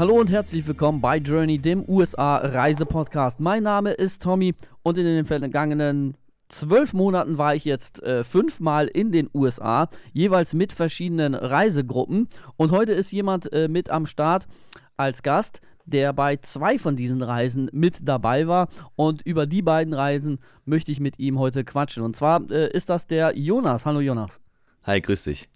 Hallo und herzlich willkommen bei Journey, dem USA-Reise-Podcast. Mein Name ist Tommy und in den vergangenen zwölf Monaten war ich jetzt äh, fünfmal in den USA, jeweils mit verschiedenen Reisegruppen. Und heute ist jemand äh, mit am Start als Gast, der bei zwei von diesen Reisen mit dabei war. Und über die beiden Reisen möchte ich mit ihm heute quatschen. Und zwar äh, ist das der Jonas. Hallo Jonas. Hi, grüß dich.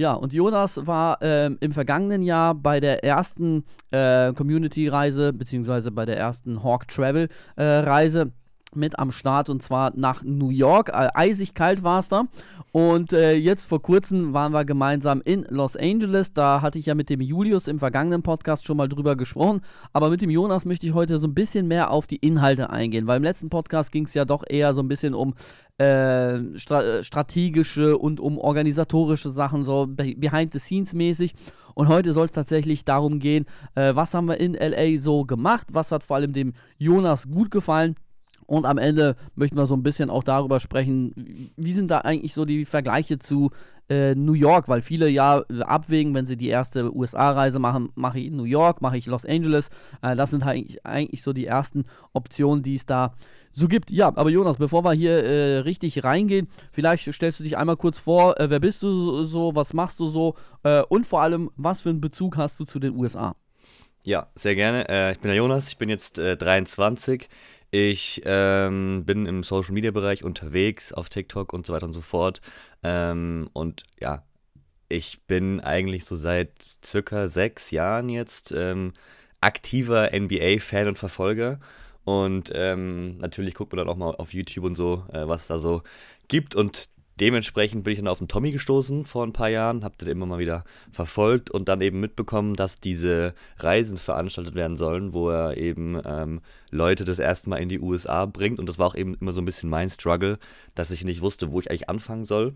Ja, und Jonas war ähm, im vergangenen Jahr bei der ersten äh, Community-Reise, beziehungsweise bei der ersten Hawk Travel-Reise. Mit am Start und zwar nach New York. Äh, eisig kalt war es da. Und äh, jetzt vor kurzem waren wir gemeinsam in Los Angeles. Da hatte ich ja mit dem Julius im vergangenen Podcast schon mal drüber gesprochen. Aber mit dem Jonas möchte ich heute so ein bisschen mehr auf die Inhalte eingehen, weil im letzten Podcast ging es ja doch eher so ein bisschen um äh, stra äh, strategische und um organisatorische Sachen, so behind the scenes mäßig. Und heute soll es tatsächlich darum gehen, äh, was haben wir in LA so gemacht, was hat vor allem dem Jonas gut gefallen und am Ende möchten wir so ein bisschen auch darüber sprechen, wie sind da eigentlich so die Vergleiche zu äh, New York, weil viele ja abwägen, wenn sie die erste USA-Reise machen, mache ich New York, mache ich Los Angeles. Äh, das sind halt eigentlich so die ersten Optionen, die es da so gibt. Ja, aber Jonas, bevor wir hier äh, richtig reingehen, vielleicht stellst du dich einmal kurz vor, äh, wer bist du so, was machst du so äh, und vor allem, was für einen Bezug hast du zu den USA? Ja, sehr gerne. Äh, ich bin der Jonas, ich bin jetzt 23. Ich ähm, bin im Social Media Bereich unterwegs, auf TikTok und so weiter und so fort. Ähm, und ja, ich bin eigentlich so seit circa sechs Jahren jetzt ähm, aktiver NBA-Fan und Verfolger. Und ähm, natürlich guckt man dann auch mal auf YouTube und so, äh, was da so gibt. Und dementsprechend bin ich dann auf den Tommy gestoßen vor ein paar Jahren, habe den immer mal wieder verfolgt und dann eben mitbekommen, dass diese Reisen veranstaltet werden sollen, wo er eben ähm, Leute das erste Mal in die USA bringt. Und das war auch eben immer so ein bisschen mein Struggle, dass ich nicht wusste, wo ich eigentlich anfangen soll.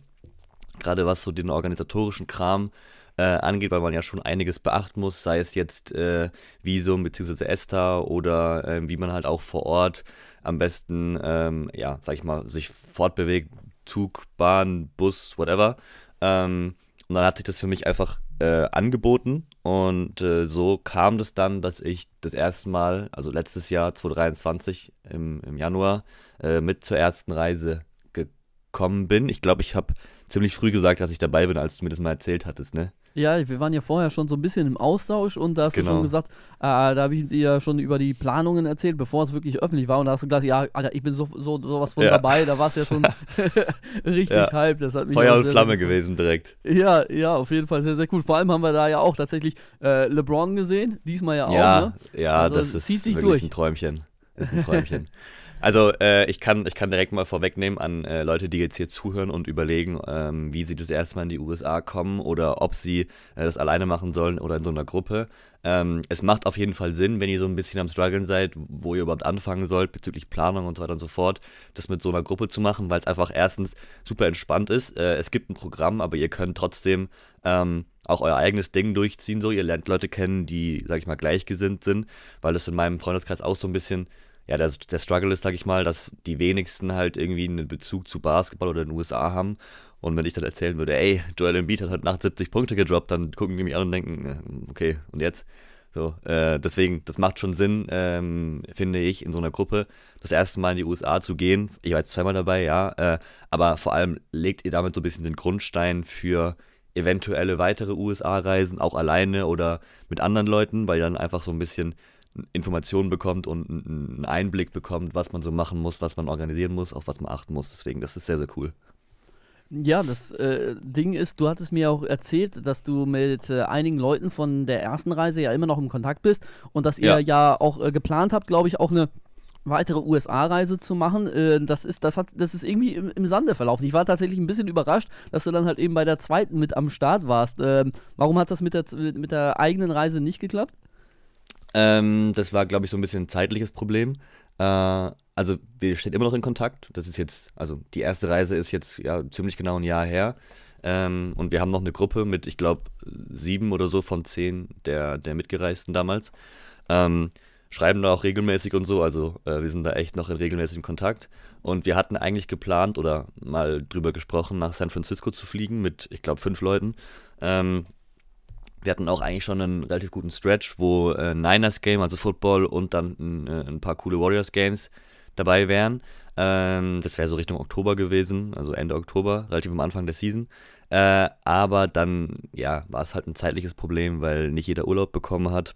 Gerade was so den organisatorischen Kram äh, angeht, weil man ja schon einiges beachten muss, sei es jetzt äh, Visum bzw. ESTA oder äh, wie man halt auch vor Ort am besten, ähm, ja, sag ich mal, sich fortbewegt, Zug, Bahn, Bus, whatever. Ähm, und dann hat sich das für mich einfach äh, angeboten und äh, so kam das dann, dass ich das erste Mal, also letztes Jahr 2023 im, im Januar, äh, mit zur ersten Reise gekommen bin. Ich glaube, ich habe ziemlich früh gesagt, dass ich dabei bin, als du mir das mal erzählt hattest, ne? Ja, wir waren ja vorher schon so ein bisschen im Austausch und da hast genau. du schon genau. gesagt, äh, da habe ich dir ja schon über die Planungen erzählt, bevor es wirklich öffentlich war und da hast du gesagt, ja, Alter, ich bin so, so sowas von ja. dabei, da war es ja schon richtig ja. hype. Das hat mich Feuer und Flamme gewesen direkt. Ja, ja, auf jeden Fall sehr, sehr cool. Vor allem haben wir da ja auch tatsächlich äh, LeBron gesehen, diesmal ja auch. Ja, ne? ja, also, das ist wirklich durch. ein Träumchen. Das ist ein Träumchen. Also äh, ich, kann, ich kann direkt mal vorwegnehmen an äh, Leute, die jetzt hier zuhören und überlegen, ähm, wie sie das erste Mal in die USA kommen oder ob sie äh, das alleine machen sollen oder in so einer Gruppe. Ähm, es macht auf jeden Fall Sinn, wenn ihr so ein bisschen am struggeln seid, wo ihr überhaupt anfangen sollt bezüglich Planung und so weiter und so fort, das mit so einer Gruppe zu machen, weil es einfach erstens super entspannt ist. Äh, es gibt ein Programm, aber ihr könnt trotzdem ähm, auch euer eigenes Ding durchziehen. So, ihr lernt Leute kennen, die, sag ich mal, gleichgesinnt sind, weil das in meinem Freundeskreis auch so ein bisschen ja, der, der Struggle ist, sag ich mal, dass die wenigsten halt irgendwie einen Bezug zu Basketball oder den USA haben. Und wenn ich dann erzählen würde, ey, Joel Embiid hat heute Nacht 70 Punkte gedroppt, dann gucken die mich an und denken, äh, okay, und jetzt? So, äh, deswegen, das macht schon Sinn, ähm, finde ich, in so einer Gruppe das erste Mal in die USA zu gehen. Ich war jetzt zweimal dabei, ja, äh, aber vor allem legt ihr damit so ein bisschen den Grundstein für eventuelle weitere USA-Reisen, auch alleine oder mit anderen Leuten, weil dann einfach so ein bisschen Informationen bekommt und einen Einblick bekommt, was man so machen muss, was man organisieren muss, auf was man achten muss. Deswegen, das ist sehr, sehr cool. Ja, das äh, Ding ist, du hattest mir auch erzählt, dass du mit äh, einigen Leuten von der ersten Reise ja immer noch im Kontakt bist und dass ihr ja, ja auch äh, geplant habt, glaube ich, auch eine weitere USA-Reise zu machen. Äh, das ist, das hat, das ist irgendwie im, im, Sande verlaufen. Ich war tatsächlich ein bisschen überrascht, dass du dann halt eben bei der zweiten mit am Start warst. Ähm, warum hat das mit der, mit der eigenen Reise nicht geklappt? Ähm, das war, glaube ich, so ein bisschen ein zeitliches Problem. Äh, also wir stehen immer noch in Kontakt. Das ist jetzt, also die erste Reise ist jetzt ja ziemlich genau ein Jahr her. Ähm, und wir haben noch eine Gruppe mit, ich glaube, sieben oder so von zehn der, der Mitgereisten damals. Ähm, schreiben da auch regelmäßig und so, also äh, wir sind da echt noch in regelmäßigem Kontakt. Und wir hatten eigentlich geplant oder mal drüber gesprochen, nach San Francisco zu fliegen mit, ich glaube, fünf Leuten. Ähm, wir hatten auch eigentlich schon einen relativ guten Stretch, wo äh, Niners Game, also Football und dann äh, ein paar coole Warriors Games dabei wären. Ähm, das wäre so Richtung Oktober gewesen, also Ende Oktober, relativ am Anfang der Season. Äh, aber dann, ja, war es halt ein zeitliches Problem, weil nicht jeder Urlaub bekommen hat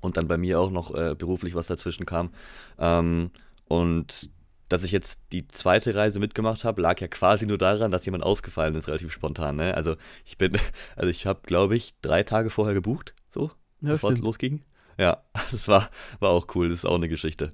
und dann bei mir auch noch äh, beruflich was dazwischen kam. Ähm, und dass ich jetzt die zweite Reise mitgemacht habe, lag ja quasi nur daran, dass jemand ausgefallen ist, relativ spontan. Ne? Also ich bin, also ich habe, glaube ich, drei Tage vorher gebucht, so, ja, bevor es losging. Ja, das war, war auch cool, das ist auch eine Geschichte.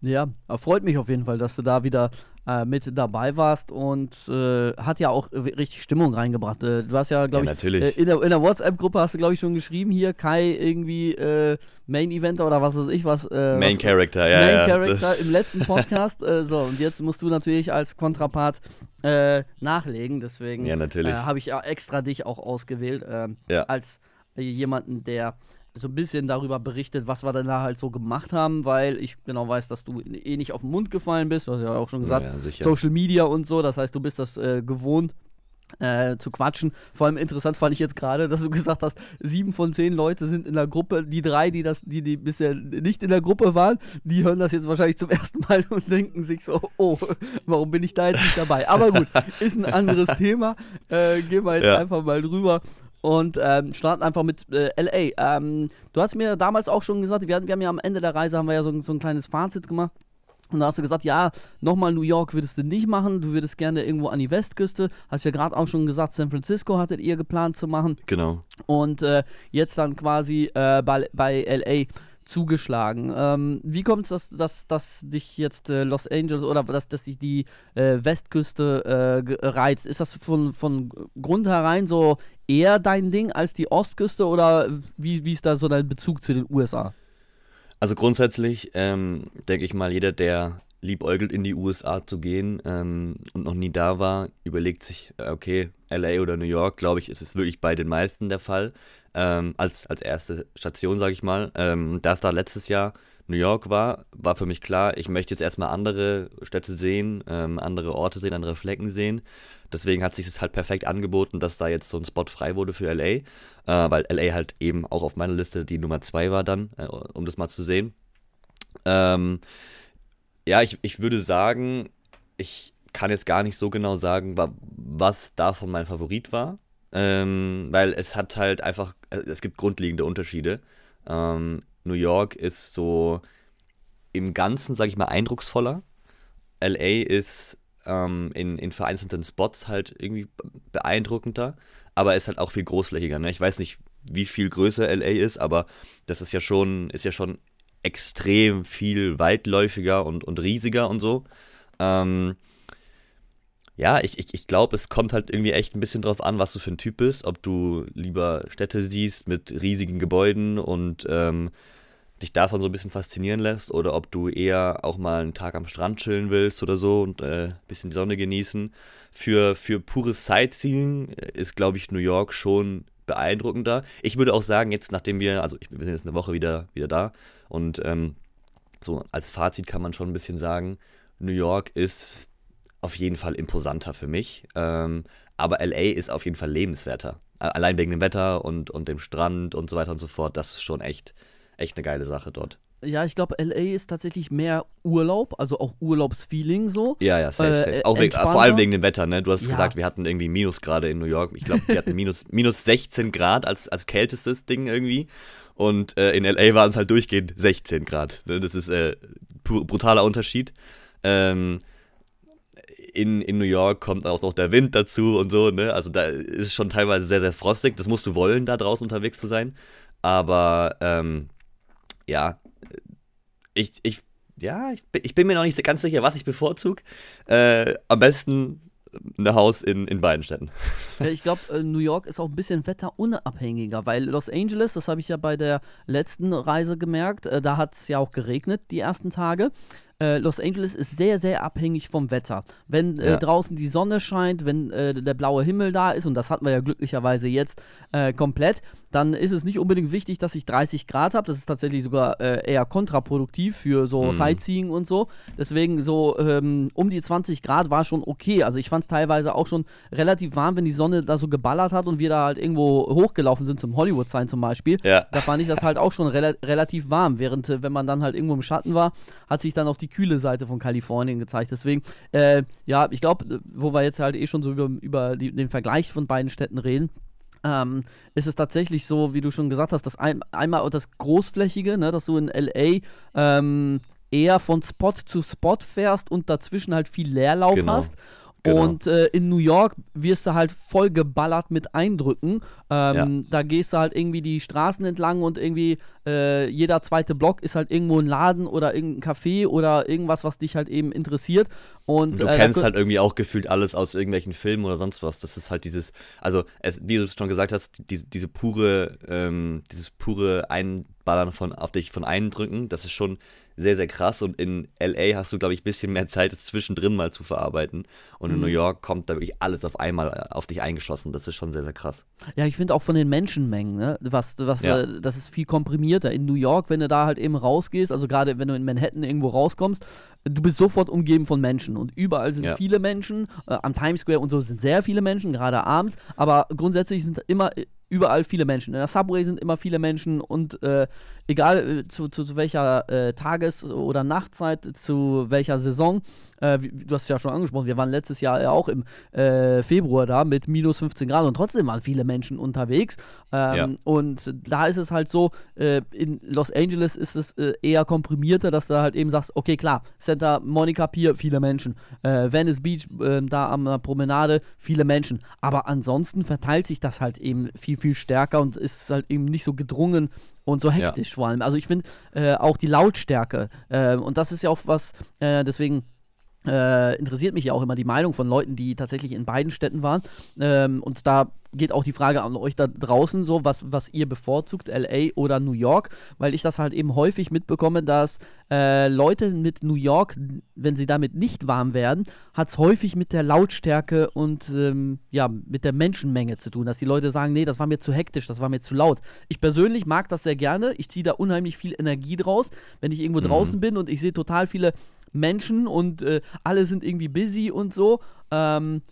Ja, freut mich auf jeden Fall, dass du da wieder äh, mit dabei warst und äh, hat ja auch richtig Stimmung reingebracht. Äh, du hast ja, glaube ja, ich, äh, in der, der WhatsApp-Gruppe hast du, glaube ich, schon geschrieben, hier Kai irgendwie äh, Main-Eventer oder was weiß ich was. Äh, Main was, Character, ja. Main ja. Character im letzten Podcast. so, und jetzt musst du natürlich als Kontrapart nachlegen, deswegen ja, habe ich extra dich auch ausgewählt als jemanden, der so ein bisschen darüber berichtet, was wir denn da halt so gemacht haben, weil ich genau weiß, dass du eh nicht auf den Mund gefallen bist, du hast ja auch schon gesagt, ja, Social Media und so, das heißt, du bist das äh, gewohnt. Äh, zu quatschen. Vor allem interessant fand ich jetzt gerade, dass du gesagt hast, sieben von zehn Leute sind in der Gruppe. Die drei, die das, die, die bisher nicht in der Gruppe waren, die hören das jetzt wahrscheinlich zum ersten Mal und denken sich so, oh, warum bin ich da jetzt nicht dabei? Aber gut, ist ein anderes Thema. Äh, gehen wir jetzt ja. einfach mal drüber und ähm, starten einfach mit äh, LA. Ähm, du hast mir damals auch schon gesagt, wir, wir haben ja am Ende der Reise haben wir ja so, so ein kleines Fazit gemacht. Und da hast du gesagt, ja, nochmal New York würdest du nicht machen, du würdest gerne irgendwo an die Westküste. Hast ja gerade auch schon gesagt, San Francisco hattet ihr geplant zu machen. Genau. Und äh, jetzt dann quasi äh, bei, bei LA zugeschlagen. Ähm, wie kommt es, dass, dass, dass dich jetzt äh, Los Angeles oder dass, dass dich die äh, Westküste äh, reizt? Ist das von, von Grund herein so eher dein Ding als die Ostküste oder wie, wie ist da so dein Bezug zu den USA? Also grundsätzlich ähm, denke ich mal, jeder, der liebäugelt in die USA zu gehen ähm, und noch nie da war, überlegt sich, äh, okay, LA oder New York, glaube ich, ist es wirklich bei den meisten der Fall ähm, als, als erste Station, sage ich mal. Ähm, da es da letztes Jahr New York war, war für mich klar, ich möchte jetzt erstmal andere Städte sehen, ähm, andere Orte sehen, andere Flecken sehen. Deswegen hat sich es halt perfekt angeboten, dass da jetzt so ein Spot frei wurde für LA, äh, weil LA halt eben auch auf meiner Liste die Nummer zwei war dann, äh, um das mal zu sehen. Ähm, ja, ich, ich würde sagen, ich kann jetzt gar nicht so genau sagen, was davon mein Favorit war. Ähm, weil es hat halt einfach, äh, es gibt grundlegende Unterschiede. Ähm, New York ist so im Ganzen, sage ich mal, eindrucksvoller. LA ist ähm, in, in vereinzelten Spots halt irgendwie beeindruckender, aber ist halt auch viel großflächiger. Ne? Ich weiß nicht, wie viel größer LA ist, aber das ist ja schon, ist ja schon extrem viel weitläufiger und, und riesiger und so. Ähm, ja, ich, ich, ich glaube, es kommt halt irgendwie echt ein bisschen drauf an, was du für ein Typ bist. Ob du lieber Städte siehst mit riesigen Gebäuden und ähm, dich davon so ein bisschen faszinieren lässt oder ob du eher auch mal einen Tag am Strand chillen willst oder so und äh, ein bisschen die Sonne genießen. Für, für pures Sightseeing ist, glaube ich, New York schon beeindruckender. Ich würde auch sagen, jetzt nachdem wir, also wir sind jetzt eine Woche wieder, wieder da und ähm, so als Fazit kann man schon ein bisschen sagen, New York ist auf jeden Fall imposanter für mich. Ähm, aber LA ist auf jeden Fall lebenswerter. Allein wegen dem Wetter und, und dem Strand und so weiter und so fort. Das ist schon echt, echt eine geile Sache dort. Ja, ich glaube, LA ist tatsächlich mehr Urlaub, also auch Urlaubsfeeling so. Ja, ja, safe, safe. Äh, auch wegen, vor allem wegen dem Wetter, ne? Du hast ja. gesagt, wir hatten irgendwie Minusgrade in New York. Ich glaube, wir hatten minus, minus 16 Grad als, als kältestes Ding irgendwie. Und äh, in LA waren es halt durchgehend 16 Grad. Ne? Das ist äh, brutaler Unterschied. Ähm, in, in New York kommt auch noch der Wind dazu und so, ne? Also da ist es schon teilweise sehr, sehr frostig. Das musst du wollen, da draußen unterwegs zu sein. Aber ähm, ja, ich, ich, ja, ich, ich bin mir noch nicht ganz sicher, was ich bevorzuge. Äh, am besten ein Haus in, in beiden Städten. Ja, ich glaube, äh, New York ist auch ein bisschen wetterunabhängiger, weil Los Angeles, das habe ich ja bei der letzten Reise gemerkt, äh, da hat es ja auch geregnet die ersten Tage. Äh, Los Angeles ist sehr, sehr abhängig vom Wetter. Wenn äh, Ja. draußen die Sonne scheint, wenn äh, der blaue Himmel da ist, und das hatten wir ja glücklicherweise jetzt äh, komplett, dann ist es nicht unbedingt wichtig, dass ich 30 Grad habe. Das ist tatsächlich sogar äh, eher kontraproduktiv für so Mhm. Sightseeing und so. Deswegen so ähm, um die 20 Grad war schon okay. Also ich fand es teilweise auch schon relativ warm, wenn die Sonne da so geballert hat und wir da halt irgendwo hochgelaufen sind zum Hollywood Sign zum Beispiel. Ja. Da fand ich das halt auch schon rela relativ warm, während äh, wenn man dann halt irgendwo im Schatten war, hat sich dann auch die kühle Seite von Kalifornien gezeigt. Deswegen, äh, ja, ich glaube, wo wir jetzt halt eh schon so über, über die, den Vergleich von beiden Städten reden, ähm, ist es tatsächlich so, wie du schon gesagt hast, dass ein, einmal das Großflächige, ne, dass du in LA ähm, eher von Spot zu Spot fährst und dazwischen halt viel Leerlauf Genau, hast. Genau. Und äh, in New York wirst du halt voll geballert mit Eindrücken. Ähm, Da gehst du halt irgendwie die Straßen entlang und irgendwie äh, jeder zweite Block ist halt irgendwo ein Laden oder irgendein Café oder irgendwas, was dich halt eben interessiert. Und, Und du äh, kennst halt irgendwie auch gefühlt alles aus irgendwelchen Filmen oder sonst was. Das ist halt dieses, also es, wie du es schon gesagt hast, diese, diese pure, ähm, dieses pure Einballern von auf dich von Eindrücken, das ist schon sehr, sehr krass. Und in LA hast du, glaube ich, ein bisschen mehr Zeit, es zwischendrin mal zu verarbeiten. Und in Mhm. New York kommt da wirklich alles auf einmal äh, auf dich eingeschossen. Das ist schon sehr, sehr krass. Ja, ich finde auch von den Menschenmengen, ne? Was, was, Ja. äh, das ist viel komprimierter. In New York, wenn du da halt eben rausgehst, also gerade wenn du in Manhattan irgendwo rauskommst, du bist sofort umgeben von Menschen und überall sind Ja. viele Menschen. Äh, am Times Square und so sind sehr viele Menschen, gerade abends, aber grundsätzlich sind immer überall viele Menschen. In der Subway sind immer viele Menschen und äh, egal äh, zu, zu, zu welcher äh, Tages- oder Nachtzeit, zu welcher Saison, äh, wie, du hast es ja schon angesprochen, wir waren letztes Jahr ja auch im äh, Februar da mit minus 15 Grad und trotzdem waren viele Menschen unterwegs. Ähm, Ja. Und da ist es halt so, äh, in Los Angeles ist es äh, eher komprimierter, dass du halt eben sagst, okay klar, Santa Monica Pier, viele Menschen, äh, Venice Beach, äh, da am Promenade, viele Menschen. Aber ansonsten verteilt sich das halt eben viel, viel stärker und ist halt eben nicht so gedrungen und so Ja. hektisch vor allem. Also ich finde äh, auch die Lautstärke, äh, und das ist ja auch was, äh, deswegen äh, interessiert mich ja auch immer die Meinung von Leuten, die tatsächlich in beiden Städten waren. Ähm, und da geht auch die Frage an euch da draußen so, was, was ihr bevorzugt, LA oder New York, weil ich das halt eben häufig mitbekomme, dass äh, Leute mit New York, wenn sie damit nicht warm werden, hat es häufig mit der Lautstärke und ähm, ja, mit der Menschenmenge zu tun, dass die Leute sagen, nee, das war mir zu hektisch, das war mir zu laut. Ich persönlich mag das sehr gerne, ich ziehe da unheimlich viel Energie draus, wenn ich irgendwo Mhm. draußen bin und ich sehe total viele Menschen und äh, alle sind irgendwie busy und so. Ähm,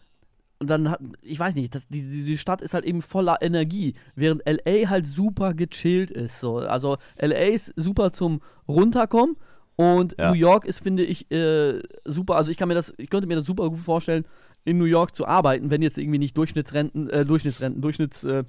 und dann hat, ich weiß nicht, das, die, die Stadt ist halt eben voller Energie, während LA halt super gechillt ist. So. Also LA ist super zum Runterkommen und Ja. New York ist, finde ich, äh, super. Also ich kann mir das, ich könnte mir das super gut vorstellen, in New York zu arbeiten, wenn jetzt irgendwie nicht Durchschnittsrenten, äh, Durchschnittsrenten, Durchschnitts äh,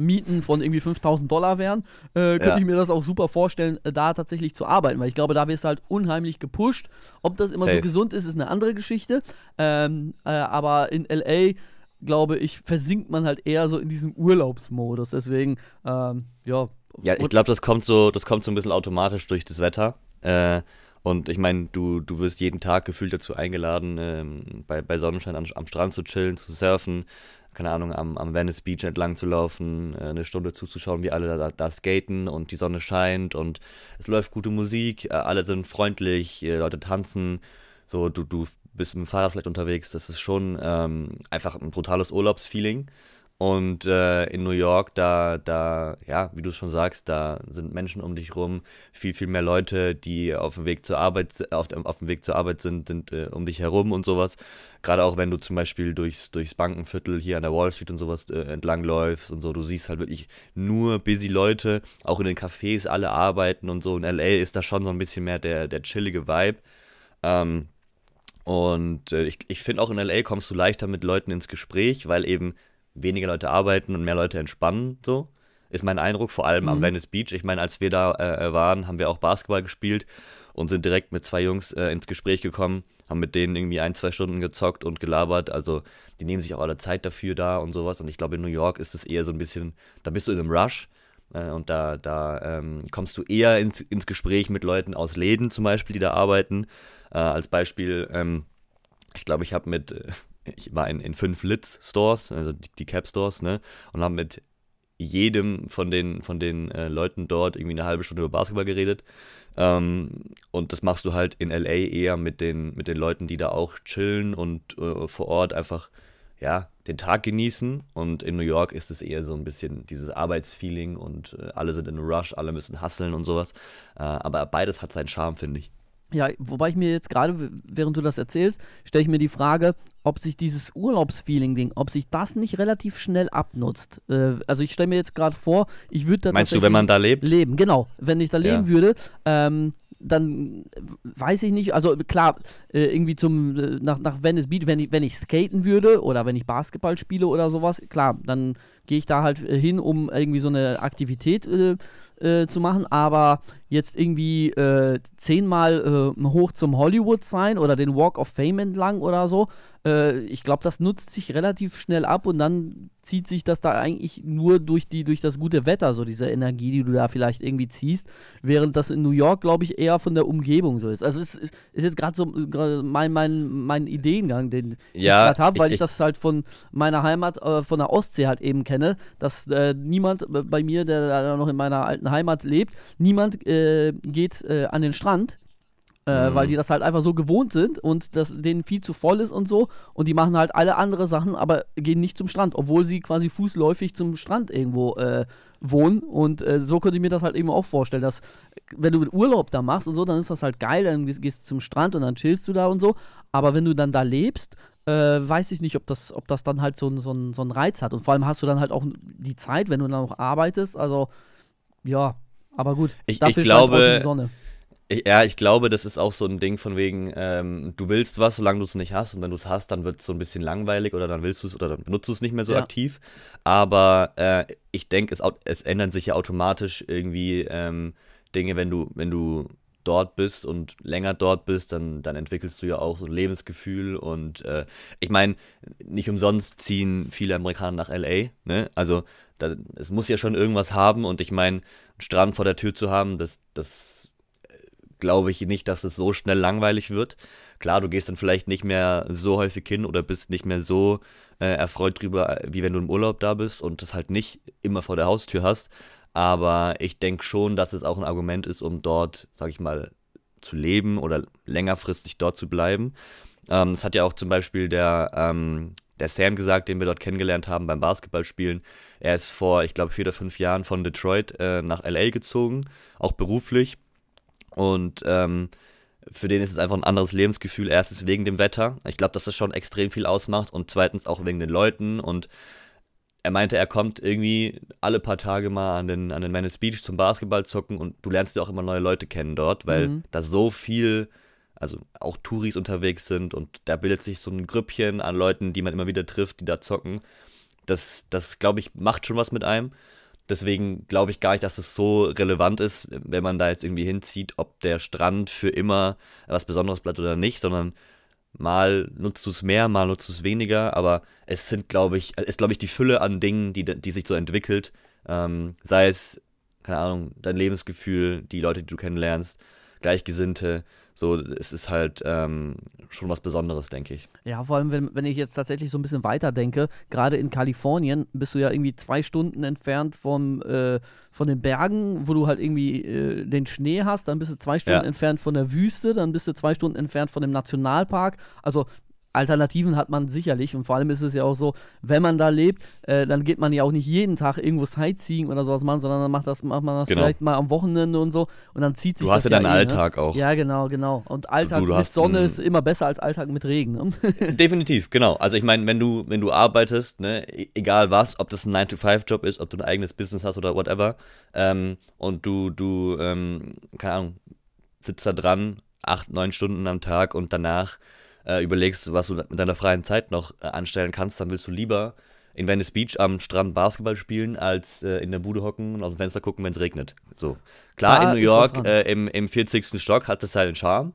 Mieten von irgendwie 5000 Dollar wären, äh, könnte Ja. ich mir das auch super vorstellen, äh, da tatsächlich zu arbeiten, weil ich glaube, da wirst du halt unheimlich gepusht. Ob das immer so Safe. gesund ist, ist eine andere Geschichte. Ähm, äh, aber in LA, glaube ich, versinkt man halt eher so in diesem Urlaubsmodus. Deswegen, ähm, ja. Ja, ich glaube, das kommt so, das kommt so ein bisschen automatisch durch das Wetter. Äh, und ich meine, du, du wirst jeden Tag gefühlt dazu eingeladen, ähm, bei, bei Sonnenschein am, am Strand zu chillen, zu surfen, keine Ahnung, am, am Venice Beach entlang zu laufen, äh, eine Stunde zuzuschauen, wie alle da, da skaten und die Sonne scheint und es läuft gute Musik, äh, alle sind freundlich, äh, Leute tanzen, so du, du bist mit dem Fahrrad vielleicht unterwegs, das ist schon ähm, einfach ein brutales Urlaubsfeeling. Und äh, in New York, da, da, ja, wie du schon sagst, da sind Menschen um dich rum, viel, viel mehr Leute, die auf dem Weg zur Arbeit, auf dem, auf dem Weg zur Arbeit sind, sind äh, um dich herum und sowas. Gerade auch wenn du zum Beispiel durchs, durchs Bankenviertel hier an der Wall Street und sowas äh, entlangläufst und so, du siehst halt wirklich nur busy Leute, auch in den Cafés alle arbeiten und so. In LA ist da schon so ein bisschen mehr der, der chillige Vibe. Ähm, und äh, ich, ich finde auch in LA kommst du leichter mit Leuten ins Gespräch, weil eben weniger Leute arbeiten und mehr Leute entspannen, so. Ist mein Eindruck, vor allem am Mhm. Venice Beach. Ich meine, als wir da äh, waren, haben wir auch Basketball gespielt und sind direkt mit zwei Jungs äh, ins Gespräch gekommen, haben mit denen irgendwie ein, zwei Stunden gezockt und gelabert. Also, die nehmen sich auch alle Zeit dafür da und sowas. Und ich glaube, in New York ist es eher so ein bisschen, da bist du in einem Rush. Äh, und da, da ähm, kommst du eher ins, ins Gespräch mit Leuten aus Läden zum Beispiel, die da arbeiten. Äh, als Beispiel, ähm, ich glaube, ich habe mit, äh, ich war in, in fünf Litz-Stores, also die, die Cap-Stores, ne, und habe mit jedem von den, von den äh, Leuten dort irgendwie eine halbe Stunde über Basketball geredet. Ähm, und das machst du halt in LA eher mit den, mit den Leuten, die da auch chillen und äh, vor Ort einfach ja, den Tag genießen. Und in New York ist es eher so ein bisschen dieses Arbeitsfeeling und äh, alle sind in Rush, alle müssen hustlen und sowas. Äh, aber beides hat seinen Charme, finde ich. Ja, wobei ich mir jetzt gerade, während du das erzählst, stelle ich mir die Frage, ob sich dieses Urlaubsfeeling-Ding, ob sich das nicht relativ schnell abnutzt. Äh, also ich stelle mir jetzt gerade vor, ich würde da Meinst du, wenn man da lebt? Leben, genau. Wenn ich da leben ja. würde, ähm, dann weiß ich nicht, also klar, äh, irgendwie zum, äh, nach, nach Venice Beach, wenn ich, wenn ich skaten würde oder wenn ich Basketball spiele oder sowas, klar, dann gehe ich da halt äh, hin, um irgendwie so eine Aktivität äh, äh, zu machen, aber jetzt irgendwie äh, zehnmal äh, hoch zum Hollywood sein oder den Walk of Fame entlang oder so, äh, ich glaube, das nutzt sich relativ schnell ab und dann zieht sich das da eigentlich nur durch, die, durch das gute Wetter, so diese Energie, die du da vielleicht irgendwie ziehst, während das in New York, glaube ich, eher von der Umgebung so ist. Also es ist, ist jetzt gerade so mein, mein, mein Ideengang, den ja, ich gerade habe, weil ich, ich, das halt von meiner Heimat, äh, von der Ostsee halt eben kenne, dass äh, niemand bei mir, der da noch in meiner alten Heimat lebt, niemand äh, geht äh, an den Strand, äh, mhm. weil die das halt einfach so gewohnt sind und das denen viel zu voll ist und so. Und die machen halt alle andere Sachen, aber gehen nicht zum Strand, obwohl sie quasi fußläufig zum Strand irgendwo äh, wohnen. Und äh, so könnte ich mir das halt eben auch vorstellen, dass wenn du Urlaub da machst und so, dann ist das halt geil, dann gehst du zum Strand und dann chillst du da und so. Aber wenn du dann da lebst, äh, weiß ich nicht, ob das, ob das dann halt so, so, so einen Reiz hat. Und vor allem hast du dann halt auch die Zeit, wenn du dann auch arbeitest. Also, ja, aber gut. Ich, ich glaube, ich, ja, ich glaube, das ist auch so ein Ding von wegen, ähm, du willst was, solange du es nicht hast. Und wenn du es hast, dann wird es so ein bisschen langweilig oder dann willst du es oder dann benutzt du es nicht mehr so ja. aktiv. Aber äh, ich denke, es, es ändern sich ja automatisch irgendwie ähm, Dinge, wenn du, wenn du dort bist und länger dort bist, dann, dann entwickelst du ja auch so ein Lebensgefühl. Und äh, ich meine, nicht umsonst ziehen viele Amerikaner nach LA. Ne? Also da, es muss ja schon irgendwas haben. Und ich meine, einen Strand vor der Tür zu haben, das, das glaube ich nicht, dass es so schnell langweilig wird. Klar, du gehst dann vielleicht nicht mehr so häufig hin oder bist nicht mehr so äh, erfreut drüber, wie wenn du im Urlaub da bist und das halt nicht immer vor der Haustür hast. Aber ich denke schon, dass es auch ein Argument ist, um dort, sag ich mal, zu leben oder längerfristig dort zu bleiben. Ähm, das hat ja auch zum Beispiel der, ähm, der Sam gesagt, den wir dort kennengelernt haben beim Basketballspielen. Er ist vor, ich glaube, vier oder fünf Jahren von Detroit äh, nach LA gezogen, auch beruflich. Und ähm, für den ist es einfach ein anderes Lebensgefühl. Erstens wegen dem Wetter. Ich glaube, dass das schon extrem viel ausmacht. Und zweitens auch wegen den Leuten. Und er meinte, er kommt irgendwie alle paar Tage mal an den, an den Venice Beach zum Basketball zocken. Und du lernst ja auch immer neue Leute kennen dort, weil mhm. da so viel, also auch Touris unterwegs sind. Und da bildet sich so ein Grüppchen an Leuten, die man immer wieder trifft, die da zocken. Das, das glaube ich, macht schon was mit einem. Deswegen glaube ich gar nicht, dass es so relevant ist, wenn man da jetzt irgendwie hinzieht, ob der Strand für immer was Besonderes bleibt oder nicht, sondern mal nutzt du es mehr, mal nutzt du es weniger, aber es sind, glaube ich, ist, glaube ich, die Fülle an Dingen, die, die sich so entwickelt, ähm, sei es, keine Ahnung, dein Lebensgefühl, die Leute, die du kennenlernst, Gleichgesinnte, so, es ist halt ähm, schon was Besonderes, denke ich. Ja, vor allem, wenn, wenn ich jetzt tatsächlich so ein bisschen weiter denke, gerade in Kalifornien bist du ja irgendwie zwei Stunden entfernt vom, äh, von den Bergen, wo du halt irgendwie äh, den Schnee hast, dann bist du zwei Stunden ja. entfernt von der Wüste, dann bist du zwei Stunden entfernt von dem Nationalpark. Also Alternativen hat man sicherlich und vor allem ist es ja auch so, wenn man da lebt, äh, dann geht man ja auch nicht jeden Tag irgendwo Sightseeing oder sowas machen, sondern dann macht, das, macht man das genau. vielleicht mal am Wochenende und so und dann zieht sich Du hast ja deinen eh, ne? Alltag ne? auch. Ja, genau, genau. Und Alltag du, du mit Sonne ist immer besser als Alltag mit Regen. Ne? Definitiv, genau. Also ich meine, wenn du, wenn du arbeitest, ne, e-, egal was, ob das ein 9-to-5-Job ist, ob du ein eigenes Business hast oder whatever, ähm, und du, du, ähm, keine Ahnung, sitzt da dran, acht, neun Stunden am Tag und danach äh, überlegst, was du mit deiner freien Zeit noch äh, anstellen kannst, dann willst du lieber in Venice Beach am Strand Basketball spielen, als äh, in der Bude hocken und aus dem Fenster gucken, wenn es regnet. So. Klar, ah, in New York äh, im, im 40. Stock hat das seinen Charme,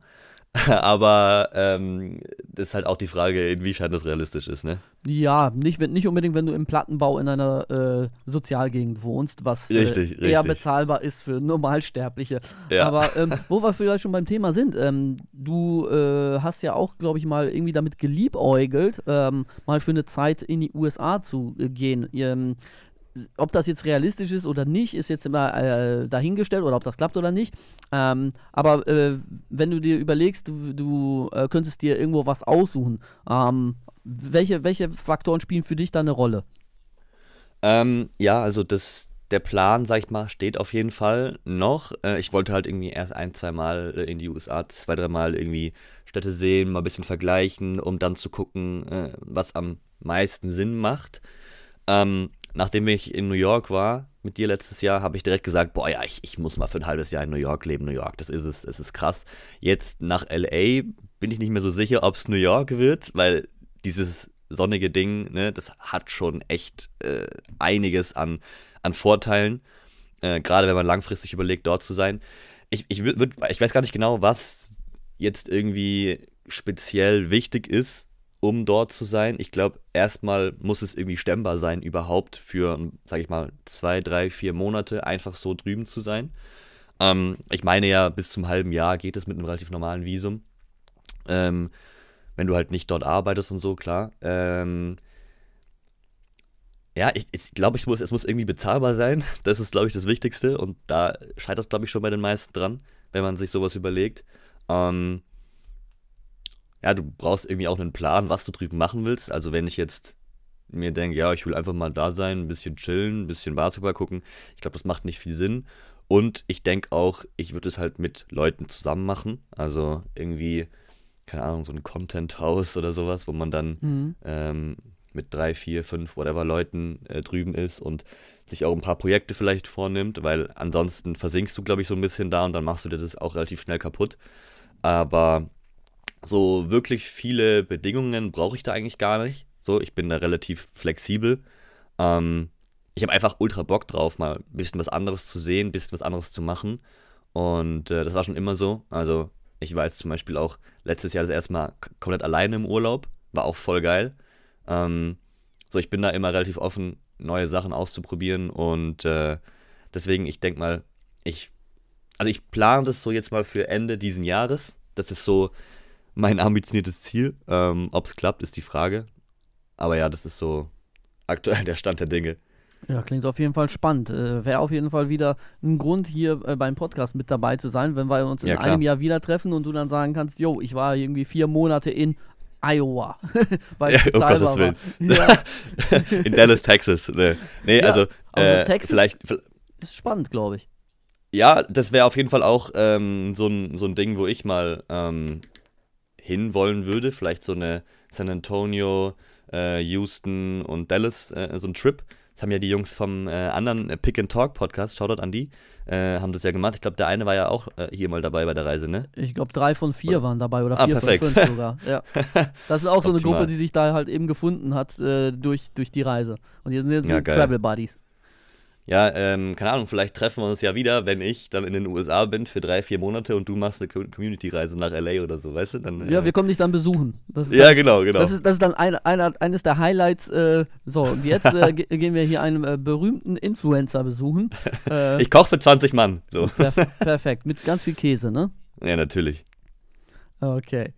Aber ähm, das ist halt auch die Frage, inwiefern das realistisch ist, ne? Ja, nicht, nicht unbedingt, wenn du im Plattenbau in einer äh, Sozialgegend wohnst, was richtig, äh, eher richtig. bezahlbar ist für Normalsterbliche. Ja. Aber ähm, wo wir vielleicht schon beim Thema sind, ähm, du äh, hast ja auch, glaube ich, mal irgendwie damit geliebäugelt, ähm, mal für eine Zeit in die USA zu äh, gehen. Ob das jetzt realistisch ist oder nicht, ist jetzt immer äh, dahingestellt oder ob das klappt oder nicht. Ähm, aber äh, wenn du dir überlegst, du, du äh, könntest dir irgendwo was aussuchen, ähm, welche, welche Faktoren spielen für dich da eine Rolle? Ähm, ja, also das, der Plan, sag ich mal, steht auf jeden Fall noch. Äh, ich wollte halt irgendwie erst ein, zwei Mal äh, in die USA, zwei, drei Mal irgendwie Städte sehen, mal ein bisschen vergleichen, um dann zu gucken, äh, was am meisten Sinn macht. Ähm, nachdem ich in New York war, mit dir letztes Jahr, habe ich direkt gesagt, boah ja, ich, ich muss mal für ein halbes Jahr in New York leben. New York, das ist es, es ist krass. Jetzt nach LA bin ich nicht mehr so sicher, ob es New York wird, weil dieses sonnige Ding, ne, das hat schon echt äh, einiges an, an Vorteilen. Äh, Gerade wenn man langfristig überlegt, dort zu sein. Ich, ich, würd, ich weiß gar nicht genau, was jetzt irgendwie speziell wichtig ist, um dort zu sein. Ich glaube, erstmal muss es irgendwie stemmbar sein, überhaupt für, sag ich mal, zwei, drei, vier Monate einfach so drüben zu sein. Ähm, ich meine ja, bis zum halben Jahr geht es mit einem relativ normalen Visum. Ähm, wenn du halt nicht dort arbeitest und so, klar. Ähm, ja, ich, ich glaube, ich muss, es muss irgendwie bezahlbar sein. Das ist, glaube ich, das Wichtigste. Und da scheitert es, glaube ich, schon bei den meisten dran, wenn man sich sowas überlegt. Ähm, ja, du brauchst irgendwie auch einen Plan, was du drüben machen willst. Also wenn ich jetzt mir denke, ja, ich will einfach mal da sein, ein bisschen chillen, ein bisschen Basketball gucken, ich glaube, das macht nicht viel Sinn. Und ich denke auch, ich würde es halt mit Leuten zusammen machen. Also irgendwie, keine Ahnung, so ein Content-Haus oder sowas, wo man dann mhm. ähm, mit drei, vier, fünf, whatever Leuten äh, drüben ist und sich auch ein paar Projekte vielleicht vornimmt, weil ansonsten versinkst du, glaube ich, so ein bisschen da und dann machst du dir das auch relativ schnell kaputt. Aber so wirklich viele Bedingungen brauche ich da eigentlich gar nicht. So, ich bin da relativ flexibel. Ähm, ich habe einfach ultra Bock drauf, mal ein bisschen was anderes zu sehen, ein bisschen was anderes zu machen. Und äh, das war schon immer so. Also, ich war jetzt zum Beispiel auch letztes Jahr das erste Mal komplett alleine im Urlaub. War auch voll geil. Ähm, so, ich bin da immer relativ offen, neue Sachen auszuprobieren. Und äh, deswegen, ich denke mal, ich. Also, ich plane das so jetzt mal für Ende diesen Jahres. Das ist so mein ambitioniertes Ziel. Ähm, Ob es klappt, ist die Frage. Aber ja, das ist so aktuell der Stand der Dinge. Ja, klingt auf jeden Fall spannend. Äh, Wäre auf jeden Fall wieder ein Grund, hier äh, beim Podcast mit dabei zu sein, wenn wir uns in ja, einem Jahr wieder treffen und du dann sagen kannst, yo, ich war irgendwie vier Monate in Iowa. Weil ja, um Gottes Willen. Ja. in Dallas, Texas. Nee, nee ja, also, äh, Texas vielleicht. Ist spannend, glaube ich. Ja, das wäre auf jeden Fall auch ähm, so, ein, so ein Ding, wo ich mal ähm, hinwollen würde. Vielleicht so eine San Antonio, äh, Houston und Dallas, äh, so ein Trip. Das haben ja die Jungs vom äh, anderen äh, Pick and Talk Podcast, Shoutout an die, äh, haben das ja gemacht. Ich glaube, der eine war ja auch äh, hier mal dabei bei der Reise, ne? Ich glaube, drei von vier oder? waren dabei oder ah, vier ah, von fünf sogar. Ja. Das ist auch so eine Gruppe, die sich da halt eben gefunden hat durch, durch die Reise. Und hier sind jetzt ja, Travel Buddies ja, ähm, keine Ahnung, vielleicht treffen wir uns ja wieder, wenn ich dann in den USA bin für drei, vier Monate und du machst eine Community-Reise nach LA oder so, weißt du? Dann, ja, äh, wir kommen dich dann besuchen. ja, dann, genau, genau. Das ist, das ist dann ein, ein, eines der Highlights. Äh, so, und jetzt äh, gehen wir hier einen äh, berühmten Influencer besuchen. Ich koche für 20 Mann. So. Per perfekt, mit ganz viel Käse, ne? Ja, natürlich. Okay.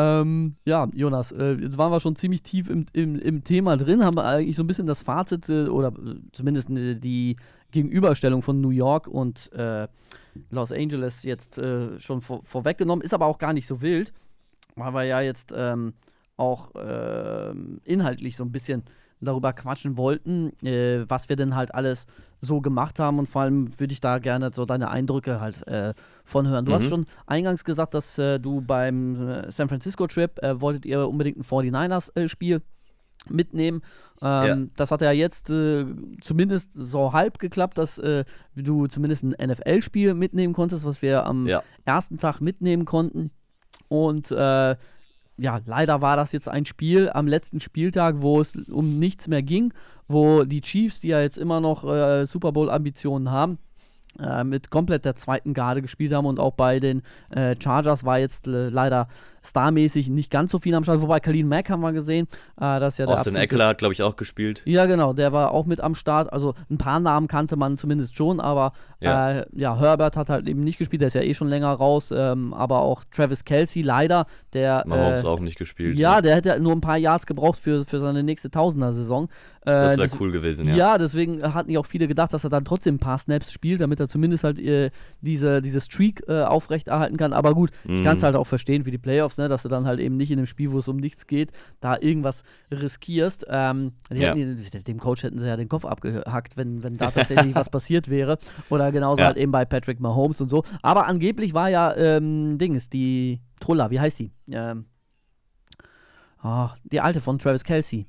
Ähm, ja, Jonas, äh, jetzt waren wir schon ziemlich tief im, im, im, Thema drin, haben wir eigentlich so ein bisschen das Fazit äh, oder äh, zumindest äh, die Gegenüberstellung von New York und äh, Los Angeles jetzt äh, schon vor, vorweggenommen, ist aber auch gar nicht so wild, weil wir ja jetzt ähm, auch ähm, inhaltlich so ein bisschen darüber quatschen wollten, äh, was wir denn halt alles so gemacht haben und vor allem würde ich da gerne so deine Eindrücke halt äh, von hören. Du mhm. hast schon eingangs gesagt, dass äh, du beim äh, San Francisco Trip äh, wolltet ihr unbedingt ein 49ers-Spiel äh, mitnehmen. Ähm, ja. Das hat ja jetzt zumindest so halb geklappt, dass du zumindest ein NFL-Spiel mitnehmen konntest, was wir am ja. ersten Tag mitnehmen konnten. Und ja, leider war das jetzt ein Spiel am letzten Spieltag, wo es um nichts mehr ging, wo die Chiefs, die ja jetzt immer noch äh, Super Bowl-Ambitionen haben, äh, mit komplett der zweiten Garde gespielt haben und auch bei den äh, Chargers war jetzt äh, leider starmäßig nicht ganz so viel am Start. Wobei Kalin Mack haben wir gesehen. Äh, das ist ja der Austin Eckler hat, glaube ich, auch gespielt. Ja, genau, der war auch mit am Start. Also ein paar Namen kannte man zumindest schon, aber ja, äh, ja Herbert hat halt eben nicht gespielt, der ist ja eh schon länger raus. Ähm, aber auch Travis Kelsey leider, der. Mahomes äh, auch nicht gespielt. Ja, ja, der hätte nur ein paar Yards gebraucht für, für seine nächste Tausender-Saison. das wäre cool gewesen, ja. Ja, deswegen hatten ja auch viele gedacht, dass er dann trotzdem ein paar Snaps spielt, damit er zumindest halt äh, diese, diese Streak äh, aufrechterhalten kann. Aber gut, mhm. ich kann es halt auch verstehen für die Playoffs, ne, dass du dann halt eben nicht in einem Spiel, wo es um nichts geht, da irgendwas riskierst. Ähm, ja. hätten, dem Coach hätten sie ja den Kopf abgehackt, wenn, wenn da tatsächlich was passiert wäre. Oder genauso ja. halt eben bei Patrick Mahomes und so. Aber angeblich war ja ähm, Dings, die Trulla, wie heißt die? Ähm, oh, die alte von Travis Kelsey.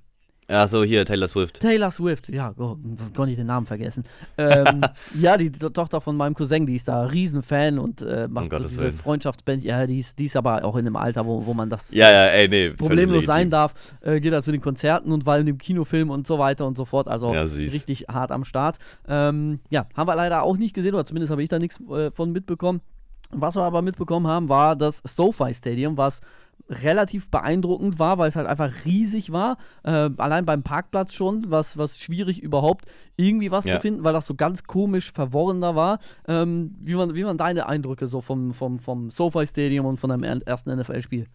Achso, hier, Taylor Swift. Taylor Swift, ja, oh, konnte ich den Namen vergessen. Ähm, ja, die Tochter von meinem Cousin, die ist da Riesenfan und äh, macht oh, so diese Freundschaftsband. Ja, die ist, die ist aber auch in einem Alter, wo, wo man das ja, ja, ey, nee, problemlos sein darf. Äh, geht da zu den Konzerten und weil in dem Kinofilm und so weiter und so fort. Also ja, richtig hart am Start. Ähm, ja, haben wir leider auch nicht gesehen, oder zumindest habe ich da nichts äh, von mitbekommen. Was wir aber mitbekommen haben, war das SoFi Stadium, was relativ beeindruckend war, weil es halt einfach riesig war. Äh, allein beim Parkplatz schon, was, was schwierig überhaupt irgendwie was ja. zu finden, weil das so ganz komisch verworrener war. Ähm, wie, waren, wie waren deine Eindrücke so vom, vom, vom SoFi Stadium und von deinem ersten NFL-Spiel?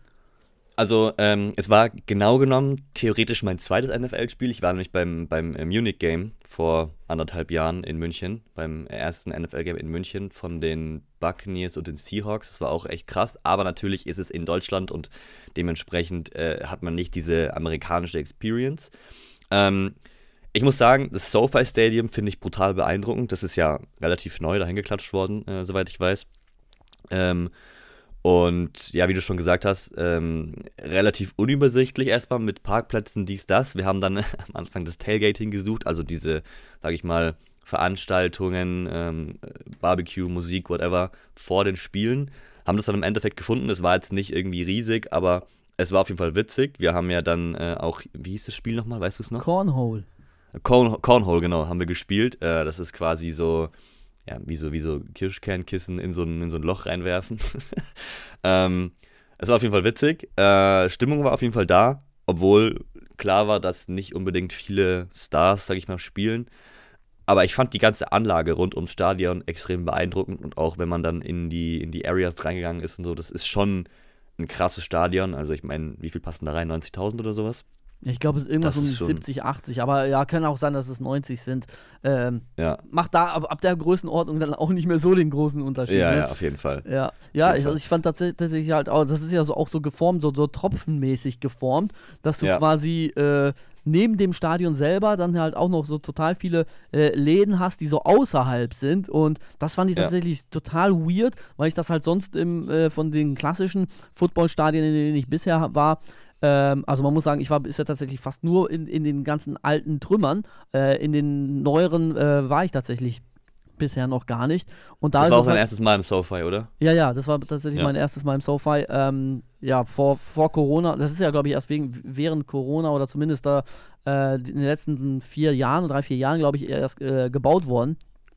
Also, ähm, es war genau genommen theoretisch mein zweites NFL-Spiel. Ich war nämlich beim, beim äh, Munich-Game vor anderthalb Jahren in München, beim ersten NFL-Game in München von den Buccaneers und den Seahawks. Das war auch echt krass, aber natürlich ist es in Deutschland und dementsprechend äh, hat man nicht diese amerikanische Experience. Ähm, ich muss sagen, das SoFi Stadium finde ich brutal beeindruckend. Das ist ja relativ neu dahin geklatscht worden, äh, soweit ich weiß. Ähm, und ja, wie du schon gesagt hast, ähm, relativ unübersichtlich erstmal mit Parkplätzen, dies, das. Wir haben dann am Anfang das Tailgating gesucht, also diese, sag ich mal, Veranstaltungen, ähm, Barbecue, Musik, whatever, vor den Spielen. Haben das dann im Endeffekt gefunden. Es war jetzt nicht irgendwie riesig, aber es war auf jeden Fall witzig. Wir haben ja dann äh, auch, wie hieß das Spiel nochmal, weißt du es noch? Cornhole. Corn, Cornhole, genau, haben wir gespielt. Äh, das ist quasi so ja, wie so, wie so Kirschkernkissen in so ein, in so ein Loch reinwerfen. ähm, es war auf jeden Fall witzig. Äh, Stimmung war auf jeden Fall da, obwohl klar war, dass nicht unbedingt viele Stars, sag ich mal, spielen. Aber ich fand die ganze Anlage rund ums Stadion extrem beeindruckend und auch wenn man dann in die, in die Areas reingegangen ist und so, das ist schon ein krasses Stadion. Also ich meine, wie viel passen da rein? 90.000 oder sowas? Ich glaube, es ist irgendwas das um 70, 80, aber ja, kann auch sein, dass es 90 sind. Ähm, ja. Macht da ab, ab, der Größenordnung dann auch nicht mehr so den großen Unterschied. Ja, ne? ja, auf jeden Fall. Ja, ja ich, also ich fand tatsächlich halt auch, das ist ja so, auch so geformt, so, so tropfenmäßig geformt, dass du ja. quasi äh, neben dem Stadion selber dann halt auch noch so total viele äh, Läden hast, die so außerhalb sind. Und das fand ich ja. tatsächlich total weird, weil ich das halt sonst im, äh, von den klassischen Footballstadien, in denen ich bisher war, ähm, also man muss sagen, ich war bisher tatsächlich fast nur in, in den ganzen alten Trümmern. Äh, in den neueren äh, war ich tatsächlich bisher noch gar nicht. Und da das war auch dein halt, erstes Mal im SoFi, oder? Ja, ja, das war tatsächlich ja. mein erstes Mal im SoFi. Ähm, ja, vor, vor Corona, das ist ja, glaube ich, erst wegen, während Corona oder zumindest da äh, in den letzten vier Jahren, drei, vier Jahren, glaube ich, erst äh, gebaut worden.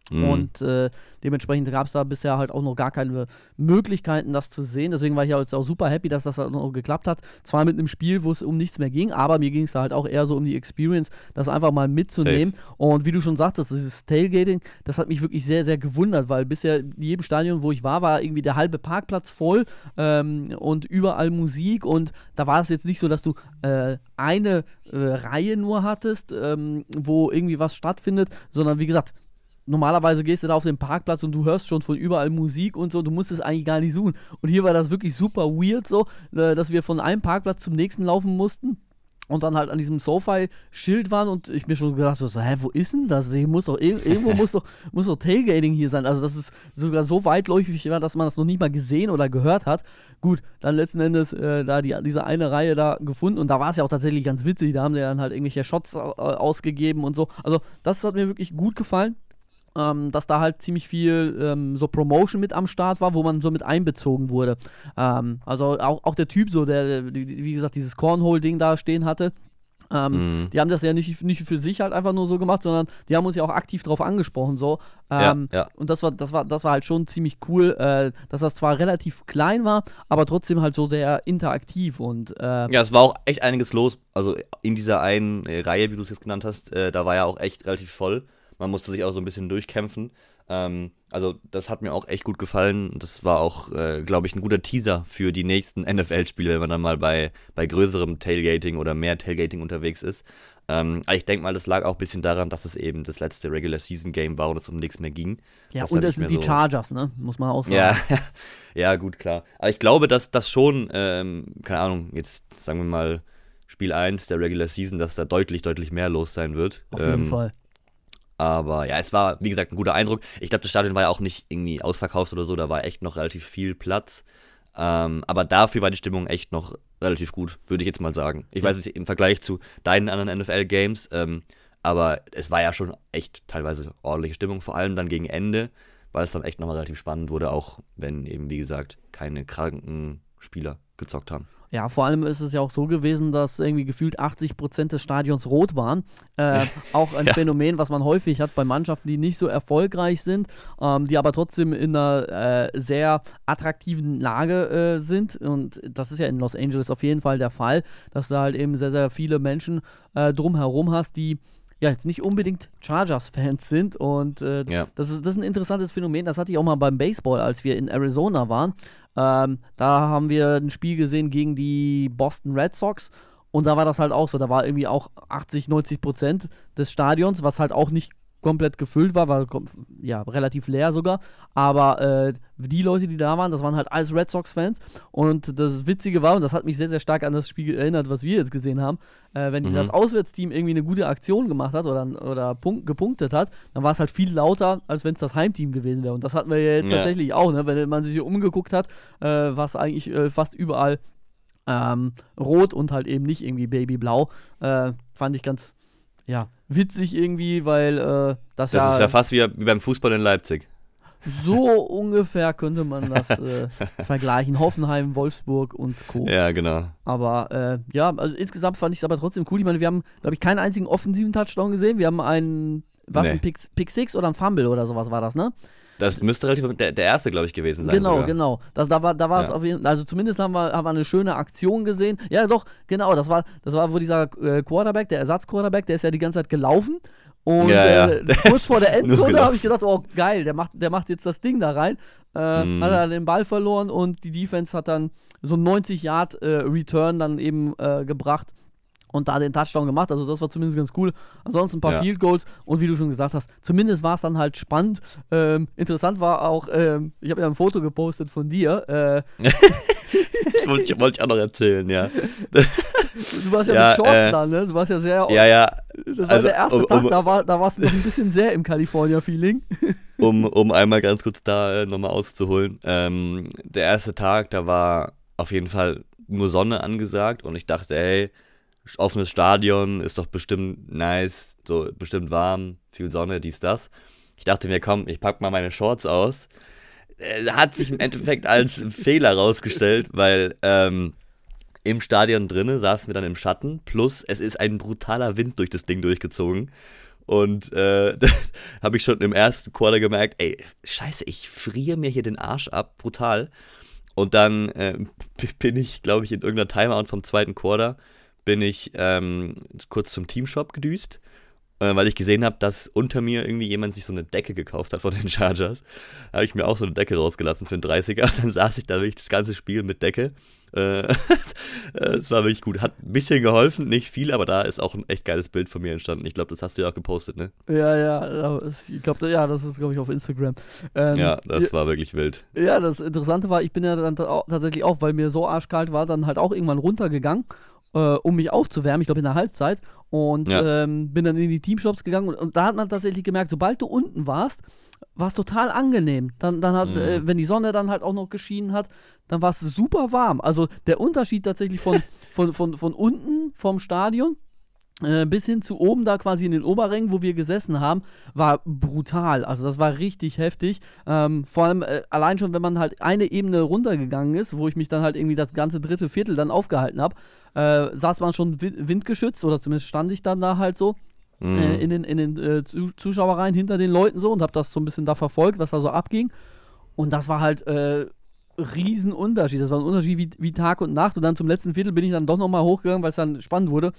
Mhm. Und äh, dementsprechend gab es da bisher halt auch noch gar keine Möglichkeiten, das zu sehen. Deswegen war ich jetzt auch super happy, dass das halt noch geklappt hat. Zwar mit einem Spiel, wo es um nichts mehr ging, aber mir ging es da halt auch eher so um die Experience, das einfach mal mitzunehmen. Safe. Und wie du schon sagtest, dieses Tailgating, das hat mich wirklich sehr, sehr gewundert, weil bisher in jedem Stadion, wo ich war, war irgendwie der halbe Parkplatz voll ähm, und überall Musik. Und da war es jetzt nicht so, dass du äh, eine äh, Reihe nur hattest, ähm, wo irgendwie was stattfindet, sondern wie gesagt, normalerweise gehst du da auf den Parkplatz und du hörst schon von überall Musik und so, du musst es eigentlich gar nicht suchen. Und hier war das wirklich super weird so, äh, dass wir von einem Parkplatz zum nächsten laufen mussten und dann halt an diesem SoFi-Schild waren und ich mir schon gedacht so, hä, wo ist denn das? Hier muss doch, irgendwo muss doch, muss doch Tailgating hier sein. Also das ist sogar so weitläufig, dass man das noch nie mal gesehen oder gehört hat. Gut, dann letzten Endes äh, da die, diese eine Reihe da gefunden und da war es ja auch tatsächlich ganz witzig. Da haben sie dann halt irgendwelche Shots äh, ausgegeben und so. Also das hat mir wirklich gut gefallen ähm, dass da halt ziemlich viel ähm, so Promotion mit am Start war, wo man so mit einbezogen wurde. Ähm, also auch, auch der Typ so, der, wie gesagt, dieses Cornhole-Ding da stehen hatte, Ähm, mhm. Die haben das ja nicht, nicht für sich halt einfach nur so gemacht, sondern die haben uns ja auch aktiv darauf angesprochen. So. Ähm, ja, ja. Und das war, das, war, das war halt schon ziemlich cool, äh, dass das zwar relativ klein war, aber trotzdem halt so sehr interaktiv. Und, äh, ja, es war auch echt einiges los. Also in dieser einen Reihe, wie du es jetzt genannt hast, äh, da war ja auch echt relativ voll. Man musste sich auch so ein bisschen durchkämpfen. Ähm, also das hat mir auch echt gut gefallen. Das war auch, äh, glaube ich, ein guter Teaser für die nächsten NFL-Spiele, wenn man dann mal bei, bei größerem Tailgating oder mehr Tailgating unterwegs ist. Ähm, ich denke mal, das lag auch ein bisschen daran, dass es eben das letzte Regular Season Game war und es um nichts mehr ging. Ja, das und es sind die so Chargers, ne? Muss man auch sagen. Ja, ja gut, klar. Aber ich glaube, dass das schon, ähm, keine Ahnung, jetzt sagen wir mal Spiel 1 der Regular Season, dass da deutlich, deutlich mehr los sein wird. Auf jeden ähm, Fall. Aber ja, es war, wie gesagt, ein guter Eindruck. Ich glaube, das Stadion war ja auch nicht irgendwie ausverkauft oder so, da war echt noch relativ viel Platz. Ähm, aber dafür war die Stimmung echt noch relativ gut, würde ich jetzt mal sagen. Ich weiß nicht, im Vergleich zu deinen anderen NFL-Games, ähm, aber es war ja schon echt teilweise ordentliche Stimmung, vor allem dann gegen Ende, weil es dann echt nochmal relativ spannend wurde, auch wenn eben, wie gesagt, keine kranken Spieler gezockt haben. Ja, vor allem ist es ja auch so gewesen, dass irgendwie gefühlt 80 Prozent des Stadions rot waren. Äh, auch ein ja. Phänomen, was man häufig hat bei Mannschaften, die nicht so erfolgreich sind, ähm, die aber trotzdem in einer äh, sehr attraktiven Lage äh, sind. Und das ist ja in Los Angeles auf jeden Fall der Fall, dass du halt eben sehr, sehr viele Menschen äh, drumherum hast, die ja, jetzt nicht unbedingt Chargers-Fans sind. Und äh, ja. das, ist, das ist ein interessantes Phänomen. Das hatte ich auch mal beim Baseball, als wir in Arizona waren. Ähm, da haben wir ein Spiel gesehen gegen die Boston Red Sox. Und da war das halt auch so. Da war irgendwie auch 80, 90 Prozent des Stadions, was halt auch nicht komplett gefüllt war, war ja relativ leer sogar. Aber äh, die Leute, die da waren, das waren halt alles Red Sox-Fans. Und das Witzige war, und das hat mich sehr, sehr stark an das Spiel erinnert, was wir jetzt gesehen haben, äh, wenn mhm. das Auswärtsteam irgendwie eine gute Aktion gemacht hat oder, oder punkt, gepunktet hat, dann war es halt viel lauter, als wenn es das Heimteam gewesen wäre. Und das hatten wir ja jetzt ja. tatsächlich auch, ne? wenn man sich hier umgeguckt hat, äh, war es eigentlich äh, fast überall ähm, rot und halt eben nicht irgendwie babyblau. Äh, fand ich ganz, ja, witzig irgendwie, weil äh, das, das ja. Das ist ja fast wie, wie, beim Fußball in Leipzig. So ungefähr könnte man das äh, vergleichen. Hoffenheim, Wolfsburg und Co. Ja, genau. Aber äh, ja, also insgesamt fand ich es aber trotzdem cool. Ich meine, wir haben, glaube ich, keinen einzigen offensiven Touchdown gesehen. Wir haben einen, was, nee. ein Pick, Pick Six oder ein Fumble oder sowas war das, ne? Das müsste relativ der, der erste, glaube ich, gewesen sein. Genau, sogar. genau. Das, da war, da war ja. es auf jeden Fall, also zumindest haben wir, haben wir eine schöne Aktion gesehen. Ja, doch, genau, das war, das war, wo dieser äh, Quarterback, der Ersatz-Quarterback, der ist ja die ganze Zeit gelaufen. Und ja, ja. Äh, kurz vor der Endzone habe ich gedacht, oh geil, der macht, der macht jetzt das Ding da rein. Äh, mm. Hat er den Ball verloren und die Defense hat dann so 90 Yard äh, Return dann eben äh, gebracht und da den Touchdown gemacht. Also das war zumindest ganz cool. Ansonsten ein paar ja. Field Goals und wie du schon gesagt hast, zumindest war es dann halt spannend. Ähm, interessant war auch, ähm, ich habe ja ein Foto gepostet von dir. Äh, das wollte ich, wollte ich, auch noch erzählen, ja. Du warst ja, ja mit Shorts äh, da, ne? Du warst ja sehr. Ja, ja. Das war also, der erste um, Tag, um, da, war, da warst du noch ein bisschen sehr im California-Feeling. Um, um einmal ganz kurz da äh, nochmal auszuholen. Ähm, der erste Tag, da war auf jeden Fall nur Sonne angesagt und ich dachte, ey, offenes Stadion ist doch bestimmt nice, so bestimmt warm, viel Sonne, dies, das. Ich dachte mir, komm, ich pack mal meine Shorts aus. Äh, hat sich im Endeffekt als Fehler rausgestellt, weil ähm, im Stadion drinnen saßen wir dann im Schatten, plus es ist ein brutaler Wind durch das Ding durchgezogen. Und äh, habe ich schon im ersten Quarter gemerkt, ey, scheiße, ich friere mir hier den Arsch ab, brutal. Und dann äh, bin ich, glaube ich, in irgendeiner Timeout vom zweiten Quarter bin ich ähm, kurz zum Teamshop gedüst, äh, weil ich gesehen habe, dass unter mir irgendwie jemand sich so eine Decke gekauft hat von den Chargers. Da habe ich mir auch so eine Decke rausgelassen für einen 30er. Dann saß ich da wirklich das ganze Spiel mit Decke. Äh, es war wirklich gut. Hat ein bisschen geholfen, nicht viel, aber da ist auch ein echt geiles Bild von mir entstanden. Ich glaube, das hast du ja auch gepostet, ne? Ja, ja. Ich glaube, ja, das ist, glaube ich, auf Instagram. Ähm, ja, das war wirklich wild. Ja, das Interessante war, ich bin ja dann tatsächlich auch, weil mir so arschkalt war, dann halt auch irgendwann runtergegangen äh, um mich aufzuwärmen, ich glaube in der Halbzeit. Und ja. ähm, bin dann in die Teamshops gegangen und, und, da hat man tatsächlich gemerkt, sobald du unten warst, war es total angenehm. Dann, dann hat, mhm. äh, wenn die Sonne dann halt auch noch geschienen hat, dann war es super warm. Also der Unterschied tatsächlich von, von, von, von unten vom Stadion äh, bis hin zu oben da quasi in den Oberrängen, wo wir gesessen haben, war brutal. Also das war richtig heftig. Ähm, vor allem äh, allein schon, wenn man halt eine Ebene runtergegangen ist, wo ich mich dann halt irgendwie das ganze dritte Viertel dann aufgehalten habe, äh, saß man schon windgeschützt oder zumindest stand ich dann da halt so. Mhm. Äh, in den, in den äh, Zuschauerreihen hinter den Leuten so und habe das so ein bisschen da verfolgt, was da so abging. Und das war halt äh, Riesenunterschied. Das war ein Unterschied wie, wie Tag und Nacht. Und dann zum letzten Viertel bin ich dann doch nochmal hochgegangen, weil es dann spannend wurde.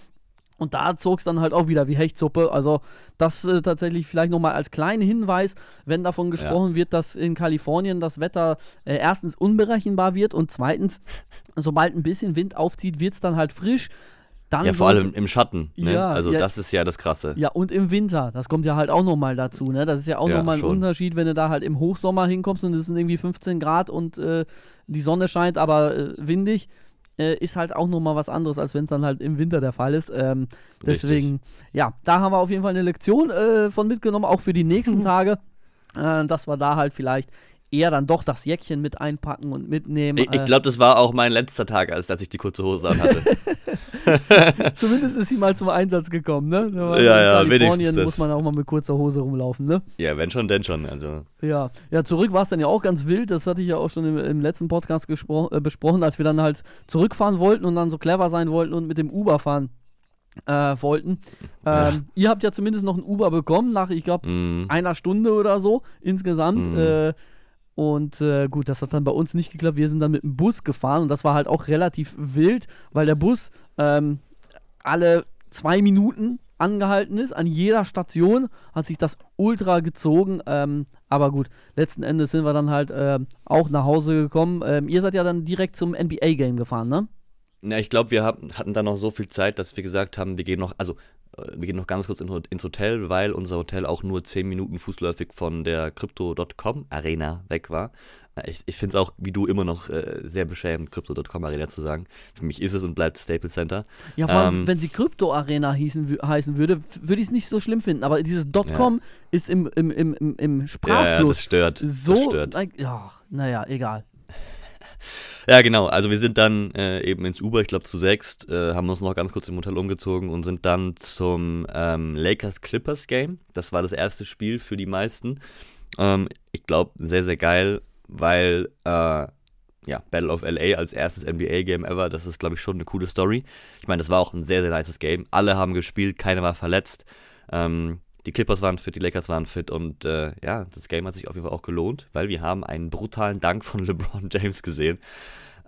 Und da zog es dann halt auch wieder wie Hechtsuppe. Also das äh, tatsächlich vielleicht nochmal als kleinen Hinweis, wenn davon gesprochen ja. wird, dass in Kalifornien das Wetter äh, erstens unberechenbar wird und zweitens, sobald ein bisschen Wind aufzieht, wird es dann halt frisch. Dann ja, vor allem im Schatten. Ne? Ja, also ja, das ist ja das Krasse. Ja, und im Winter. Das kommt ja halt auch nochmal dazu. Ne? Das ist ja auch ja, nochmal ein schon. Unterschied, wenn du da halt im Hochsommer hinkommst und es sind irgendwie 15 Grad und äh, die Sonne scheint, aber äh, windig. Äh, ist halt auch nochmal was anderes, als wenn es dann halt im Winter der Fall ist. Ähm, deswegen, Richtig. ja, da haben wir auf jeden Fall eine Lektion äh, von mitgenommen, auch für die nächsten Tage. Äh, dass wir da halt vielleicht eher dann doch das Jäckchen mit einpacken und mitnehmen. Ich, ich glaube, das war auch mein letzter Tag, als dass ich die kurze Hose anhatte. Zumindest ist sie mal zum Einsatz gekommen, ne? Ja, ja, in Kalifornien muss man auch mal mit kurzer Hose rumlaufen, ne? Ja, wenn schon, denn schon. Also. Ja, ja zurück war es dann ja auch ganz wild. Das hatte ich ja auch schon im, im letzten Podcast äh, besprochen, als wir dann halt zurückfahren wollten und dann so clever sein wollten und mit dem Uber fahren. Äh, wollten. Ähm, ja. Ihr habt ja zumindest noch ein Uber bekommen, nach, ich glaube, mm. einer Stunde oder so insgesamt. Mm. Äh, und äh, gut, das hat dann bei uns nicht geklappt. Wir sind dann mit dem Bus gefahren und das war halt auch relativ wild, weil der Bus ähm, alle zwei Minuten angehalten ist. An jeder Station hat sich das ultra gezogen. Ähm, aber gut, letzten Endes sind wir dann halt äh, auch nach Hause gekommen. Ähm, ihr seid ja dann direkt zum NBA-Game gefahren, ne? Ja, ich glaube, wir hatten dann noch so viel Zeit, dass wir gesagt haben, wir gehen noch, also wir gehen noch ganz kurz in, ins Hotel, weil unser Hotel auch nur 10 Minuten fußläufig von der Crypto.com Arena weg war. Äh, ich, ich finde es auch, wie du, immer noch äh, sehr beschämend, Crypto.com Arena zu sagen. Für mich ist es und bleibt Staples Center. Ja, vor allem, ähm, wenn sie Crypto Arena hießen, heißen würde, würde ich es nicht so schlimm finden. Aber dieses .com ja. ist im, im, im, im, im Sprachfluss ja, ja, das stört. so. Das stört. Ja, naja, egal. Ja, genau. Also wir sind dann äh, eben ins Uber, ich glaube zu sechst, äh, haben uns noch ganz kurz im Hotel umgezogen und sind dann zum ähm, Lakers Clippers Game. Das war das erste Spiel für die meisten. Ähm, ich glaube, sehr, sehr geil, weil äh, ja, Battle of LA als erstes NBA-Game ever, das ist, glaube ich, schon eine coole Story. Ich meine, das war auch ein sehr, sehr nices Game. Alle haben gespielt, keiner war verletzt. Ähm, die Clippers waren fit, die Lakers waren fit und äh, ja, das Game hat sich auf jeden Fall auch gelohnt, weil wir haben einen brutalen Dank von LeBron James gesehen.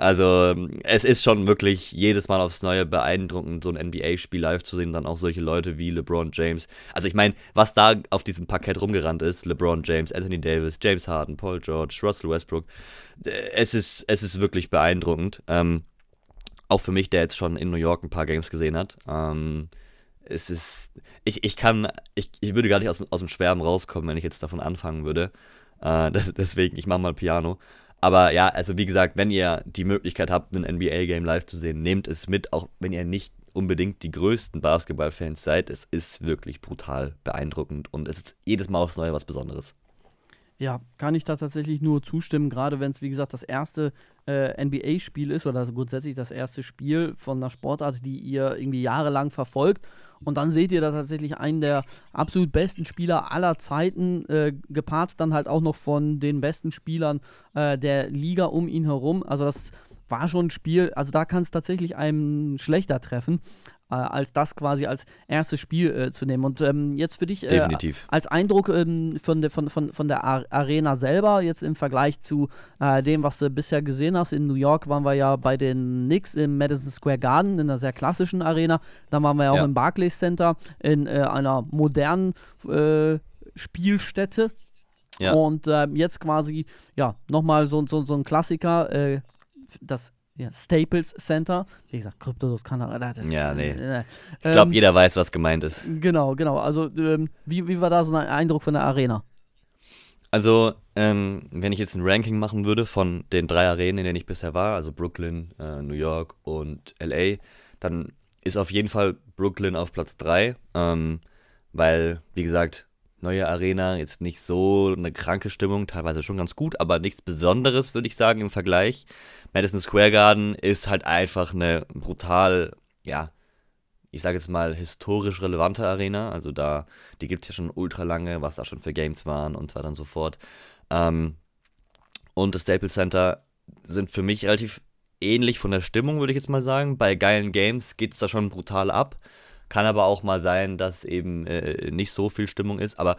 Also es ist schon wirklich jedes Mal aufs Neue beeindruckend, so ein NBA-Spiel live zu sehen, dann auch solche Leute wie LeBron James. Also ich meine, was da auf diesem Parkett rumgerannt ist, LeBron James, Anthony Davis, James Harden, Paul George, Russell Westbrook, äh, es ist, es ist wirklich beeindruckend. Ähm, auch für mich, der jetzt schon in New York ein paar Games gesehen hat. Ähm, es ist, ich, ich kann, ich, ich würde gar nicht aus, aus dem Schwärmen rauskommen, wenn ich jetzt davon anfangen würde. Äh, das, deswegen, ich mache mal Piano. Aber ja, also wie gesagt, wenn ihr die Möglichkeit habt, ein NBA-Game live zu sehen, nehmt es mit, auch wenn ihr nicht unbedingt die größten Basketballfans seid. Es ist wirklich brutal beeindruckend und es ist jedes Mal aufs Neue was Besonderes. Ja, kann ich da tatsächlich nur zustimmen, gerade wenn es, wie gesagt, das erste äh, NBA-Spiel ist oder grundsätzlich das erste Spiel von einer Sportart, die ihr irgendwie jahrelang verfolgt. Und dann seht ihr da tatsächlich einen der absolut besten Spieler aller Zeiten, äh, gepaart dann halt auch noch von den besten Spielern äh, der Liga um ihn herum. Also das war schon ein Spiel, also da kann es tatsächlich einem schlechter treffen als das quasi als erstes Spiel äh, zu nehmen. Und ähm, jetzt für dich äh, als Eindruck ähm, von, de, von, von, von der Arena selber, jetzt im Vergleich zu äh, dem, was du bisher gesehen hast. In New York waren wir ja bei den Knicks im Madison Square Garden, in einer sehr klassischen Arena. Dann waren wir ja auch ja. im Barclays Center, in äh, einer modernen äh, Spielstätte. Ja. Und ähm, jetzt quasi, ja, nochmal so, so, so ein Klassiker, das ja, Staples Center. Wie gesagt, Krypto.com. Ja, nee. Äh, ich glaube, ähm, jeder weiß, was gemeint ist. Genau, genau. Also, ähm, wie, wie war da so ein Eindruck von der Arena? Also, ähm, wenn ich jetzt ein Ranking machen würde von den drei Arenen, in denen ich bisher war, also Brooklyn, äh, New York und LA, dann ist auf jeden Fall Brooklyn auf Platz 3, ähm, weil, wie gesagt, neue Arena, jetzt nicht so eine kranke Stimmung, teilweise schon ganz gut, aber nichts Besonderes, würde ich sagen, im Vergleich. Madison Square Garden ist halt einfach eine brutal, ja, ich sage jetzt mal, historisch relevante Arena. Also da, die gibt es ja schon ultra lange, was da schon für Games waren und so weiter und so fort. Ähm, und das Staples Center sind für mich relativ ähnlich von der Stimmung, würde ich jetzt mal sagen. Bei geilen Games geht es da schon brutal ab. Kann aber auch mal sein, dass eben äh, nicht so viel Stimmung ist. Aber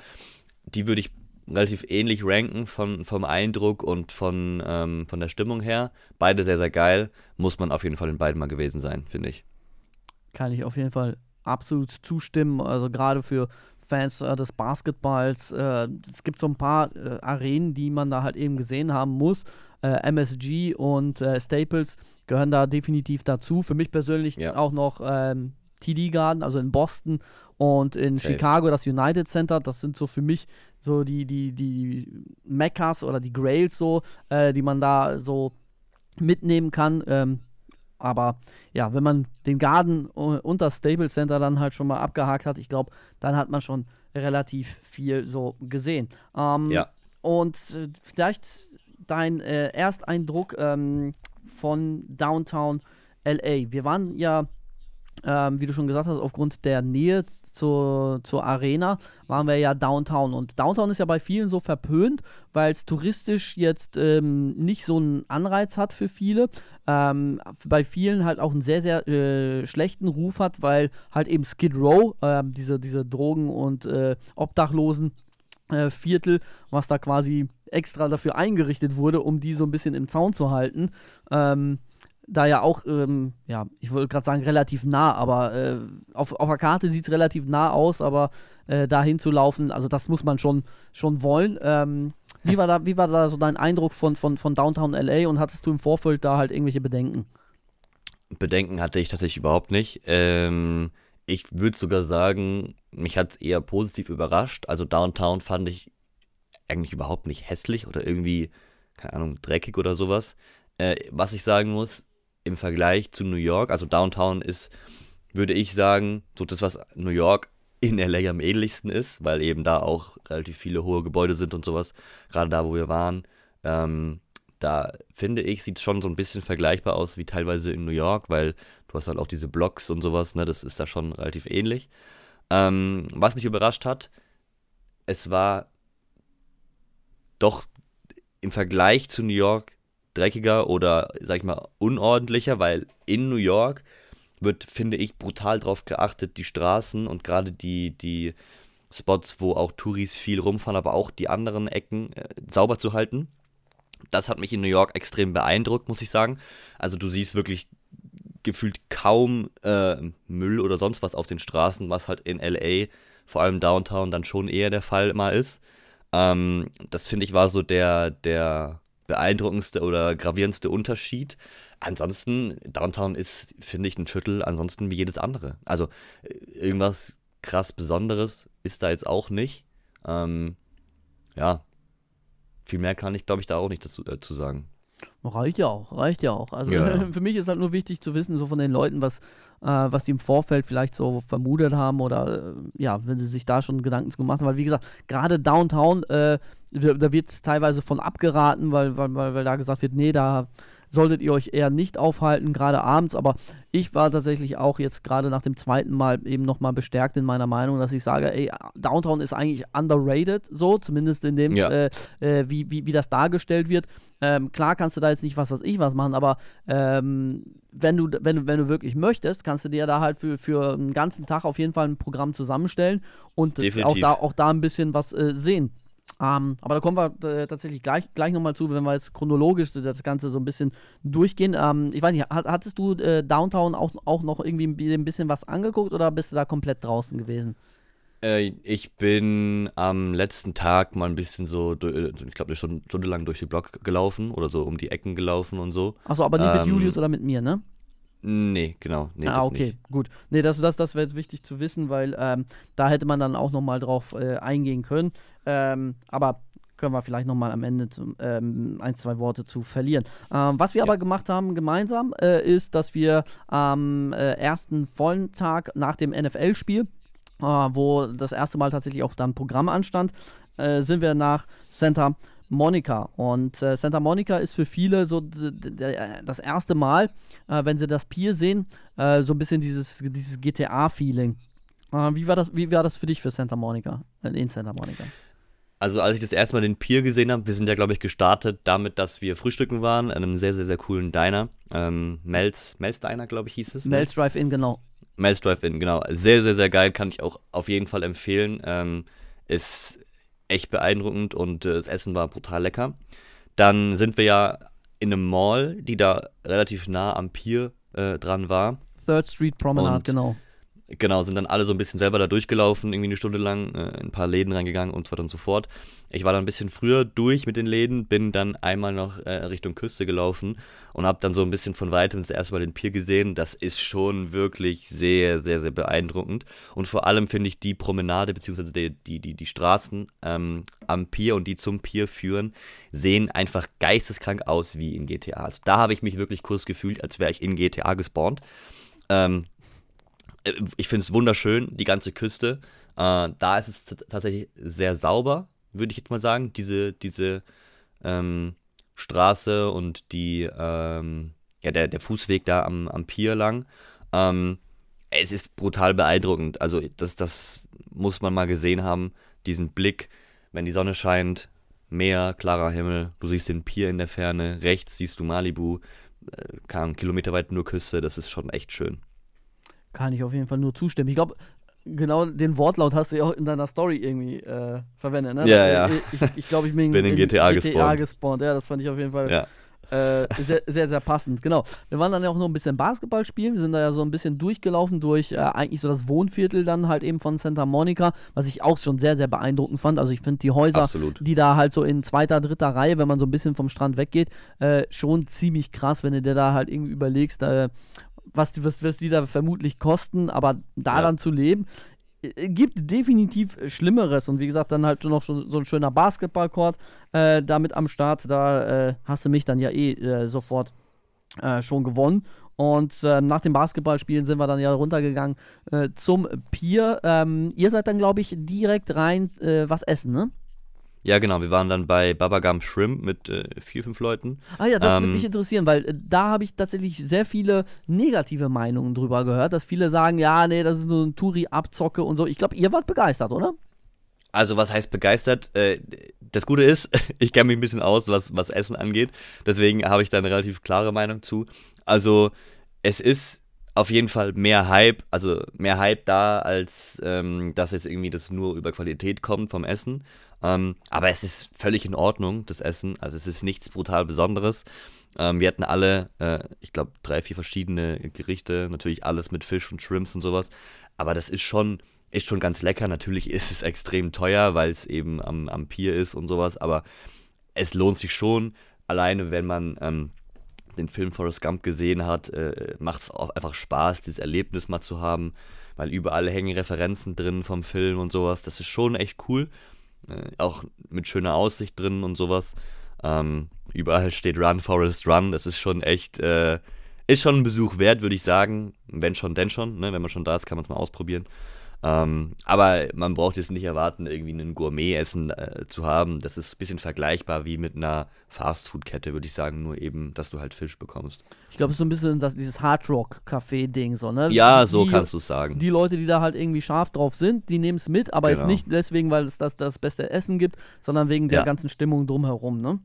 die würde ich relativ ähnlich ranken von, vom Eindruck und von, ähm, von der Stimmung her. Beide sehr, sehr geil. Muss man auf jeden Fall in beiden mal gewesen sein, finde ich. Kann ich auf jeden Fall absolut zustimmen. Also gerade für Fans äh, des Basketballs. Äh, es gibt so ein paar äh, Arenen, die man da halt eben gesehen haben muss. Äh, MSG und äh, Staples gehören da definitiv dazu. Für mich persönlich ja. auch noch ähm, TD Garden, also in Boston und in Safe. Chicago das United Center. Das sind so für mich so die, die, die Meccas oder die Grails so, äh, die man da so mitnehmen kann. Ähm, aber ja, wenn man den Garden und das Staples Center dann halt schon mal abgehakt hat, ich glaube, dann hat man schon relativ viel so gesehen. Ähm, ja. Und äh, vielleicht dein äh, Ersteindruck ähm, von Downtown LA. Wir waren ja, ähm, wie du schon gesagt hast, aufgrund der Nähe zur, zur Arena waren wir ja Downtown. Und Downtown ist ja bei vielen so verpönt, weil es touristisch jetzt ähm, nicht so einen Anreiz hat für viele. Ähm, bei vielen halt auch einen sehr, sehr äh, schlechten Ruf hat, weil halt eben Skid Row, äh, diese, diese Drogen- und äh, Obdachlosen äh, Viertel, was da quasi extra dafür eingerichtet wurde, um die so ein bisschen im Zaun zu halten. Ähm, da ja auch, ähm, ja, ich wollte gerade sagen, relativ nah, aber äh, auf, auf der Karte sieht es relativ nah aus, aber äh, dahin zu laufen, also das muss man schon, schon wollen. Ähm, wie, war da, wie war da so dein Eindruck von, von, von Downtown LA und hattest du im Vorfeld da halt irgendwelche Bedenken? Bedenken hatte ich tatsächlich überhaupt nicht. Ähm, ich würde sogar sagen, mich hat es eher positiv überrascht. Also Downtown fand ich eigentlich überhaupt nicht hässlich oder irgendwie, keine Ahnung, dreckig oder sowas. Äh, was ich sagen muss, im Vergleich zu New York, also Downtown ist, würde ich sagen, so das, was New York in LA am ähnlichsten ist, weil eben da auch relativ viele hohe Gebäude sind und sowas, gerade da, wo wir waren. Ähm, da finde ich, sieht es schon so ein bisschen vergleichbar aus wie teilweise in New York, weil du hast halt auch diese Blocks und sowas, ne, das ist da schon relativ ähnlich. Ähm, was mich überrascht hat, es war doch im Vergleich zu New York dreckiger oder, sag ich mal, unordentlicher, weil in New York wird, finde ich, brutal darauf geachtet, die Straßen und gerade die, die Spots, wo auch Touris viel rumfahren, aber auch die anderen Ecken äh, sauber zu halten. Das hat mich in New York extrem beeindruckt, muss ich sagen. Also du siehst wirklich gefühlt kaum äh, Müll oder sonst was auf den Straßen, was halt in LA, vor allem Downtown, dann schon eher der Fall mal ist. Ähm, das finde ich war so der, der beeindruckendste oder gravierendste Unterschied. Ansonsten, Downtown ist, finde ich, ein Viertel ansonsten wie jedes andere. Also äh, irgendwas krass Besonderes ist da jetzt auch nicht. Ähm, ja, viel mehr kann ich, glaube ich, da auch nicht dazu äh, zu sagen. Reicht ja auch, reicht ja auch. Also ja. für mich ist halt nur wichtig zu wissen, so von den Leuten, was, äh, was die im Vorfeld vielleicht so vermutet haben oder äh, ja, wenn sie sich da schon Gedanken zu gemacht haben. Weil wie gesagt, gerade Downtown, äh, da wird teilweise von abgeraten, weil, weil, weil da gesagt wird, nee, da solltet ihr euch eher nicht aufhalten, gerade abends. Aber ich war tatsächlich auch jetzt gerade nach dem zweiten Mal eben nochmal bestärkt in meiner Meinung, dass ich sage, ey, Downtown ist eigentlich underrated, so, zumindest in dem, ja. äh, äh, wie, wie, wie das dargestellt wird. Ähm, klar kannst du da jetzt nicht was weiß ich was machen, aber ähm, wenn, du, wenn, du, wenn du wirklich möchtest, kannst du dir da halt für, für einen ganzen Tag auf jeden Fall ein Programm zusammenstellen und auch da, auch da ein bisschen was äh, sehen. Ähm, aber da kommen wir äh, tatsächlich gleich, gleich nochmal zu, wenn wir jetzt chronologisch das Ganze so ein bisschen durchgehen. Ähm, ich weiß nicht, hattest du äh, Downtown auch, auch noch irgendwie ein bisschen was angeguckt oder bist du da komplett draußen gewesen? Äh, ich bin am letzten Tag mal ein bisschen so, äh, ich glaube, eine Stunde, Stunde lang durch den Block gelaufen oder so um die Ecken gelaufen und so. Achso, aber nicht ähm, mit Julius oder mit mir, ne? Nee, genau. Nee, ah, okay, nicht. gut. Nee, das, das, das wäre jetzt wichtig zu wissen, weil ähm, da hätte man dann auch nochmal drauf äh, eingehen können. Ähm, aber können wir vielleicht nochmal am Ende zum, ähm, ein, zwei Worte zu verlieren. Ähm, was wir ja. aber gemacht haben gemeinsam, äh, ist, dass wir am äh, ersten vollen Tag nach dem NFL-Spiel, äh, wo das erste Mal tatsächlich auch dann Programm anstand, äh, sind wir nach Santa Monica. Und äh, Santa Monica ist für viele so das erste Mal, äh, wenn sie das Pier sehen, äh, so ein bisschen dieses, dieses GTA-Feeling. Äh, wie, war das, wie war das für dich für Santa Monica, äh, in Santa Monica? Also als ich das erste Mal den Pier gesehen habe, wir sind ja, glaube ich, gestartet damit, dass wir frühstücken waren in einem sehr, sehr, sehr coolen Diner. Ähm, Mel's, Mel's Diner, glaube ich, hieß es. Ne? Mel's Drive-In, genau. Mel's Drive-In, genau. Sehr, sehr, sehr geil, kann ich auch auf jeden Fall empfehlen. Ähm, ist echt beeindruckend und äh, das Essen war brutal lecker. Dann sind wir ja in einem Mall, die da relativ nah am Pier äh, dran war. Third Street Promenade, und genau. Genau, sind dann alle so ein bisschen selber da durchgelaufen, irgendwie eine Stunde lang, äh, in ein paar Läden reingegangen und so weiter und so fort. Ich war dann ein bisschen früher durch mit den Läden, bin dann einmal noch äh, Richtung Küste gelaufen und habe dann so ein bisschen von weitem das erste Mal den Pier gesehen. Das ist schon wirklich sehr, sehr, sehr beeindruckend. Und vor allem finde ich die Promenade bzw. Die, die, die, die Straßen ähm, am Pier und die zum Pier führen, sehen einfach geisteskrank aus wie in GTA. Also da habe ich mich wirklich kurz gefühlt, als wäre ich in GTA gespawnt. Ähm, äh, ich finde es wunderschön, die ganze Küste. Äh, da ist es tatsächlich sehr sauber, würde ich jetzt mal sagen. Diese, diese ähm, Straße und die, ähm, ja, der, der Fußweg da am, am Pier lang. Ähm, es ist brutal beeindruckend. Also, das, das muss man mal gesehen haben. Diesen Blick, wenn die Sonne scheint, Meer, klarer Himmel, du siehst den Pier in der Ferne, rechts siehst du Malibu, äh, kann kilometerweit nur Küste, das ist schon echt schön. Kann ich auf jeden Fall nur zustimmen. Ich glaube, genau den Wortlaut hast du ja auch in deiner Story irgendwie äh, verwendet, ne? Ja, ja. Ich glaube, ich, glaub, ich bin, bin in, in GTA, GTA gespawnt. gespawnt. Ja, das fand ich auf jeden Fall ja. äh, sehr, sehr, sehr, passend. Genau. Wir waren dann ja auch noch ein bisschen Basketball spielen. Wir sind da ja so ein bisschen durchgelaufen durch äh, eigentlich so das Wohnviertel dann halt eben von Santa Monica, was ich auch schon sehr, sehr beeindruckend fand. Also ich finde die Häuser, Absolut. die da halt so in zweiter, dritter Reihe, wenn man so ein bisschen vom Strand weggeht, äh, schon ziemlich krass, wenn du dir da halt irgendwie überlegst, äh, was, was, was die da vermutlich kosten, aber daran ja. zu leben, äh, gibt definitiv Schlimmeres. Und wie gesagt, dann halt noch so, so ein schöner Basketballcourt äh, damit am Start. Da äh, hast du mich dann ja eh äh, sofort äh, schon gewonnen. Und äh, nach dem Basketballspielen sind wir dann ja runtergegangen zum Pier. Ähm, ihr seid dann, glaube ich, direkt rein was essen, ne? Ja, genau. Wir waren dann bei Babagam Shrimp mit äh, vier, fünf Leuten. Ah ja, das ähm, würde mich interessieren, weil äh, da habe ich tatsächlich sehr viele negative Meinungen drüber gehört, dass viele sagen, ja, nee, das ist nur ein Touri-Abzocke und so. Ich glaube, ihr wart begeistert, oder? Also, was heißt begeistert? Äh, das Gute ist, ich kenne mich ein bisschen aus, was, was Essen angeht. Deswegen habe ich da eine relativ klare Meinung zu. Also, es ist auf jeden Fall mehr Hype, also mehr Hype da, als ähm, dass jetzt irgendwie das nur über Qualität kommt vom Essen. Ähm, aber es ist völlig in Ordnung, das Essen. Also es ist nichts brutal Besonderes. Ähm, wir hatten alle, äh, ich glaube, drei, vier verschiedene Gerichte. Natürlich alles mit Fisch und Shrimps und sowas. Aber das ist schon, ist schon ganz lecker. Natürlich ist es extrem teuer, weil es eben am, am Pier ist und sowas. Aber es lohnt sich schon. Alleine, wenn man ähm, den Film Forrest Gump gesehen hat, äh, macht es auch einfach Spaß, dieses Erlebnis mal zu haben. Weil überall hängen Referenzen drin vom Film und sowas. Das ist schon echt cool. Äh, auch mit schöner Aussicht drin und sowas. Ähm, überall steht Run, Forest, Run. Das ist schon echt, äh, ist schon ein Besuch wert, würde ich sagen. Wenn schon, denn schon. Ne? Wenn man schon da ist, kann man es mal ausprobieren. Ähm, aber man braucht jetzt nicht erwarten, irgendwie ein Gourmet-Essen äh, zu haben. Das ist ein bisschen vergleichbar wie mit einer Fastfood-Kette, würde ich sagen, nur eben, dass du halt Fisch bekommst. Ich glaube, es ist so ein bisschen das, dieses Hardrock-Café-Ding, so, ne? Ja, so die, kannst du es sagen. Die Leute, die da halt irgendwie scharf drauf sind, die nehmen es mit, aber genau. jetzt nicht deswegen, weil es das, das beste Essen gibt, sondern wegen der ja. ganzen Stimmung drumherum, ne?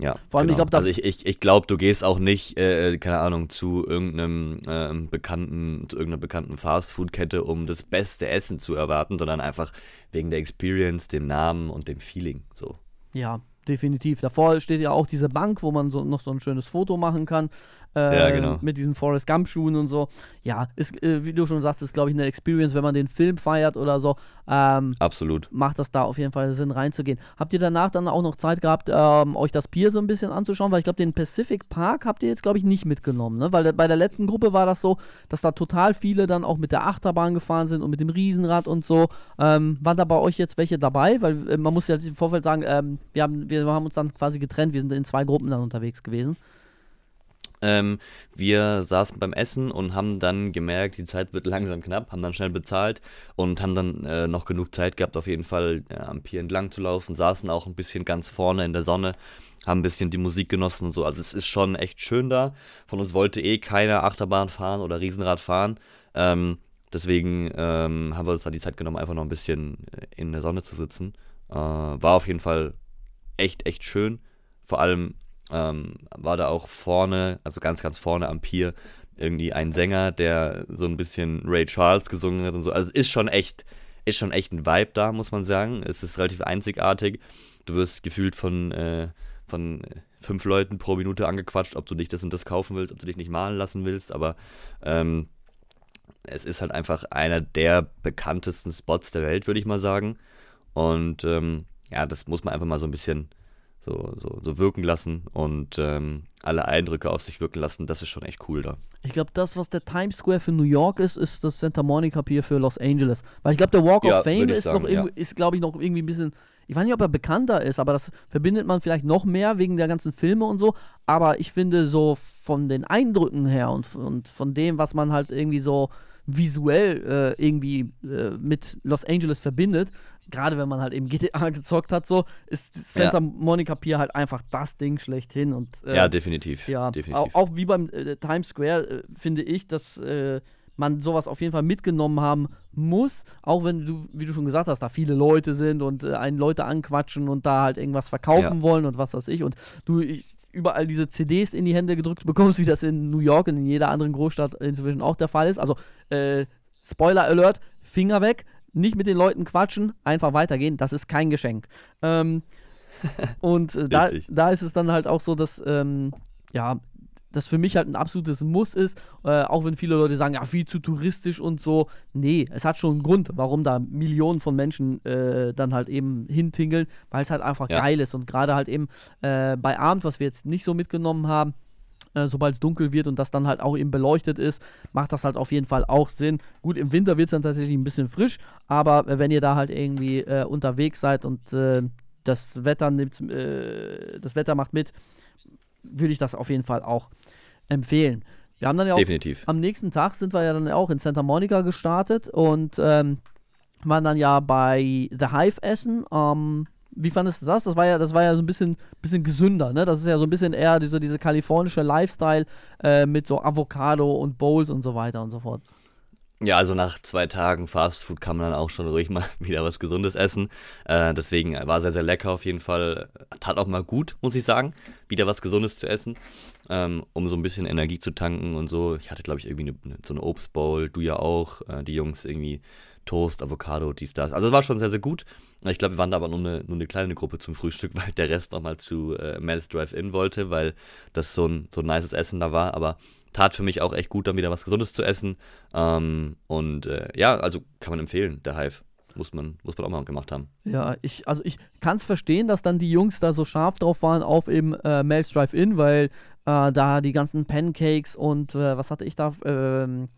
Ja, vor allem, genau. ich glaube, also ich, ich, ich glaube, du gehst auch nicht, äh, keine Ahnung, zu irgendeinem äh, bekannten, zu irgendeiner bekannten Fastfood-Kette, um das beste Essen zu erwarten, sondern einfach wegen der Experience, dem Namen und dem Feeling. So. Ja, definitiv. Davor steht ja auch diese Bank, wo man so, noch so ein schönes Foto machen kann. Äh, ja, genau. Mit diesen Forrest Gump Schuhen und so. Ja, ist, äh, wie du schon sagtest, glaube ich, eine Experience, wenn man den Film feiert oder so. Ähm, Absolut. Macht das da auf jeden Fall Sinn, reinzugehen. Habt ihr danach dann auch noch Zeit gehabt, ähm, euch das Pier so ein bisschen anzuschauen? Weil ich glaube, den Pacific Park habt ihr jetzt, glaube ich, nicht mitgenommen, ne? Weil bei der letzten Gruppe war das so, dass da total viele dann auch mit der Achterbahn gefahren sind und mit dem Riesenrad und so. Ähm, waren da bei euch jetzt welche dabei? Weil äh, man muss ja im Vorfeld sagen, ähm, wir, haben, wir haben uns dann quasi getrennt, wir sind in zwei Gruppen dann unterwegs gewesen. Ähm, wir saßen beim Essen und haben dann gemerkt, die Zeit wird langsam knapp, haben dann schnell bezahlt und haben dann äh, noch genug Zeit gehabt, auf jeden Fall äh, am Pier entlang zu laufen, saßen auch ein bisschen ganz vorne in der Sonne, haben ein bisschen die Musik genossen und so. Also es ist schon echt schön da. Von uns wollte eh keiner Achterbahn fahren oder Riesenrad fahren. Ähm, deswegen ähm, haben wir uns dann die Zeit genommen, einfach noch ein bisschen äh, in der Sonne zu sitzen. Äh, war auf jeden Fall echt, echt schön. Vor allem ähm, war da auch vorne, also ganz, ganz vorne am Pier, irgendwie ein Sänger, der so ein bisschen Ray Charles gesungen hat und so. Also ist schon echt, ist schon echt ein Vibe da, muss man sagen. Es ist relativ einzigartig. Du wirst gefühlt von, äh, von fünf Leuten pro Minute angequatscht, ob du dich das und das kaufen willst, ob du dich nicht malen lassen willst, aber ähm, es ist halt einfach einer der bekanntesten Spots der Welt, würde ich mal sagen. Und ähm, ja, das muss man einfach mal so ein bisschen so, so, so wirken lassen und ähm, alle Eindrücke auf sich wirken lassen. Das ist schon echt cool da. Ich glaube, das, was der Times Square für New York ist, ist das Santa Monica Pier für Los Angeles. Weil ich glaube, der Walk Ja, of Fame ist, sagen, noch ja. irgendwie- ist glaube ich, noch irgendwie ein bisschen. Ich weiß nicht, ob er bekannter ist, aber das verbindet man vielleicht noch mehr wegen der ganzen Filme und so. Aber ich finde, so von den Eindrücken her und, und von dem, was man halt irgendwie so visuell äh, irgendwie äh, mit Los Angeles verbindet, gerade wenn man halt eben GTA gezockt hat, so, ist Santa Monica Pier halt einfach das Ding schlechthin. Und, äh, ja, definitiv. ja, definitiv. Auch, auch wie beim äh, Times Square äh, finde ich, dass äh, man sowas auf jeden Fall mitgenommen haben muss, auch wenn du, wie du schon gesagt hast, da viele Leute sind und äh, einen Leute anquatschen und da halt irgendwas verkaufen Ja. wollen und was weiß ich und du ich, überall diese CDs in die Hände gedrückt bekommst, wie das in New York und in jeder anderen Großstadt inzwischen auch der Fall ist. Also äh, Spoiler Alert, Finger weg, nicht mit den Leuten quatschen, einfach weitergehen, das ist kein Geschenk. Ähm, und äh, da, da ist es dann halt auch so, dass ähm, ja, das für mich halt ein absolutes Muss ist, äh, auch wenn viele Leute sagen, ja, viel zu touristisch und so. Nee, es hat schon einen Grund, warum da Millionen von Menschen äh, dann halt eben hintingeln, weil es halt einfach Ja. geil ist. Und gerade halt eben äh, bei Abend, was wir jetzt nicht so mitgenommen haben, äh, sobald es dunkel wird und das dann halt auch eben beleuchtet ist, macht das halt auf jeden Fall auch Sinn. Gut, im Winter wird es dann tatsächlich ein bisschen frisch, aber äh, wenn ihr da halt irgendwie äh, unterwegs seid und äh, das Wetter nimmt, äh, das Wetter macht mit, würde ich das auf jeden Fall auch empfehlen. Wir haben dann ja auch definitiv. am nächsten Tag sind wir ja dann auch in Santa Monica gestartet und ähm, waren dann ja bei The Hive essen. Ähm, wie fandest du das? Das war ja, das war ja so ein bisschen, bisschen gesünder, ne? Das ist ja so ein bisschen eher diese, diese kalifornische Lifestyle äh, mit so Avocado und Bowls und so weiter und so fort. Ja, also nach zwei Tagen Fastfood kann man dann auch schon ruhig mal wieder was Gesundes essen. Äh, deswegen war sehr, sehr lecker auf jeden Fall. Tat auch mal gut, muss ich sagen, wieder was Gesundes zu essen, ähm, um so ein bisschen Energie zu tanken und so. Ich hatte, glaube ich, irgendwie eine, so eine Obstbowl, du ja auch, äh, die Jungs irgendwie Toast, Avocado, dies, das. Also es war schon sehr, sehr gut. Ich glaube, wir waren da aber nur eine, nur eine kleine Gruppe zum Frühstück, weil der Rest nochmal zu äh, Mel's Drive-In wollte, weil das so ein, so ein nices Essen da war. Aber tat für mich auch echt gut, dann wieder was Gesundes zu essen. Ähm, und äh, ja, also kann man empfehlen, der Hive. Muss man, muss man auch mal gemacht haben. Ja, ich, also ich kann es verstehen, dass dann die Jungs da so scharf drauf waren auf eben äh, Mel's Drive-In, weil äh, da die ganzen Pancakes und äh, was hatte ich da? Ähm,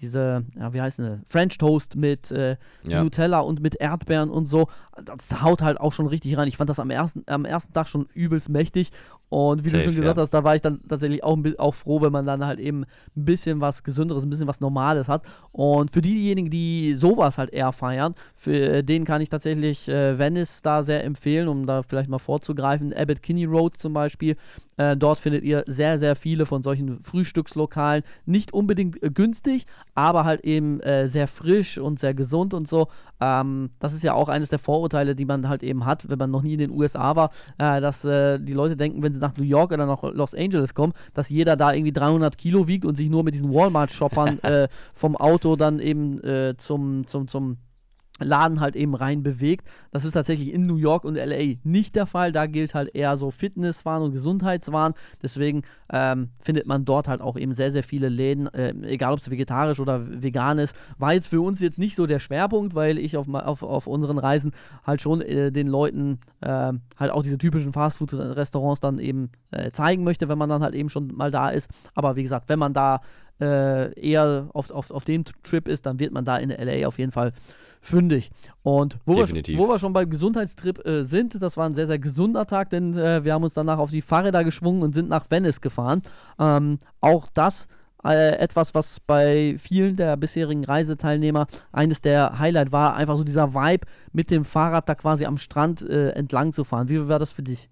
diese, ja, wie heißt denn, French Toast mit äh, Ja. Nutella und mit Erdbeeren und so. Das haut halt auch schon richtig rein. Ich fand das am ersten, am ersten Tag schon übelst mächtig. Und wie du Safe, schon gesagt ja. hast, da war ich dann tatsächlich auch, auch froh, wenn man dann halt eben ein bisschen was Gesünderes, ein bisschen was Normales hat. Und für diejenigen, die sowas halt eher feiern, für den kann ich tatsächlich äh, Venice da sehr empfehlen, um da vielleicht mal vorzugreifen. Abbott Kinney Road zum Beispiel. Äh, dort findet ihr sehr, sehr viele von solchen Frühstückslokalen. Nicht unbedingt äh, günstig, aber halt eben äh, sehr frisch und sehr gesund und so. Ähm, das ist ja auch eines der Vorurteile, die man halt eben hat, wenn man noch nie in den USA war, äh, dass äh, die Leute denken, wenn sie nach New York oder nach Los Angeles kommen, dass jeder da irgendwie 300 Kilo wiegt und sich nur mit diesen Walmart-Shoppern äh, vom Auto dann eben zum, zum, zum Laden halt eben rein bewegt. Das ist tatsächlich in New York und LA nicht der Fall. Da gilt halt eher so Fitnesswahn und Gesundheitswahn. Deswegen ähm, findet man dort halt auch eben sehr, sehr viele Läden, äh, egal ob es vegetarisch oder vegan ist. War jetzt für uns jetzt nicht so der Schwerpunkt, weil ich auf, auf, auf unseren Reisen halt schon äh, den Leuten äh, halt auch diese typischen Fastfood-Restaurants dann eben äh, zeigen möchte, wenn man dann halt eben schon mal da ist. Aber wie gesagt, wenn man da äh, eher auf, auf, auf dem Trip ist, dann wird man da in LA auf jeden Fall fündig. Und wo, wir, wo wir schon beim Gesundheitstrip äh, sind, das war ein sehr, sehr gesunder Tag, denn äh, wir haben uns danach auf die Fahrräder geschwungen und sind nach Venice gefahren. Ähm, auch das äh, etwas, was bei vielen der bisherigen Reiseteilnehmer eines der Highlight war, einfach so dieser Vibe mit dem Fahrrad da quasi am Strand äh, entlang zu fahren. Wie war das für dich?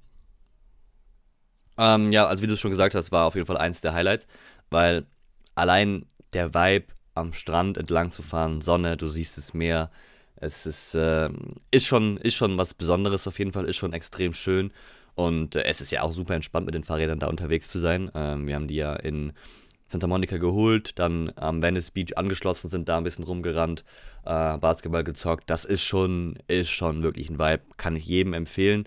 Ähm, ja, also wie du es schon gesagt hast, war auf jeden Fall eins der Highlights, weil allein der Vibe am Strand entlang zu fahren, Sonne, du siehst das Meer, Es ist, äh, ist, schon, ist schon was Besonderes auf jeden Fall, ist schon extrem schön. Und äh, es ist ja auch super entspannt, mit den Fahrrädern da unterwegs zu sein. Ähm, wir haben die ja in Santa Monica geholt, dann am Venice Beach angeschlossen, sind da ein bisschen rumgerannt, äh, Basketball gezockt. Das ist schon, ist schon wirklich ein Vibe. Kann ich jedem empfehlen.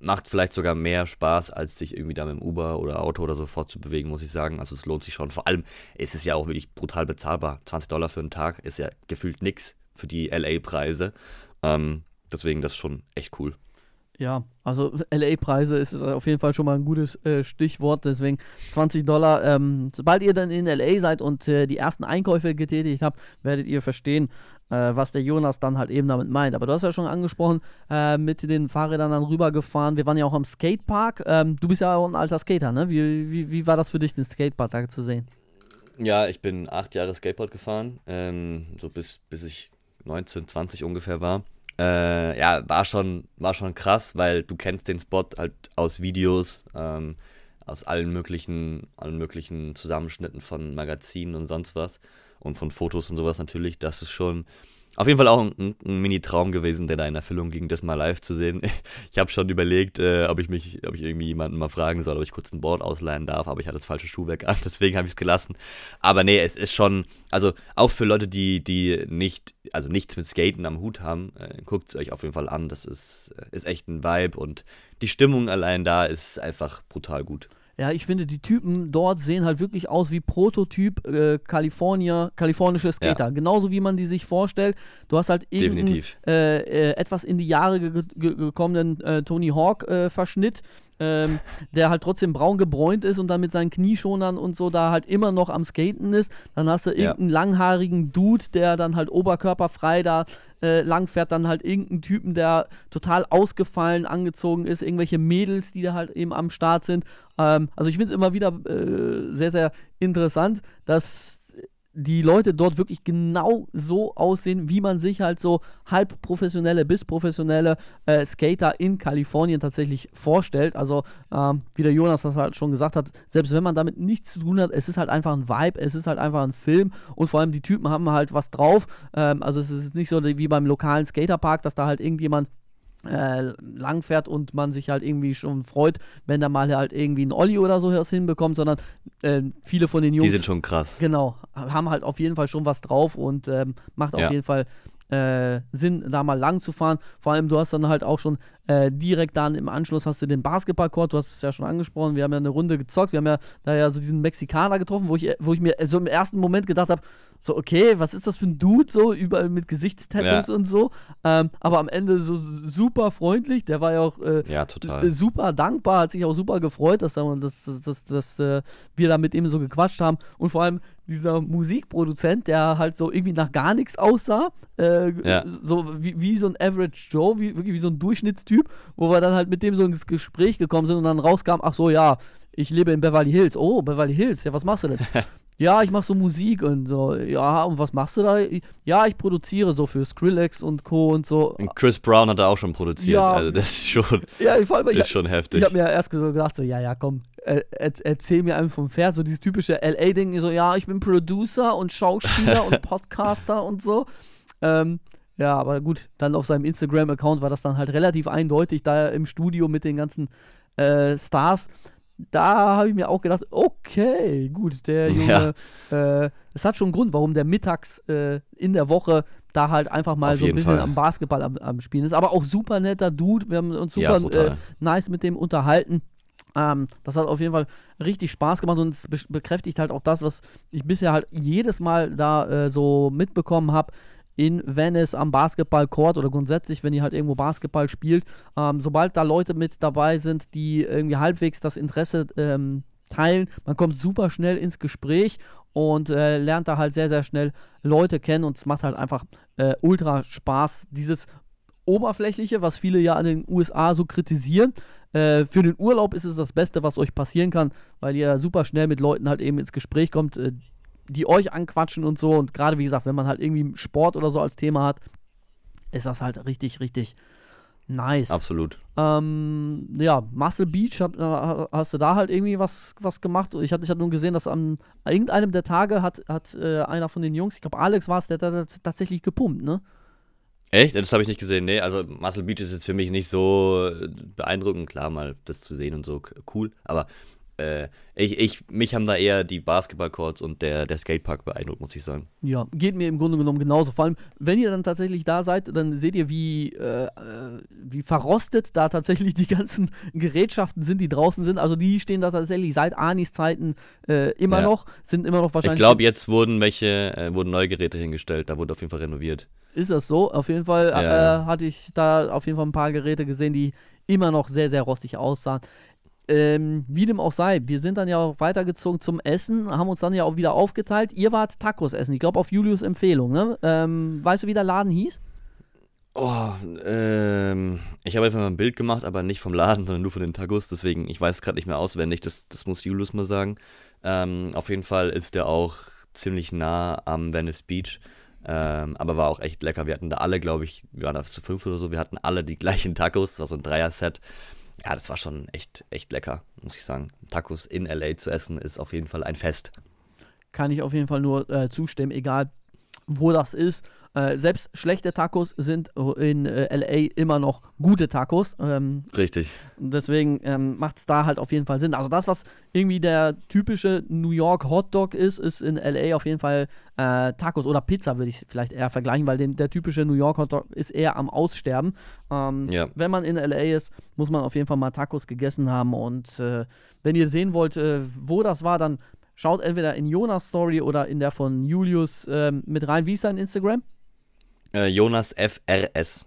Macht vielleicht sogar mehr Spaß, als sich irgendwie da mit dem Uber oder Auto oder so fortzubewegen, muss ich sagen. Also es lohnt sich schon. Vor allem ist es ja auch wirklich brutal bezahlbar. 20 Dollar für einen Tag ist ja gefühlt nix für die LA-Preise. Ähm, deswegen das ist schon echt cool. Ja, also LA-Preise ist auf jeden Fall schon mal ein gutes äh, Stichwort. Deswegen 20 Dollar. Ähm, sobald ihr dann in LA seid und äh, die ersten Einkäufe getätigt habt, werdet ihr verstehen, äh, was der Jonas dann halt eben damit meint. Aber du hast ja schon angesprochen, äh, mit den Fahrrädern dann rübergefahren. Wir waren ja auch am Skatepark. Ähm, du bist ja auch ein alter Skater, ne? Wie, wie, wie war das für dich, den Skatepark da zu sehen? Ja, ich bin acht Jahre Skateboard gefahren, ähm, so bis, bis ich 19, 20 ungefähr war äh, ja, war schon, war schon krass, weil du kennst den Spot halt aus Videos, ähm, aus allen möglichen, allen möglichen Zusammenschnitten von Magazinen und sonst was und von Fotos und sowas natürlich. Das ist schon, auf jeden Fall auch ein, ein Mini-Traum gewesen, der da in Erfüllung ging, das mal live zu sehen. Ich habe schon überlegt, äh, ob ich mich, ob ich irgendwie jemanden mal fragen soll, ob ich kurz ein Board ausleihen darf, aber ich hatte das falsche Schuhwerk an, deswegen habe ich es gelassen. Aber nee, es ist schon, also auch für Leute, die, die nicht, also nichts mit Skaten am Hut haben, äh, guckt es euch auf jeden Fall an. Das ist, ist echt ein Vibe und die Stimmung allein da ist einfach brutal gut. Ja, ich finde, die Typen dort sehen halt wirklich aus wie Prototyp äh, California, kalifornische Skater. Ja. Genauso wie man die sich vorstellt. Du hast halt irgendeinen äh, äh, etwas in die Jahre ge ge gekommenen äh, Tony Hawk-Verschnitt. Äh, ähm, der halt trotzdem braun gebräunt ist und dann mit seinen Knieschonern und so da halt immer noch am Skaten ist. Dann hast du irgendeinen ja. langhaarigen Dude, der dann halt oberkörperfrei da äh, langfährt, dann halt irgendeinen Typen, der total ausgefallen angezogen ist, irgendwelche Mädels, die da halt eben am Start sind. Ähm, also ich finde es immer wieder äh, sehr, sehr interessant, dass die Leute dort wirklich genau so aussehen, wie man sich halt so halb professionelle bis professionelle äh, Skater in Kalifornien tatsächlich vorstellt. Also, ähm, wie der Jonas das halt schon gesagt hat, selbst wenn man damit nichts zu tun hat, es ist halt einfach ein Vibe, es ist halt einfach ein Film und vor allem die Typen haben halt was drauf. Ähm, also, es ist nicht so wie beim lokalen Skaterpark, dass da halt irgendjemand äh, langfährt und man sich halt irgendwie schon freut, wenn da mal halt irgendwie ein Olli oder so hinbekommt, sondern äh, viele von den Jungs. Die sind schon krass. Genau, haben halt auf jeden Fall schon was drauf und ähm, macht auf ja. jeden Fall äh, Sinn, da mal lang zu fahren. Vor allem, du hast dann halt auch schon äh, direkt dann im Anschluss hast du den Basketballcourt, du hast es ja schon angesprochen, wir haben ja eine Runde gezockt, wir haben ja da ja so diesen Mexikaner getroffen, wo ich, wo ich mir so im ersten Moment gedacht habe, so, okay, was ist das für ein Dude, so überall mit Gesichtstattoos ja. und so. Ähm, aber am Ende so super freundlich, der war ja auch äh, ja, total. super dankbar, hat sich auch super gefreut, dass, dass, dass, dass, dass äh, wir da mit ihm so gequatscht haben. Und vor allem dieser Musikproduzent, der halt so irgendwie nach gar nichts aussah, äh, ja. so wie, wie so ein Average Joe, wie, wirklich wie so ein Durchschnittstyp, wo wir dann halt mit dem so ins Gespräch gekommen sind und dann rauskam, ach so, ja, ich lebe in Beverly Hills. Oh, Beverly Hills, ja, was machst du denn? ja, ich mache so Musik und so, ja, und was machst du da? Ja, ich produziere so für Skrillex und Co. und so. Und Chris Brown hat da auch schon produziert, ja, also das ist schon, ja, allem, ist ich, schon heftig. Ich habe mir erst so gedacht, so, ja, ja, komm, er, erzähl mir einfach vom Pferd, so dieses typische LA-Ding, so, ja, ich bin Producer und Schauspieler und Podcaster und so. Ähm, ja, aber gut, dann auf seinem Instagram-Account war das dann halt relativ eindeutig, da im Studio mit den ganzen äh, Stars da habe ich mir auch gedacht, okay, gut, der Junge, ja. äh, es hat schon einen Grund, warum der mittags äh, in der Woche da halt einfach mal Auf so ein bisschen Fall. am Basketball am, am, Spielen ist. Aber auch super netter Dude, wir haben uns super ja, äh, nice mit dem unterhalten. Ähm, das hat auf jeden Fall richtig Spaß gemacht und es be bekräftigt halt auch das, was ich bisher halt jedes Mal da äh, so mitbekommen habe in Venice am Basketballcourt oder grundsätzlich, wenn ihr halt irgendwo Basketball spielt, ähm, sobald da Leute mit dabei sind, die irgendwie halbwegs das Interesse ähm, teilen, man kommt super schnell ins Gespräch und äh, lernt da halt sehr, sehr schnell Leute kennen und es macht halt einfach äh, ultra Spaß, dieses Oberflächliche, was viele ja an den USA so kritisieren. Äh, für den Urlaub ist es das Beste, was euch passieren kann, weil ihr super schnell mit Leuten halt eben ins Gespräch kommt, äh, die euch anquatschen und so. Und gerade wie gesagt, wenn man halt irgendwie Sport oder so als Thema hat, ist das halt richtig, richtig nice. Absolut. Ähm, ja, Muscle Beach, hab, äh, hast du da halt irgendwie was, was gemacht? Ich hatte ich hab nur gesehen, dass an irgendeinem der Tage hat, hat äh, einer von den Jungs, ich glaube Alex war es, der hat tatsächlich gepumpt, ne? Echt? Das habe ich nicht gesehen. Nee, also Muscle Beach ist jetzt für mich nicht so beeindruckend. Klar, mal das zu sehen und so cool. Aber äh, ich, ich, mich haben da eher die Basketballcourts und der, der Skatepark beeindruckt, muss ich sagen. Ja, geht mir im Grunde genommen genauso. Vor allem, wenn ihr dann tatsächlich da seid, dann seht ihr, wie, äh, äh, wie verrostet da tatsächlich die ganzen Gerätschaften sind, die draußen sind. Also die stehen da tatsächlich seit Anis Zeiten äh, immer ja. noch, sind immer noch wahrscheinlich. Ich glaube, jetzt wurden welche, äh, wurden neue Geräte hingestellt, da wurde auf jeden Fall renoviert. Ist das so? Auf jeden Fall ja. Äh, hatte ich da auf jeden Fall ein paar Geräte gesehen, die immer noch sehr, sehr rostig aussahen. Ähm, wie dem auch sei, wir sind dann ja auch weitergezogen zum Essen, haben uns dann ja auch wieder aufgeteilt. Ihr wart Tacos essen, ich glaube auf Julius Empfehlung, ne? Ähm, weißt du, wie der Laden hieß? Oh, ähm, ich habe einfach mal ein Bild gemacht, aber nicht vom Laden, sondern nur von den Tacos. Deswegen, ich weiß gerade nicht mehr auswendig, das, das muss Julius mal sagen. Ähm, auf jeden Fall ist der auch ziemlich nah am Venice Beach. Ähm, aber war auch echt lecker. Wir hatten da alle, glaube ich, wir waren da zu fünf oder so, wir hatten alle die gleichen Tacos. Das war so ein Dreier-Set ja, das war schon echt, echt lecker, muss ich sagen. Tacos in LA zu essen ist auf jeden Fall ein Fest. Kann ich auf jeden Fall nur äh, zustimmen, egal wo das ist. Äh, selbst schlechte Tacos sind in äh, LA immer noch gute Tacos. Ähm, Richtig. Deswegen ähm, macht es da halt auf jeden Fall Sinn. Also das, was irgendwie der typische New York Hotdog ist, ist in LA auf jeden Fall äh, Tacos oder Pizza, würde ich vielleicht eher vergleichen, weil den, der typische New York Hotdog ist eher am Aussterben. Ähm, ja. Wenn man in LA ist, muss man auf jeden Fall mal Tacos gegessen haben. Und äh, wenn ihr sehen wollt, äh, wo das war, dann schaut entweder in Jonas Story oder in der von Julius ähm, mit rein. Wie ist dein Instagram? Äh, Jonas FRS.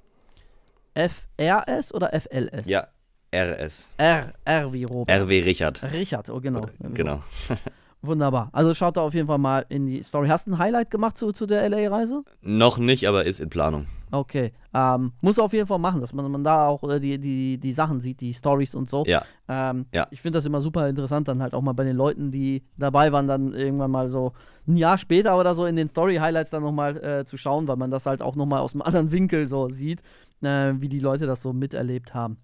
FRS oder FLS? Ja, RS. R, R wie Robert. R wie Richard. Richard, oh genau. Genau. Wunderbar. Also schaut da auf jeden Fall mal in die Story. Hast du ein Highlight gemacht zu, zu der LA-Reise? Noch nicht, aber ist in Planung. Okay. Ähm, muss auf jeden Fall machen, dass man, man da auch äh, die, die, die Sachen sieht, die Stories und so. Ja. Ähm, ja. Ich finde das immer super interessant, dann halt auch mal bei den Leuten, die dabei waren, dann irgendwann mal so ein Jahr später oder so in den Story-Highlights dann nochmal äh, zu schauen, weil man das halt auch nochmal aus einem anderen Winkel so sieht, äh, wie die Leute das so miterlebt haben.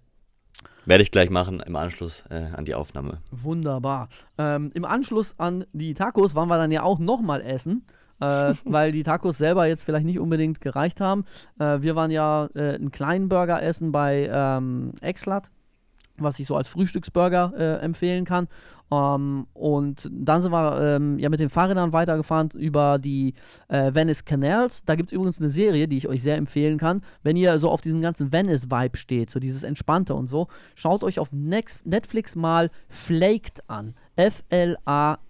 Werde ich gleich machen im Anschluss äh, an die Aufnahme. Wunderbar. Ähm, Im Anschluss an die Tacos waren wir dann ja auch nochmal essen. äh, weil die Tacos selber jetzt vielleicht nicht unbedingt gereicht haben. Äh, wir waren ja äh, einen kleinen Burger essen bei ähm, Exlat, was ich so als Frühstücksburger äh, empfehlen kann. Ähm, und dann sind wir ähm, ja mit den Fahrrädern weitergefahren über die äh, Venice Canals. Da gibt es übrigens eine Serie, die ich euch sehr empfehlen kann. Wenn ihr so auf diesen ganzen Venice-Vibe steht, so dieses Entspannte und so, schaut euch auf Netflix mal Flaked an. F-L-A-K-E-D.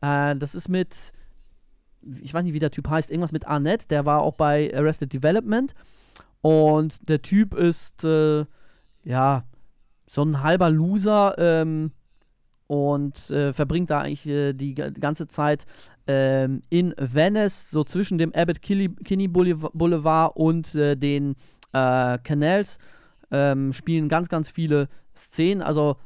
Äh, das ist mit, ich weiß nicht, wie der Typ heißt, irgendwas mit Annette. Der war auch bei Arrested Development. Und der Typ ist, äh, ja, so ein halber Loser ähm, und äh, verbringt da eigentlich äh, die, ganze Zeit ähm, in Venice, so zwischen dem Abbott Kinney Boulevard und äh, den äh, Canals, ähm, spielen ganz, ganz viele Szenen. Also,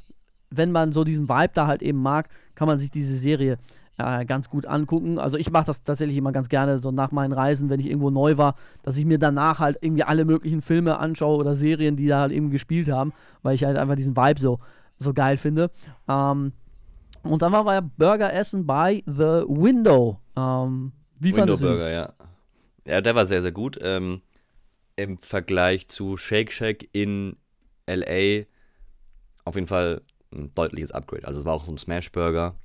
wenn man so diesen Vibe da halt eben mag, kann man sich diese Serie äh, ganz gut angucken. Also ich mache das tatsächlich immer ganz gerne, so nach meinen Reisen, wenn ich irgendwo neu war, dass ich mir danach halt irgendwie alle möglichen Filme anschaue oder Serien, die da halt eben gespielt haben, weil ich halt einfach diesen Vibe so, so geil finde. Ähm, und dann waren wir Burger essen bei The Window. Ähm, wie Window Burger, ja. Ja, der war sehr, sehr gut. Ähm, Im Vergleich zu Shake Shack in LA auf jeden Fall ein deutliches Upgrade. Also es war auch so ein Smash Burger.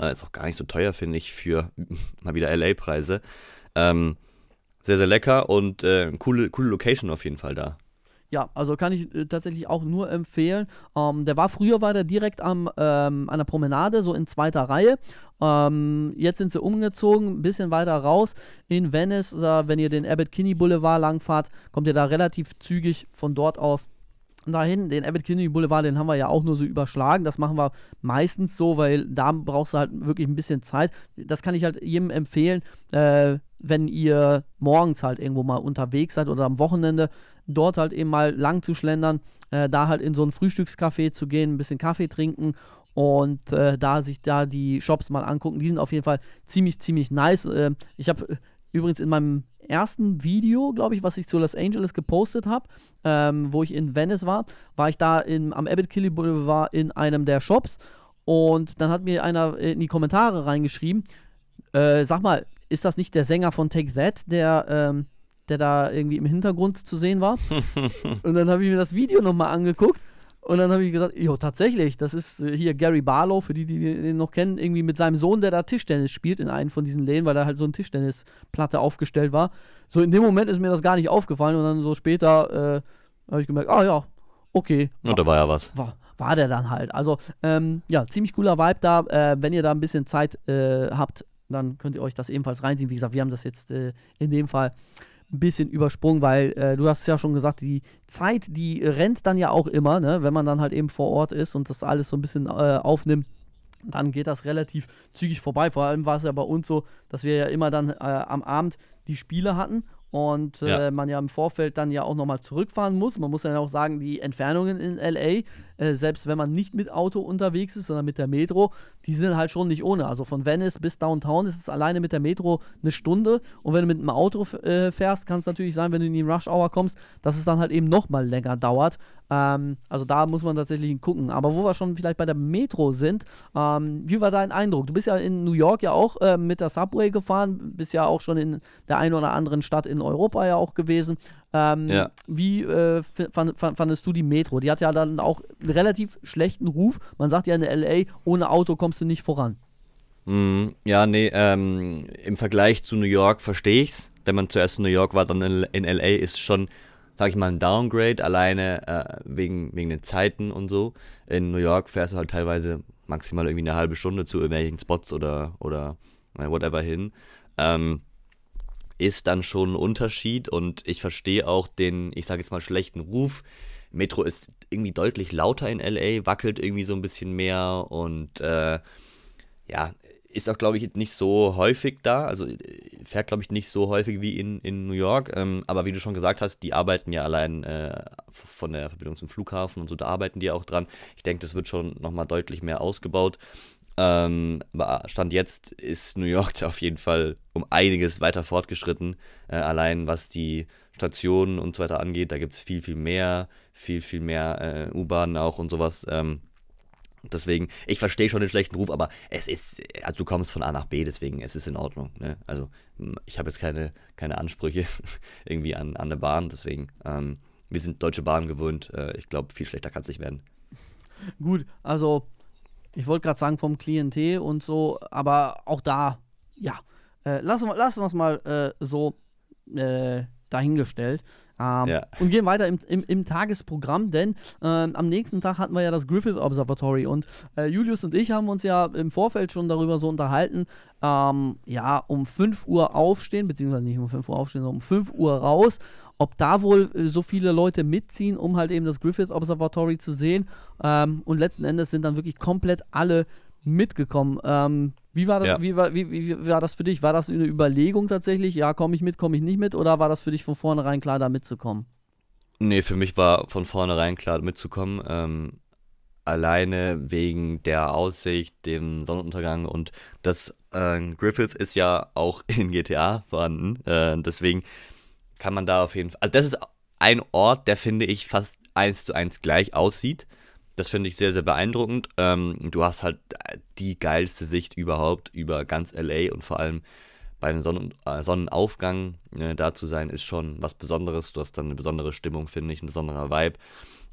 Äh, ist auch gar nicht so teuer, finde ich, für mal wieder LA-Preise. Ähm, sehr, sehr lecker und äh, coole, coole Location auf jeden Fall da. Ja, also kann ich äh, tatsächlich auch nur empfehlen. Ähm, der war früher war der direkt am, ähm, an der Promenade, so in zweiter Reihe. Ähm, jetzt sind sie umgezogen, ein bisschen weiter raus in Venice. Äh, wenn ihr den Abbott Kinney Boulevard langfahrt, kommt ihr da relativ zügig von dort aus dahin. Den Abbott Kinney Boulevard, den haben wir ja auch nur so überschlagen. Das machen wir meistens so, weil da brauchst du halt wirklich ein bisschen Zeit. Das kann ich halt jedem empfehlen, äh, wenn ihr morgens halt irgendwo mal unterwegs seid oder am Wochenende, dort halt eben mal lang zu schlendern, äh, da halt in so ein Frühstückscafé zu gehen, ein bisschen Kaffee trinken und äh, da sich da die Shops mal angucken. Die sind auf jeden Fall ziemlich, ziemlich nice. Äh, ich habe übrigens in meinem ersten Video, glaube ich, was ich zu Los Angeles gepostet habe, ähm, wo ich in Venice war, war ich da in, am Abbott Kinney Boulevard in einem der Shops und dann hat mir einer in die Kommentare reingeschrieben, äh, sag mal, ist das nicht der Sänger von Take That, der, ähm, der da irgendwie im Hintergrund zu sehen war? und dann habe ich mir das Video nochmal angeguckt und dann habe ich gesagt, jo, tatsächlich, das ist äh, hier Gary Barlow, für die, die den noch kennen, irgendwie mit seinem Sohn, der da Tischtennis spielt in einem von diesen Läden, weil da halt so eine Tischtennisplatte aufgestellt war. So in dem Moment ist mir das gar nicht aufgefallen und dann so später äh, habe ich gemerkt, ah ja, okay. Und da war ja was. War, war der dann halt. Also, ähm, ja, ziemlich cooler Vibe da. Äh, wenn ihr da ein bisschen Zeit äh, habt, dann könnt ihr euch das ebenfalls reinziehen. Wie gesagt, wir haben das jetzt äh, in dem Fall ein bisschen übersprungen, weil äh, du hast ja schon gesagt, die Zeit, die rennt dann ja auch immer, ne? wenn man dann halt eben vor Ort ist und das alles so ein bisschen äh, aufnimmt. Dann geht das relativ zügig vorbei. Vor allem war es ja bei uns so, dass wir ja immer dann äh, am Abend die Spiele hatten und äh, ja. man ja im Vorfeld dann ja auch nochmal zurückfahren muss. Man muss ja auch sagen, die Entfernungen in LA, äh, selbst wenn man nicht mit Auto unterwegs ist, sondern mit der Metro, die sind halt schon nicht ohne. Also von Venice bis Downtown ist es alleine mit der Metro eine Stunde. Und wenn du mit dem Auto äh, fährst, kann es natürlich sein, wenn du in die Rush Hour kommst, dass es dann halt eben nochmal länger dauert. Ähm, also da muss man tatsächlich gucken. Aber wo wir schon vielleicht bei der Metro sind, ähm, wie war dein Eindruck? Du bist ja in New York ja auch äh, mit der Subway gefahren, bist ja auch schon in der einen oder anderen Stadt in Europa ja auch gewesen. Ähm, ja. Wie äh, fand, fandest du die Metro? Die hat ja dann auch einen relativ schlechten Ruf. Man sagt ja in LA, ohne Auto kommst du nicht voran. Mm, ja, nee, ähm, im Vergleich zu New York verstehe ich's. Wenn man zuerst in New York war, dann in, in LA ist schon sag ich mal, ein Downgrade, alleine äh, wegen, wegen den Zeiten und so. In New York fährst du halt teilweise maximal irgendwie eine halbe Stunde zu irgendwelchen Spots oder, oder whatever hin. Ähm, ist dann schon ein Unterschied und ich verstehe auch den, ich sage jetzt mal, schlechten Ruf. Metro ist irgendwie deutlich lauter in LA, wackelt irgendwie so ein bisschen mehr und äh, ja, ist auch, glaube ich, nicht so häufig da. Also fährt, glaube ich, nicht so häufig wie in, in New York. Ähm, aber wie du schon gesagt hast, die arbeiten ja allein äh, von der Verbindung zum Flughafen und so, da arbeiten die auch dran. Ich denke, das wird schon nochmal deutlich mehr ausgebaut. Ähm, aber Stand jetzt ist New York auf jeden Fall um einiges weiter fortgeschritten. Äh, allein was die Stationen und so weiter angeht, da gibt es viel, viel mehr, viel, viel mehr äh, U-Bahnen auch und sowas. Ähm, Deswegen, ich verstehe schon den schlechten Ruf, aber es ist, also du kommst von A nach B, deswegen es ist in Ordnung. Ne? Also ich habe jetzt keine, keine Ansprüche irgendwie an, an eine Bahn, deswegen, ähm, wir sind Deutsche Bahn gewöhnt. Äh, ich glaube, viel schlechter kann es nicht werden. Gut, also ich wollte gerade sagen vom Klientel und so, aber auch da, ja, äh, lassen wir es mal äh, so äh, dahingestellt. Ähm, ja. Und gehen weiter im, im, im Tagesprogramm, denn ähm, am nächsten Tag hatten wir ja das Griffith Observatory und äh, Julius und ich haben uns ja im Vorfeld schon darüber so unterhalten, ähm, ja, um 5 Uhr aufstehen, beziehungsweise nicht um 5 Uhr aufstehen, sondern um 5 Uhr raus. Ob da wohl äh, so viele Leute mitziehen, um halt eben das Griffith Observatory zu sehen. Ähm, und letzten Endes sind dann wirklich komplett alle mitgekommen. Ähm, wie war, das, ja. wie, war, wie, wie, war das für dich? War das eine Überlegung tatsächlich? Ja, komme ich mit, komme ich nicht mit? Oder war das für dich von vornherein klar, da mitzukommen? Nee, für mich war von vornherein klar, mitzukommen. Ähm, alleine wegen der Aussicht, dem Sonnenuntergang und das äh, Griffith ist ja auch in GTA vorhanden. Äh, deswegen kann man da auf jeden Fall. Also, das ist ein Ort, der finde ich fast eins zu eins gleich aussieht. Das finde ich sehr, sehr beeindruckend. Ähm, du hast halt äh, die geilste Sicht überhaupt über ganz LA und vor allem bei einem Sonnen äh, Sonnenaufgang äh, da zu sein, ist schon was Besonderes. Du hast dann eine besondere Stimmung, finde ich, ein besonderer Vibe.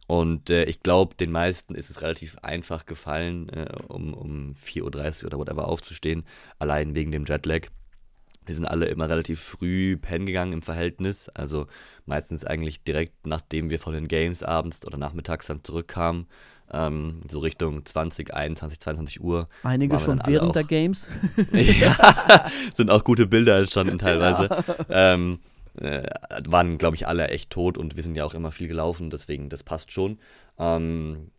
Und äh, ich glaube, den meisten ist es relativ einfach gefallen, äh, um, um 4.30 Uhr oder whatever aufzustehen, allein wegen dem Jetlag. Wir sind alle immer relativ früh pennen gegangen im Verhältnis. Also meistens eigentlich direkt nachdem wir von den Games abends oder nachmittags dann zurückkamen. Ähm, so Richtung 20, 21, 22 Uhr. Einige schon während auch, der Games. ja, sind auch gute Bilder entstanden teilweise. Ja. Ähm, äh, waren, glaube ich, alle echt tot und wir sind ja auch immer viel gelaufen, deswegen das passt schon. Ähm,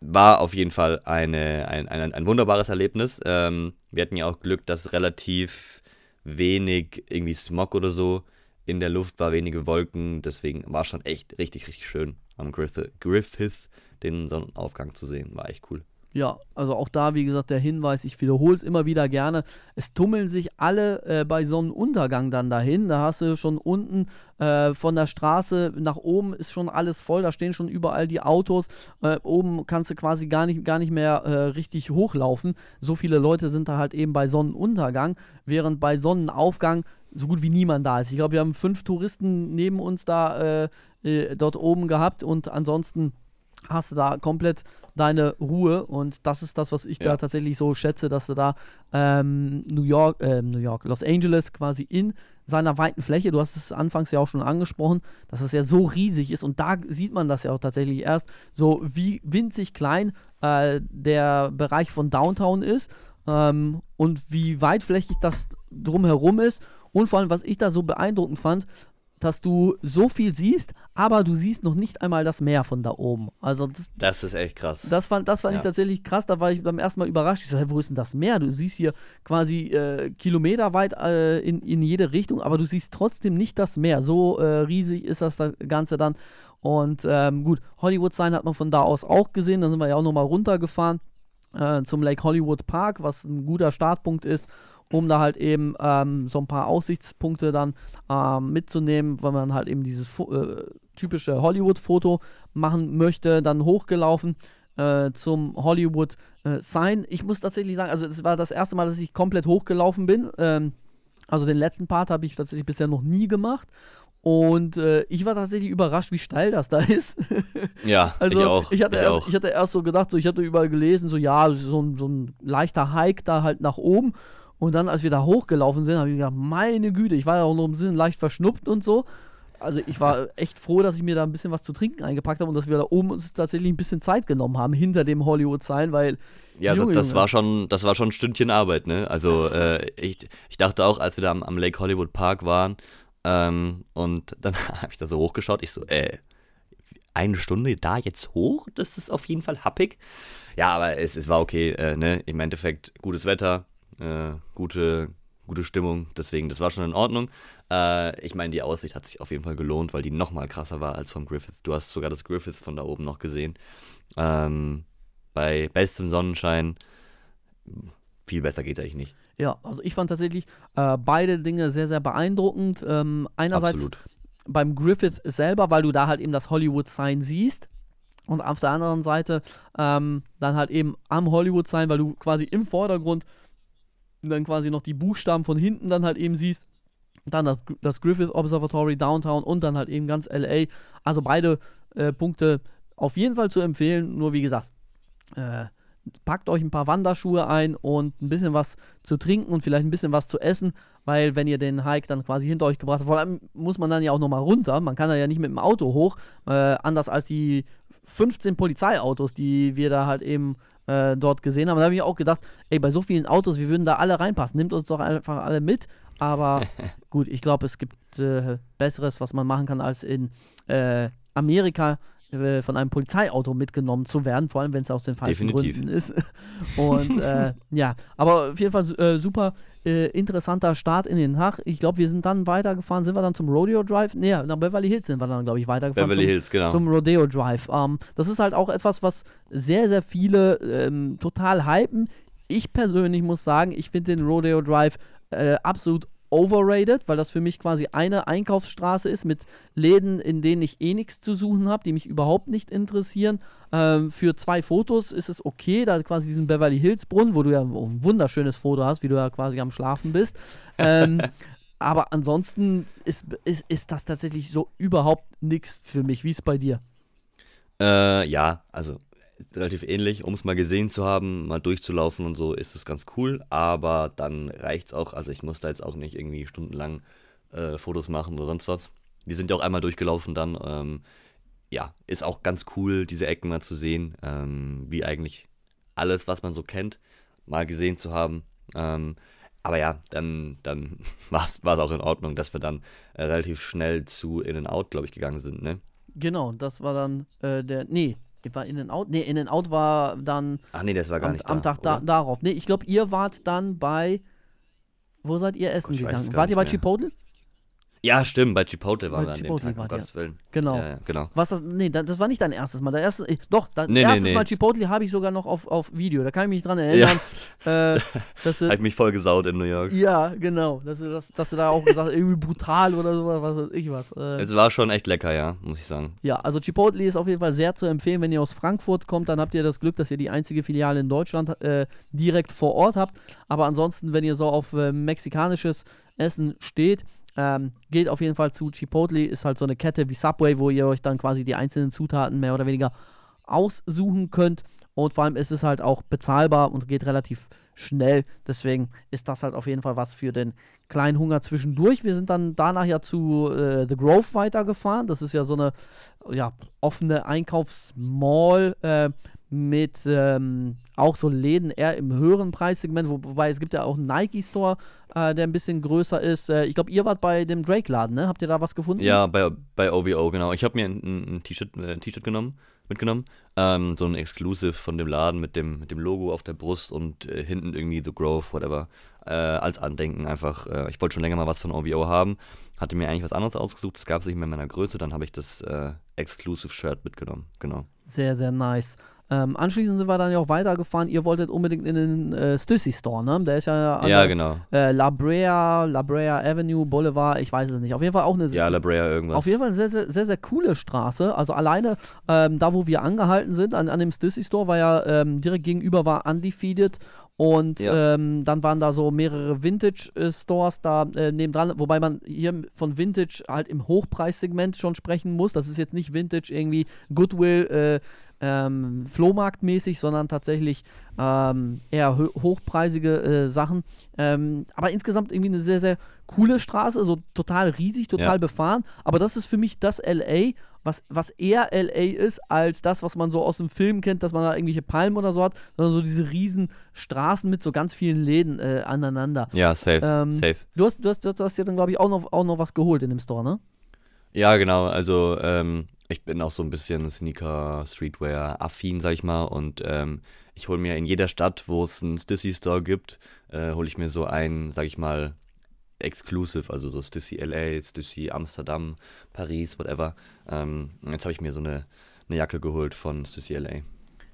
war auf jeden Fall eine, ein, ein, ein wunderbares Erlebnis. Ähm, wir hatten ja auch Glück, dass relativ wenig irgendwie Smog oder so in der Luft war, wenige Wolken. Deswegen war schon echt richtig, richtig schön am Griffith, Griffith den Sonnenaufgang zu sehen. War echt cool. Ja, also auch da, wie gesagt, der Hinweis, ich wiederhole es immer wieder gerne. Es tummeln sich alle äh, bei Sonnenuntergang dann dahin. Da hast du schon unten äh, von der Straße nach oben ist schon alles voll. Da stehen schon überall die Autos. Äh, oben kannst du quasi gar nicht, gar nicht mehr äh, richtig hochlaufen. So viele Leute sind da halt eben bei Sonnenuntergang, während bei Sonnenaufgang so gut wie niemand da ist. Ich glaube, wir haben fünf Touristen neben uns da äh, äh, dort oben gehabt und ansonsten hast du da komplett deine Ruhe und das ist das, was ich ja. da tatsächlich so schätze, dass du da ähm, New York, äh, New York, Los Angeles quasi in seiner weiten Fläche, du hast es anfangs ja auch schon angesprochen, dass es ja so riesig ist und da sieht man das ja auch tatsächlich erst, so wie winzig klein äh, der Bereich von Downtown ist ähm, und wie weitflächig das drumherum ist und vor allem, was ich da so beeindruckend fand, dass du so viel siehst, aber du siehst noch nicht einmal das Meer von da oben. Also das, das ist echt krass. Das fand, das fand ja. ich tatsächlich krass. Da war ich beim ersten Mal überrascht. Ich so, hey, wo ist denn das Meer? Du siehst hier quasi äh, kilometerweit äh, in, in jede Richtung, aber du siehst trotzdem nicht das Meer. So äh, riesig ist das, Ganze dann. Und ähm, gut, Hollywood Sign hat man von da aus auch gesehen. Dann sind wir ja auch nochmal runtergefahren äh, zum Lake Hollywood Park, was ein guter Startpunkt ist um da halt eben ähm, so ein paar Aussichtspunkte dann ähm, mitzunehmen, wenn man halt eben dieses äh, typische Hollywood-Foto machen möchte, dann hochgelaufen äh, zum Hollywood äh, Sign. Ich muss tatsächlich sagen, also es war das erste Mal, dass ich komplett hochgelaufen bin. Ähm, also den letzten Part habe ich tatsächlich bisher noch nie gemacht. Und äh, ich war tatsächlich überrascht, wie steil das da ist. ja, also, ich auch. Ich hatte, ich erst, auch. ich hatte erst so gedacht, so, ich hatte überall gelesen, so ja, so ein, so ein leichter Hike da halt nach oben. Und dann, als wir da hochgelaufen sind, habe ich gedacht, meine Güte, ich war ja auch noch ein bisschen leicht verschnupft und so. Also ich war echt froh, dass ich mir da ein bisschen was zu trinken eingepackt habe und dass wir da oben uns tatsächlich ein bisschen Zeit genommen haben hinter dem Hollywood-Sign, weil ja, Junge, das, das war schon, das war schon ein Stündchen Arbeit, ne? Also äh, ich, ich dachte auch, als wir da am, am Lake Hollywood Park waren ähm, und dann habe ich da so hochgeschaut, ich so, äh, eine Stunde da jetzt hoch, das ist auf jeden Fall happig. Ja, aber es, es war okay, äh, ne? Im Endeffekt gutes Wetter, äh, gute, gute Stimmung. Deswegen, das war schon in Ordnung. Äh, ich meine, die Aussicht hat sich auf jeden Fall gelohnt, weil die nochmal krasser war als vom Griffith. Du hast sogar das Griffith von da oben noch gesehen. Ähm, bei bestem Sonnenschein, viel besser geht es eigentlich nicht. Ja, also ich fand tatsächlich äh, beide Dinge sehr, sehr beeindruckend. Ähm, einerseits Absolut. beim Griffith selber, weil du da halt eben das Hollywood-Sign siehst. Und auf der anderen Seite ähm, dann halt eben am Hollywood-Sign, weil du quasi im Vordergrund dann quasi noch die Buchstaben von hinten dann halt eben siehst. Dann das, das Griffith Observatory Downtown und dann halt eben ganz LA. Also beide äh, Punkte auf jeden Fall zu empfehlen. Nur wie gesagt, äh, packt euch ein paar Wanderschuhe ein und ein bisschen was zu trinken und vielleicht ein bisschen was zu essen, weil wenn ihr den Hike dann quasi hinter euch gebracht habt, vor allem muss man dann ja auch nochmal runter. Man kann da ja nicht mit dem Auto hoch, äh, anders als die 15 Polizeiautos, die wir da halt eben äh, dort gesehen haben. Da habe ich auch gedacht, ey, bei so vielen Autos, wir würden da alle reinpassen. Nimmt uns doch einfach alle mit. Aber gut, ich glaube, es gibt äh, Besseres, was man machen kann, als in äh, Amerika äh, von einem Polizeiauto mitgenommen zu werden, vor allem wenn es aus den falschen Definitiv. Gründen ist. Und äh, ja, aber auf jeden Fall äh, super äh, interessanter Start in den Tag. Ich glaube, wir sind dann weitergefahren, sind wir dann zum Rodeo Drive? Nee, nach Beverly Hills sind wir dann, glaube ich, weitergefahren. Beverly zum, Hills, genau. Zum Rodeo Drive. Ähm, das ist halt auch etwas, was sehr, sehr viele ähm, total hypen. Ich persönlich muss sagen, ich finde den Rodeo Drive äh, absolut overrated, weil das für mich quasi eine Einkaufsstraße ist mit Läden, in denen ich eh nichts zu suchen habe, die mich überhaupt nicht interessieren. Ähm, für zwei Fotos ist es okay, da quasi diesen Beverly Hills Brunnen, wo du ja ein wunderschönes Foto hast, wie du ja quasi am Schlafen bist. Ähm, aber ansonsten ist, ist, ist das tatsächlich so überhaupt nichts für mich. Wie ist es bei dir? Äh, ja, also relativ ähnlich, um es mal gesehen zu haben, mal durchzulaufen und so, ist es ganz cool, aber dann reicht es auch. Also ich muss da jetzt auch nicht irgendwie stundenlang äh, Fotos machen oder sonst was. Die sind ja auch einmal durchgelaufen dann. Ähm, ja, ist auch ganz cool, diese Ecken mal zu sehen, ähm, wie eigentlich alles, was man so kennt, mal gesehen zu haben. Ähm, aber ja, dann, dann war es auch in Ordnung, dass wir dann äh, relativ schnell zu In-N-Out, glaube ich, gegangen sind, ne? Genau, das war dann äh, der, nee, war In and Out? Nee, In and Out war dann. Ach nee, das war gar am, nicht am da, Tag da, darauf. Nee, ich glaube, ihr wart dann bei. Wo seid ihr essen Gott, gegangen? Wart ihr bei. Chipotle? Ja, stimmt, bei Chipotle waren Bei wir an Chipotle dem Tag, um wart ihr. Gottes Willen. Genau. Ja, ja, genau. Was das, nee, da- das war nicht dein erstes Mal. Der erste, ich- doch, das Nee, nee, erstes nee. Mal Chipotle habe ich sogar noch auf, auf Video. Da kann ich mich dran erinnern. Äh, dass du, mich voll gesaut in New York. ja, genau. Dass du, das, dass du da auch gesagt hast, irgendwie brutal oder so, was weiß ich was. Äh, Es war schon echt lecker, ja, muss ich sagen. ja, also Chipotle ist auf jeden Fall sehr zu empfehlen. Wenn ihr aus Frankfurt kommt, dann habt ihr das Glück, dass ihr die einzige Filiale in Deutschland äh, direkt vor Ort habt. Aber ansonsten, wenn ihr so auf äh, mexikanisches Essen steht, ähm, geht auf jeden Fall zu Chipotle. Ist halt so eine Kette wie Subway, wo ihr euch dann quasi die einzelnen Zutaten mehr oder weniger aussuchen könnt. Und vor allem ist es halt auch bezahlbar und geht relativ schnell. Deswegen ist das halt auf jeden Fall was für den kleinen Hunger zwischendurch. Wir sind dann danach ja zu äh, The Grove weitergefahren. Das ist ja so eine ja, offene Einkaufsmall äh, mit ähm, auch so Läden eher im höheren Preissegment, wo, wobei es gibt ja auch einen Nike-Store, äh, der ein bisschen größer ist. Äh, ich glaube, ihr wart bei dem Drake-Laden, ne? Habt ihr da was gefunden? Ja, bei, bei OVO, genau. Ich habe mir ein, ein, T-Shirt äh, genommen, mitgenommen. Ähm, so ein Exclusive von dem Laden mit dem, mit dem Logo auf der Brust und äh, hinten irgendwie The Grove, whatever. Äh, als Andenken einfach. Äh, ich wollte schon länger mal was von OVO haben. Hatte mir eigentlich was anderes ausgesucht. Das gab es nicht mehr in meiner Größe. Dann habe ich das Exclusive-Shirt mitgenommen. Genau. Sehr, sehr nice. Ähm, anschließend sind wir dann ja auch weitergefahren. Ihr wolltet unbedingt in den äh, Stussy Store, ne? Der ist ja an Ja, der, genau. äh, La Brea, La Brea Avenue, Boulevard, ich weiß es nicht. Auf jeden Fall auch eine Ja, La Brea irgendwas. Auf jeden Fall eine sehr, sehr, sehr, sehr coole Straße. Also alleine ähm, da, wo wir angehalten sind, an, an dem Stussy Store, war ja ähm, direkt gegenüber war Undefeated und Ja. ähm, dann waren da so mehrere Vintage-Stores da äh, nebendran, wobei man hier von Vintage halt im Hochpreissegment schon sprechen muss. Das ist jetzt nicht Vintage irgendwie Goodwill, äh, ähm, Flohmarktmäßig, sondern tatsächlich ähm, eher ho hochpreisige äh, Sachen. Ähm, aber insgesamt irgendwie eine sehr, sehr coole Straße, so total riesig, total Ja. befahren. Aber das ist für mich das LA, was, was eher LA ist, als das, was man so aus dem Film kennt, dass man da irgendwelche Palmen oder so hat, sondern so diese riesen Straßen mit so ganz vielen Läden äh, aneinander. Ja, safe. Ähm, safe. Du hast, du hast, du hast dir dann, glaube ich, auch noch, auch noch was geholt in dem Store, ne? Ja, genau. Also ähm, ich bin auch so ein bisschen Sneaker, Streetwear affin, sag ich mal. Und ähm, ich hole mir in jeder Stadt, wo es einen Stussy Store gibt, äh, hole ich mir so einen, sag ich mal, exclusive, also so Stussy LA, Stussy Amsterdam, Paris, whatever. Ähm, jetzt habe ich mir so eine, eine Jacke geholt von Stussy LA.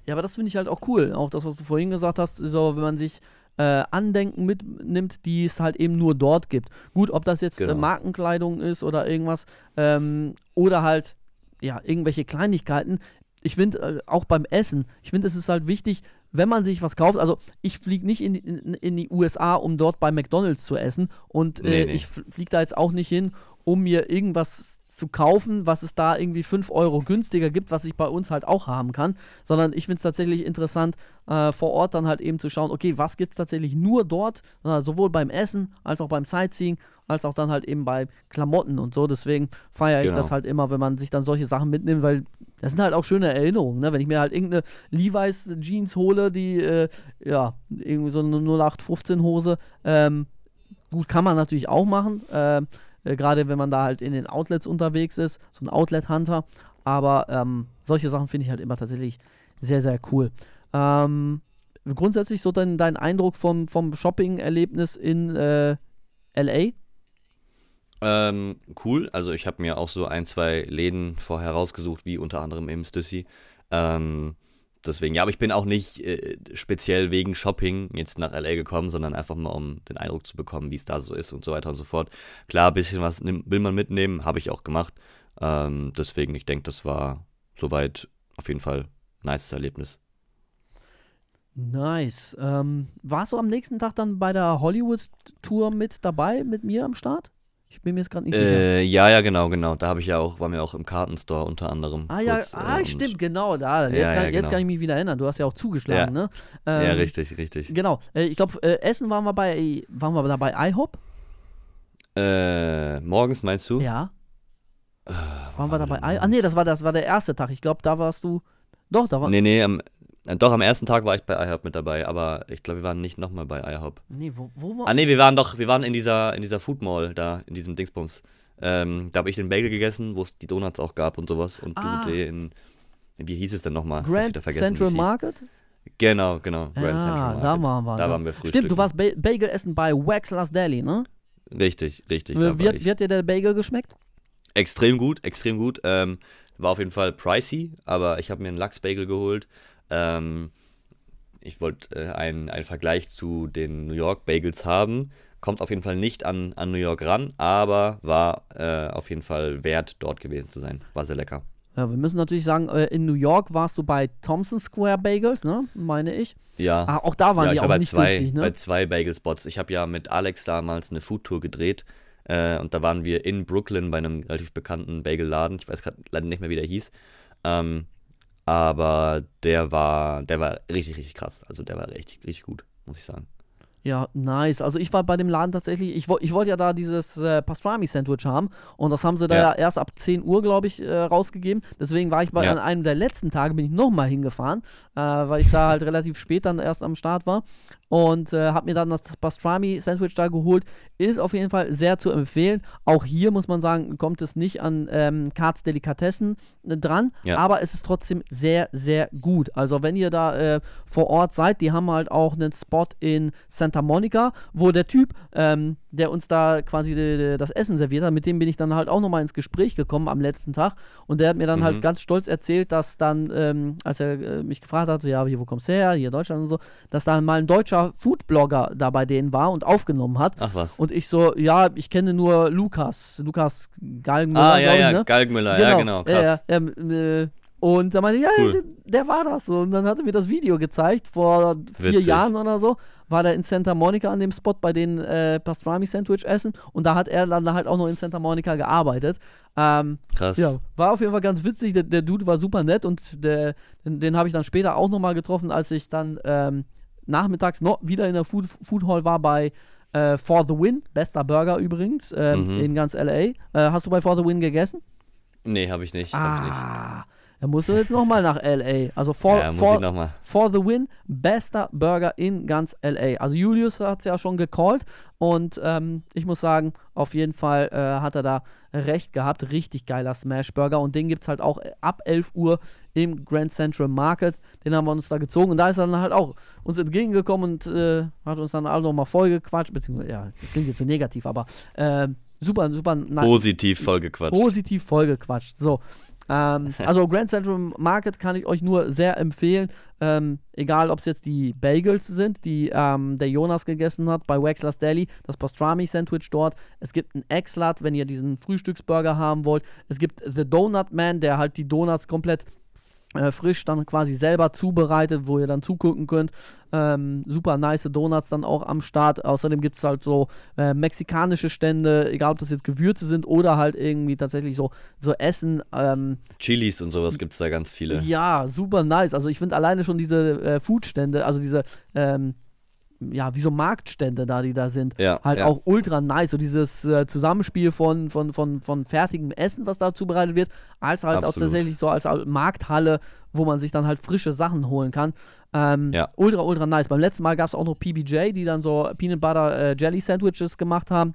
Ja, aber das finde ich halt auch cool. Auch das, was du vorhin gesagt hast, so, wenn man sich äh, Andenken mitnimmt, die es halt eben nur dort gibt. Gut, ob das jetzt äh, Genau. Markenkleidung ist oder irgendwas, ähm, oder halt, ja, irgendwelche Kleinigkeiten. Ich finde, äh, auch beim Essen, ich finde, es ist halt wichtig, wenn man sich was kauft, also ich fliege nicht in, die- in, in die USA, um dort bei McDonalds zu essen und äh, Nee, nee. ich fliege da jetzt auch nicht hin, um mir irgendwas zu kaufen, was es da irgendwie 5 Euro günstiger gibt, was ich bei uns halt auch haben kann, sondern ich finde es tatsächlich interessant, äh, vor Ort dann halt eben zu schauen, okay, was gibt es tatsächlich nur dort, äh, sowohl beim Essen als auch beim Sightseeing, als auch dann halt eben bei Klamotten und so. Deswegen feiere ich Genau. das halt immer, wenn man sich dann solche Sachen mitnimmt, weil das sind halt auch schöne Erinnerungen, ne? Wenn ich mir halt irgendeine Levi's Jeans hole, die, äh, ja, irgendwie so eine 0815 Hose, ähm, gut, kann man natürlich auch machen, ähm, äh, gerade wenn man da halt in den Outlets unterwegs ist, so ein Outlet-Hunter, aber ähm, solche Sachen finde ich halt immer tatsächlich sehr, sehr cool. Ähm, grundsätzlich so dein, dein Eindruck vom, vom Shopping-Erlebnis in äh, LA? Ähm, cool. Also ich habe mir auch so ein, zwei Läden vorher rausgesucht, wie unter anderem im Stussy. Ähm, deswegen, ja, aber ich bin auch nicht äh, speziell wegen Shopping jetzt nach LA gekommen, sondern einfach mal, um den Eindruck zu bekommen, wie es da so ist und so weiter und so fort. Klar, ein bisschen was will man mitnehmen, habe ich auch gemacht. Ähm, deswegen, ich denke, das war soweit auf jeden Fall ein nice Erlebnis. Nice. Ähm, warst du am nächsten Tag dann bei der Hollywood-Tour mit dabei, mit mir am Start? Ich bin mir jetzt gerade nicht sicher. Äh, ja, ja, genau, genau. Da habe ich ja auch, war mir auch im Kartenstore unter anderem. Ah ja, kurz, äh, ah, stimmt, genau, da. Jetzt, Ja, kann, ja, jetzt genau. kann ich mich wieder erinnern. Du hast ja auch zugeschlagen, ne? Ja, Ähm, richtig, richtig. Genau. Äh, ich glaube, äh, Essen waren wir bei, waren wir da bei IHOP? Äh, morgens meinst du? Ja. Waren wir da bei IHOP? Ah, nee, das war, das war der erste Tag. Ich glaube, da warst du. Doch, da war. Nee, nee, am, doch, am ersten Tag war ich bei IHOP mit dabei, aber ich glaube, wir waren nicht nochmal bei IHOP. Nee, wo, wo war. Ah, nee, wir waren doch, wir waren in dieser, in dieser Food Mall da, in diesem Dingsbums. Ähm, da habe ich den Bagel gegessen, wo es die Donuts auch gab und sowas. Und Ah. du den, wie hieß es denn nochmal? Grand Central. Market? Genau, genau. Grand ja, Central Market. da waren wir. Da ne? waren wir Stimmt, du frühstücken. warst ba Bagel essen bei Wexler's Deli, ne? Richtig, richtig. Wie, wie, wie hat dir der Bagel geschmeckt? Extrem gut, extrem gut. Ähm, war auf jeden Fall pricey, aber ich habe mir einen Lachsbagel geholt. Ähm, ich wollte äh, einen, einen Vergleich zu den New York Bagels haben. Kommt auf jeden Fall nicht an, an New York ran, aber war äh, auf jeden Fall wert, dort gewesen zu sein. War sehr lecker. Ja, wir müssen natürlich sagen, äh, in New York warst du bei Thompson Square Bagels, ne? Meine ich. Ja. Ah, auch da waren ja, die ich auch war bei nicht zwei, günstig, ne? bei zwei Bagel-Spots. Ich habe ja mit Alex damals eine Foodtour gedreht. Äh, und da waren wir in Brooklyn bei einem relativ bekannten Bagelladen. Ich weiß gerade leider nicht mehr, wie der hieß. Ähm, aber der war, der war richtig, richtig krass. Also der war richtig, richtig gut, muss ich sagen. Ja, nice. Also ich war bei dem Laden tatsächlich, ich, ich wollte ja da dieses äh, Pastrami-Sandwich haben und das haben sie da ja, Ja. erst ab 10 Uhr, glaube ich, äh, rausgegeben. Deswegen war ich bei Ja. an einem der letzten Tage, bin ich nochmal hingefahren, äh, weil ich da halt relativ spät dann erst am Start war und äh, habe mir dann das Pastrami-Sandwich da geholt. Ist auf jeden Fall sehr zu empfehlen. Auch hier muss man sagen, kommt es nicht an ähm, Karts Delikatessen äh, dran, Ja. aber es ist trotzdem sehr, sehr gut. Also wenn ihr da äh, vor Ort seid, die haben halt auch einen Spot in Santa Monica, wo der Typ, ähm, der uns da quasi de, de, das Essen serviert hat, mit dem bin ich dann halt auch nochmal ins Gespräch gekommen am letzten Tag und der hat mir dann halt Mhm. ganz stolz erzählt, dass dann, ähm, als er äh, mich gefragt hat, ja, hier, wo kommst du her, hier Deutschland und so, dass da mal ein deutscher Foodblogger da bei denen war und aufgenommen hat. Ach was. Und ich so, ja, ich kenne nur Lukas, Lukas Galgenmüller, ah, ja, ich, ja, ne? Galgenmüller, ja, genau, krass. Ja, ja, ähm, äh, und da meinte ich, ja, Cool. der, der war das. so. Und dann hat er mir das Video gezeigt, vor vier Witzig. Jahren oder so, war der in Santa Monica an dem Spot bei den äh, Pastrami-Sandwich essen. Und da hat er dann halt auch noch in Santa Monica gearbeitet. Ähm, Krass. ja, war auf jeden Fall ganz witzig. Der, der Dude war super nett und der, den, den habe ich dann später auch nochmal getroffen, als ich dann ähm, nachmittags noch wieder in der Food, Food Hall war bei äh, For the Win. Bester Burger übrigens ähm, Mhm. in ganz LA. Äh, hast du bei For the Win gegessen? Nee, habe ich nicht. Hab ich nicht. Er musste jetzt nochmal nach LA. Also for, Ja, muss for, for the win, bester Burger in ganz LA. Also Julius hat es ja schon gecallt und ähm, ich muss sagen, auf jeden Fall äh, hat er da recht gehabt. Richtig geiler Smash Burger und den gibt es halt auch äh, ab 11 Uhr im Grand Central Market. Den haben wir uns da gezogen und da ist er dann halt auch uns entgegengekommen und äh, hat uns dann auch nochmal vollgequatscht. Beziehungsweise, ja, das klingt jetzt so negativ, aber äh, super, super Positiv vollgequatscht. positiv vollgequatscht. So. Ähm, also Grand Central Market kann ich euch nur sehr empfehlen. Ähm, egal, ob es jetzt die Bagels sind, die ähm, der Jonas gegessen hat bei Wexler's Deli, das Pastrami-Sandwich dort. Es gibt ein X-Lat, wenn ihr diesen Frühstücksburger haben wollt. Es gibt The Donut Man, der halt die Donuts komplett äh, frisch dann quasi selber zubereitet, wo ihr dann zugucken könnt. Ähm, super nice Donuts dann auch am Start. Außerdem gibt es halt so äh, mexikanische Stände, egal ob das jetzt Gewürze sind oder halt irgendwie tatsächlich so, so Essen. Ähm, Chilis und sowas gibt es da ganz viele. ja, super nice. Also ich finde alleine schon diese äh, Foodstände, also diese, ähm, ja, wie so Marktstände da, die da sind, Ja, halt ja. auch ultra nice. So dieses äh, Zusammenspiel von, von, von, von fertigem Essen, was da zubereitet wird, als halt auch Absolut. tatsächlich so als Markthalle, wo man sich dann halt frische Sachen holen kann. Ähm, Ja. Ultra, ultra nice. Beim letzten Mal gab es auch noch PBJ, die dann so Peanut Butter äh, Jelly Sandwiches gemacht haben.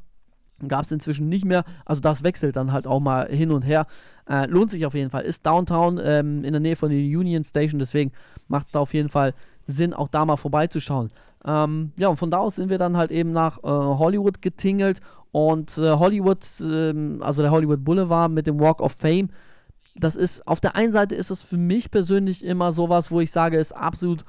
Gab es inzwischen nicht mehr. Also das wechselt dann halt auch mal hin und her. Äh, lohnt sich auf jeden Fall. Ist Downtown ähm, in der Nähe von der Union Station, deswegen macht es da auf jeden Fall Sinn, auch da mal vorbeizuschauen. Ähm, ja, und von da aus sind wir dann halt eben nach äh, Hollywood getingelt und äh, Hollywood, ähm, also der Hollywood Boulevard mit dem Walk of Fame, das ist, auf der einen Seite ist es für mich persönlich immer sowas, wo ich sage, ist absolut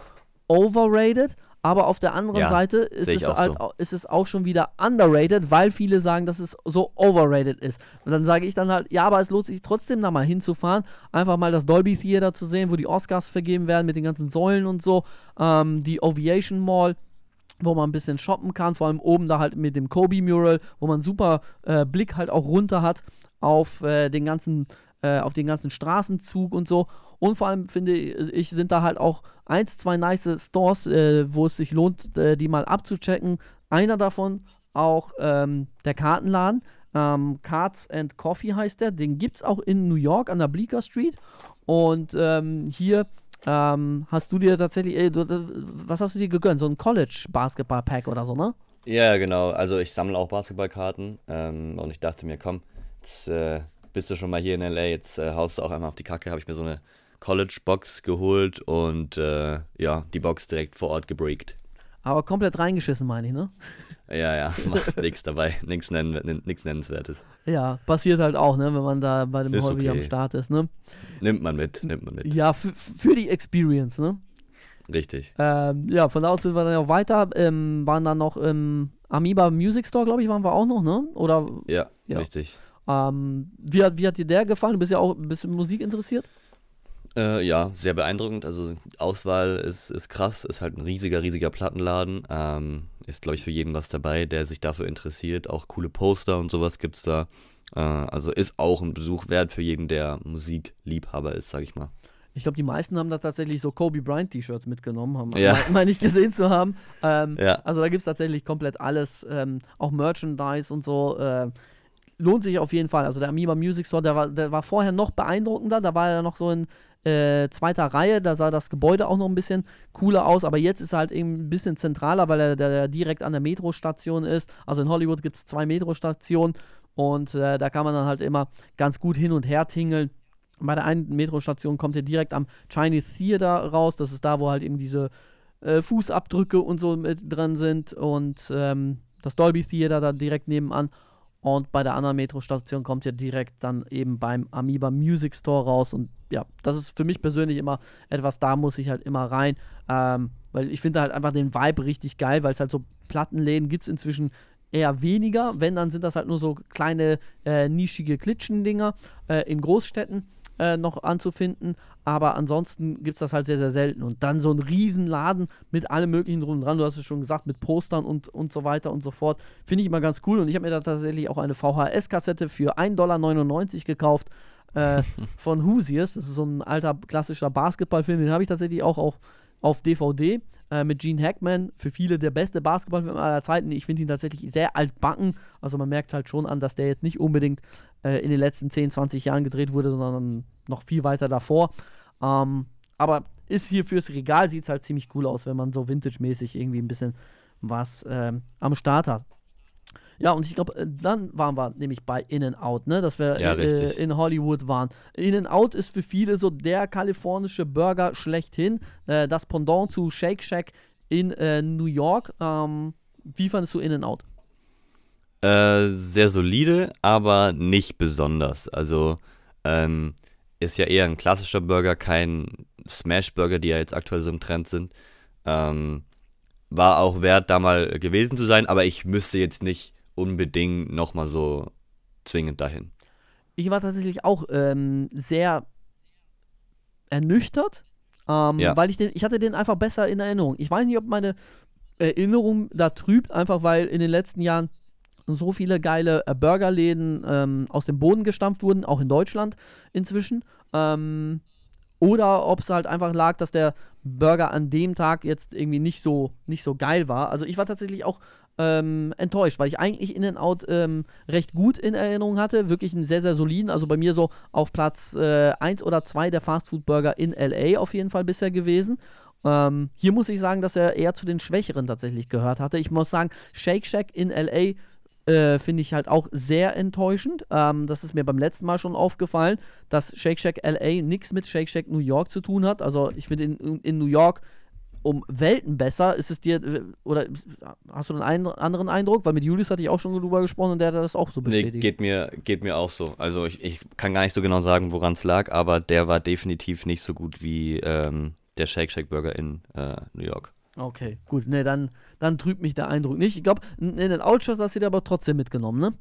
overrated, aber auf der anderen Ja, Seite ist es, auch halt, so. ist es auch schon wieder underrated, weil viele sagen, dass es so overrated ist. Und dann sage ich dann halt, ja, aber es lohnt sich trotzdem da mal hinzufahren, einfach mal das Dolby Theater zu sehen, wo die Oscars vergeben werden mit den ganzen Säulen und so, ähm, die Aviation Mall wo man ein bisschen shoppen kann, vor allem oben da halt mit dem Kobe Mural, wo man super äh, Blick halt auch runter hat auf äh, den ganzen äh, auf den ganzen Straßenzug und so. Und vor allem finde ich, sind da halt auch eins, zwei nice Stores, äh, wo es sich lohnt, äh, die mal abzuchecken. Einer davon auch ähm, der Kartenladen. Ähm, Cards and Coffee heißt der. Den gibt es auch in New York an der Bleecker Street. Und ähm, hier ähm, hast du dir tatsächlich, ey, du, du, was hast du dir gegönnt? So ein College-Basketball-Pack oder so, ne? Ja, genau. Also ich sammle auch Basketballkarten ähm, und ich dachte mir, komm, jetzt äh, bist du schon mal hier in LA, jetzt äh, haust du auch einmal auf die Kacke. Habe ich mir so eine College-Box geholt und äh, ja, die Box direkt vor Ort gebreakt. Aber komplett reingeschissen, meine ich, ne? Ja, ja, nichts dabei, nichts nenn, nix Nennenswertes. Ja, passiert halt auch, ne, wenn man da bei dem Hobby okay. am Start ist, ne? Nimmt man mit, nimmt man mit. Ja, für die Experience, ne? Richtig. Ähm, ja, von da aus sind wir dann auch weiter, ähm, waren dann noch im Amoeba Music Store, glaube ich, waren wir auch noch, ne? Oder? Ja, ja. richtig. Ähm, wie, hat, wie hat dir der gefallen? Du bist ja auch ein bisschen Musik interessiert? Äh, ja, sehr beeindruckend. Also Auswahl ist, ist krass, ist halt ein riesiger, riesiger Plattenladen. Ähm, ist, glaube ich, für jeden was dabei, der sich dafür interessiert. Auch coole Poster und sowas gibt es da. Äh, also ist auch ein Besuch wert für jeden, der Musikliebhaber ist, sag ich mal. Ich glaube, die meisten haben da tatsächlich so Kobe Bryant T-Shirts mitgenommen, haben ja. mal nicht gesehen zu haben. Ähm, ja. Also da gibt es tatsächlich komplett alles, ähm, auch Merchandise und so. Äh, lohnt sich auf jeden Fall. Also der Amoeba Music Store, der war, der war vorher noch beeindruckender. Da war er noch so in äh, zweiter Reihe. Da sah das Gebäude auch noch ein bisschen cooler aus. Aber jetzt ist er halt eben ein bisschen zentraler, weil er, der, direkt an der Metrostation ist. Also in Hollywood gibt es zwei Metrostationen. Und äh, da kann man dann halt immer ganz gut hin und her tingeln. Bei der einen Metrostation kommt ihr direkt am Chinese Theater raus. Das ist da, wo halt eben diese äh, Fußabdrücke und so mit drin sind. Und ähm, das Dolby Theater da direkt nebenan. Und bei der anderen Metrostation kommt ihr direkt dann eben beim Amoeba Music Store raus. Und ja, das ist für mich persönlich immer etwas, da muss ich halt immer rein. Ähm, weil ich finde halt einfach den Vibe richtig geil, weil es halt so Plattenläden gibt es inzwischen eher weniger. Wenn, dann sind das halt nur so kleine, äh, nischige Klitschen-Dinger äh, in Großstädten äh, noch anzufinden. Aber ansonsten gibt es das halt sehr, sehr selten. Und dann so ein Riesenladen mit allem möglichen drum und dran. Du hast es schon gesagt, mit Postern und, und so weiter und so fort. Finde ich immer ganz cool. Und ich habe mir da tatsächlich auch eine VHS-Kassette für 1,99 Dollar gekauft. Äh, von Hoosiers. Das ist so ein alter klassischer Basketballfilm. Den habe ich tatsächlich auch, auch auf DVD äh, mit Gene Hackman. Für viele der beste Basketballfilm aller Zeiten. Ich finde ihn tatsächlich sehr altbacken. Also man merkt halt schon an, dass der jetzt nicht unbedingt äh, in den letzten 10, 20 Jahren gedreht wurde, sondern noch viel weiter davor. Ähm, aber ist hier fürs Regal, sieht es halt ziemlich cool aus, wenn man so vintage-mäßig irgendwie ein bisschen was ähm, am Start hat. Ja, und ich glaube, äh, dann waren wir nämlich bei In-N-Out, ne? Dass wir ja, äh, in Hollywood waren. In-N-Out ist für viele so der kalifornische Burger schlechthin. Äh, das Pendant zu Shake Shack in äh, New York. Ähm, wie fandest du In-N-Out? Äh, sehr solide, aber nicht besonders. Also, ähm, ist ja eher ein klassischer Burger, kein Smash-Burger, die ja jetzt aktuell so im Trend sind. Ähm, war auch wert, da mal gewesen zu sein, aber ich müsste jetzt nicht unbedingt nochmal so zwingend dahin. Ich war tatsächlich auch ähm, sehr ernüchtert, ähm, ja. weil ich den, ich hatte den einfach besser in Erinnerung. Ich weiß nicht, ob meine Erinnerung da trübt, einfach weil in den letzten Jahren so viele geile äh, Burgerläden ähm, aus dem Boden gestampft wurden, auch in Deutschland inzwischen. Ähm, oder ob es halt einfach lag, dass der Burger an dem Tag jetzt irgendwie nicht so, nicht so geil war. Also ich war tatsächlich auch ähm, enttäuscht, weil ich eigentlich In-N-Out ähm, recht gut in Erinnerung hatte. Wirklich einen sehr, sehr soliden. Also bei mir so auf Platz äh, 1 oder 2 der Fastfood-Burger in LA auf jeden Fall bisher gewesen. Ähm, hier muss ich sagen, dass er eher zu den Schwächeren tatsächlich gehört hatte. Ich muss sagen, Shake Shack in LA äh, finde ich halt auch sehr enttäuschend. Ähm, das ist mir beim letzten Mal schon aufgefallen, dass Shake Shack LA nichts mit Shake Shack New York zu tun hat. Also ich finde in, in New York um Welten besser. Ist es dir, äh, oder hast du einen anderen Eindruck? Weil mit Julius hatte ich auch schon drüber gesprochen und der hat das auch so bestätigt. Nee, geht mir, geht mir auch so. Also ich, ich kann gar nicht so genau sagen, woran es lag, aber der war definitiv nicht so gut wie ähm, der Shake Shack Burger in äh, New York. Okay, gut. Ne, dann, dann trübt mich der Eindruck nicht. Ich glaube, in den Outshot hast du dir aber trotzdem mitgenommen, ne?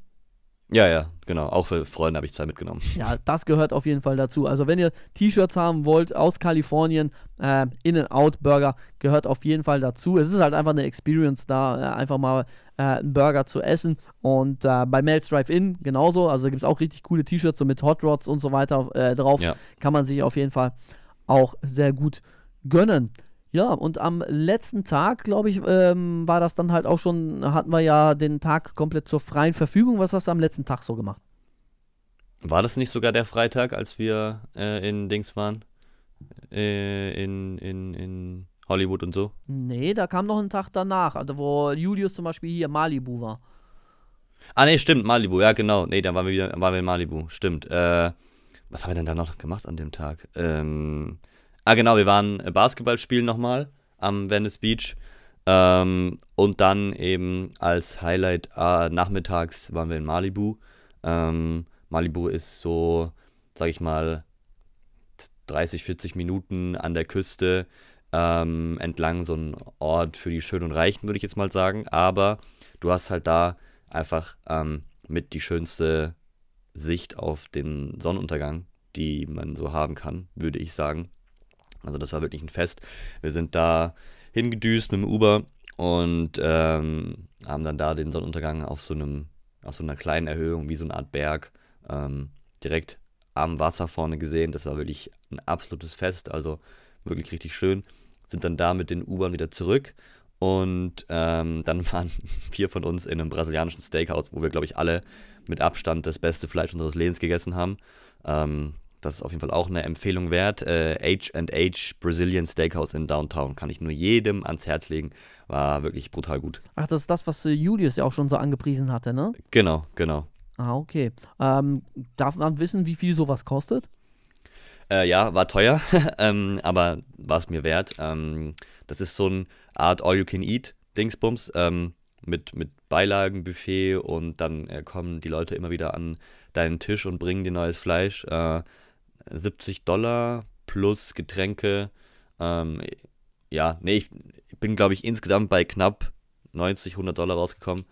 Ja, ja, genau. Auch für Freunde habe ich zwei mitgenommen. Ja, das gehört auf jeden Fall dazu. Also, wenn ihr T-Shirts haben wollt aus Kalifornien, äh, In-N-Out-Burger gehört auf jeden Fall dazu. Es ist halt einfach eine Experience da, äh, einfach mal äh, einen Burger zu essen. Und äh, bei Mel's Drive-In genauso. Also, gibt es auch richtig coole T-Shirts so mit Hot Rods und so weiter äh, drauf. Ja. Kann man sich auf jeden Fall auch sehr gut gönnen. Ja, und am letzten Tag, glaube ich, ähm, war das dann halt auch schon, hatten wir ja den Tag komplett zur freien Verfügung. Was hast du am letzten Tag so gemacht? War das nicht sogar der Freitag, als wir äh, in Dings waren? Äh, in, in, in Hollywood und so? Nee, da kam noch ein Tag danach, also wo Julius zum Beispiel hier Malibu war. Ah, nee, stimmt, Malibu, ja, genau. Nee, dann waren wir wieder waren wir in Malibu, stimmt. Äh, was haben wir denn da noch gemacht an dem Tag? Ähm, Ah, genau, wir waren Basketball spielen nochmal am Venice Beach. Ähm, und dann eben als Highlight äh, nachmittags waren wir in Malibu. Ähm, Malibu ist so, sag ich mal, 30, 40 Minuten an der Küste ähm, entlang so ein Ort für die Schönen und Reichen, würde ich jetzt mal sagen. Aber du hast halt da einfach ähm, mit die schönste Sicht auf den Sonnenuntergang, die man so haben kann, würde ich sagen. Also das war wirklich ein Fest. Wir sind da hingedüst mit dem Uber und ähm, haben dann da den Sonnenuntergang auf so einem, auf so einer kleinen Erhöhung, wie so eine Art Berg, ähm, direkt am Wasser vorne gesehen. Das war wirklich ein absolutes Fest, also wirklich richtig schön sind dann da mit den U-Bahn wieder zurück und ähm, dann waren vier von uns in einem brasilianischen Steakhouse, wo wir, glaube ich, alle mit Abstand das beste Fleisch unseres Lebens gegessen haben. Ähm, das ist auf jeden Fall auch eine Empfehlung wert. H&H Brazilian Steakhouse in Downtown kann ich nur jedem ans Herz legen. War wirklich brutal gut. Ach, das ist das, was äh, Julius ja auch schon so angepriesen hatte, ne? Genau, genau. Ah, okay. Ähm, darf man wissen, wie viel sowas kostet? Äh, ja, war teuer, ähm, aber war es mir wert. Ähm, das ist so eine Art All-You-Can-Eat-Dingsbums ähm, mit, mit Beilagenbuffet und dann äh, kommen die Leute immer wieder an deinen Tisch und bringen dir neues Fleisch. Äh, 70 Dollar plus Getränke. Ähm, ja, nee, ich bin, glaube ich, insgesamt bei knapp 90, 100 Dollar rausgekommen.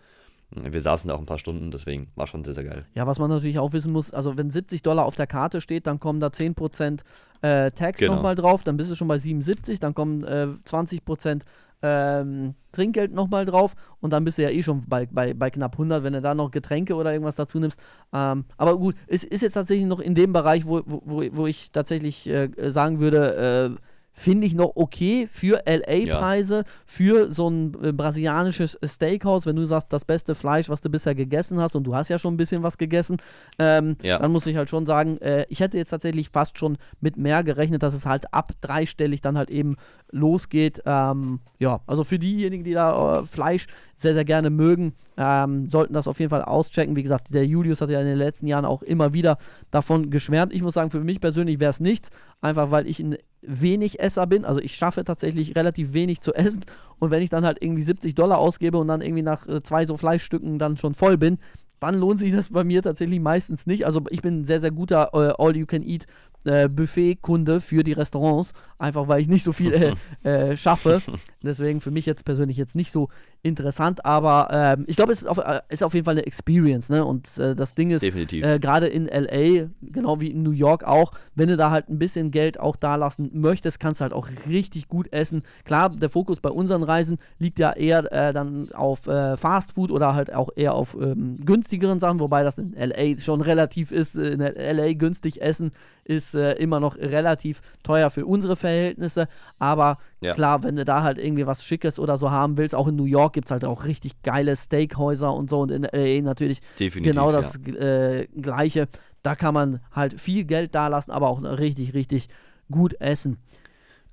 Wir saßen da auch ein paar Stunden, deswegen war schon sehr, sehr geil. Ja, was man natürlich auch wissen muss, also wenn 70 Dollar auf der Karte steht, dann kommen da 10% äh, Tax genau. nochmal drauf, dann bist du schon bei 77, dann kommen äh, 20% ähm, Trinkgeld nochmal drauf und dann bist du ja eh schon bei, bei, bei knapp 100, wenn du da noch Getränke oder irgendwas dazu nimmst. Ähm, aber gut, es ist jetzt tatsächlich noch in dem Bereich, wo, wo, wo ich tatsächlich äh, sagen würde, äh, finde ich noch okay für LA-Preise, ja. für so ein äh, brasilianisches Steakhouse, wenn du sagst, das beste Fleisch, was du bisher gegessen hast, und du hast ja schon ein bisschen was gegessen, ähm, ja. dann muss ich halt schon sagen, äh, ich hätte jetzt tatsächlich fast schon mit mehr gerechnet, dass es halt ab dreistellig dann halt eben losgeht. Ähm, ja, also für diejenigen, die da äh, Fleisch sehr, sehr gerne mögen, ähm, sollten das auf jeden Fall auschecken. Wie gesagt, der Julius hat ja in den letzten Jahren auch immer wieder davon geschwärmt. Ich muss sagen, für mich persönlich wäre es nichts, einfach weil ich ein wenig Esser bin. Also ich schaffe tatsächlich relativ wenig zu essen. Und wenn ich dann halt irgendwie 70 Dollar ausgebe und dann irgendwie nach äh, zwei so Fleischstücken dann schon voll bin, dann lohnt sich das bei mir tatsächlich meistens nicht. Also ich bin ein sehr, sehr guter äh, All-You-Can-Eat äh, Buffet-Kunde für die Restaurants, einfach weil ich nicht so viel äh, äh, schaffe. Deswegen für mich jetzt persönlich jetzt nicht so interessant, aber ähm, ich glaube, es ist auf, äh, ist auf, jeden Fall eine Experience, ne? Und äh, das Ding ist, äh, gerade in LA, genau wie in New York auch, wenn du da halt ein bisschen Geld auch da lassen möchtest, kannst du halt auch richtig gut essen. Klar, der Fokus bei unseren Reisen liegt ja eher dann auf Fast Food oder halt auch eher auf ähm, günstigeren Sachen, wobei das in LA schon relativ ist. In LA günstig essen ist äh, immer noch relativ teuer für unsere Verhältnisse. Aber ja. klar, wenn du da halt irgendwie was Schickes oder so haben willst, auch in New York gibt es halt auch richtig geile Steakhäuser und so und in LA natürlich Definitiv, genau das ja. äh, Gleiche. Da kann man halt viel Geld da lassen, aber auch richtig, richtig gut essen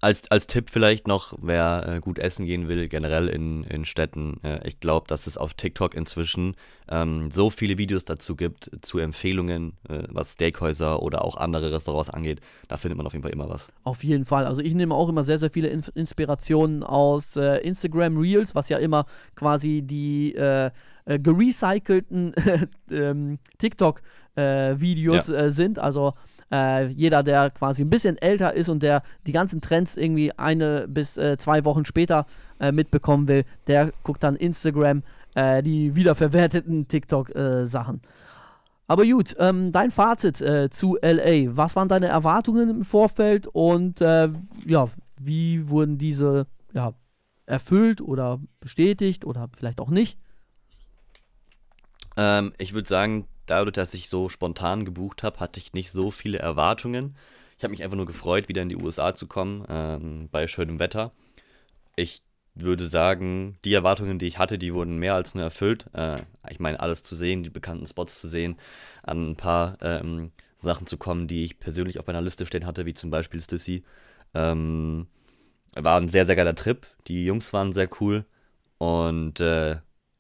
als, als Tipp vielleicht noch, wer äh, gut essen gehen will, generell in, in Städten. Äh, ich glaube, dass es auf TikTok inzwischen ähm, so viele Videos dazu gibt, zu Empfehlungen, äh, was Steakhäuser oder auch andere Restaurants angeht. Da findet man auf jeden Fall immer was. Auf jeden Fall. Also ich nehme auch immer sehr, sehr viele In Inspirationen aus äh, Instagram Reels, was ja immer quasi die äh, äh, gerecycelten ähm, TikTok-Videos ja. sind. Also äh, jeder, der quasi ein bisschen älter ist und der die ganzen Trends irgendwie eine bis äh, zwei Wochen später äh, mitbekommen will, der guckt dann Instagram, äh, die wiederverwerteten TikTok-Sachen. Äh, Aber gut, ähm, dein Fazit äh, zu LA. Was waren deine Erwartungen im Vorfeld und ja, wie wurden diese ja, erfüllt oder bestätigt oder vielleicht auch nicht? Ähm, ich würde sagen, dadurch, dass ich so spontan gebucht habe, hatte ich nicht so viele Erwartungen. Ich habe mich einfach nur gefreut, wieder in die USA zu kommen, ähm, bei schönem Wetter. Ich würde sagen, die Erwartungen, die ich hatte, die wurden mehr als nur erfüllt. Äh, ich meine, alles zu sehen, die bekannten Spots zu sehen, an ein paar ähm, Sachen zu kommen, die ich persönlich auf meiner Liste stehen hatte, wie zum Beispiel Stussy. Ähm, war ein sehr, sehr geiler Trip. Die Jungs waren sehr cool. Und äh,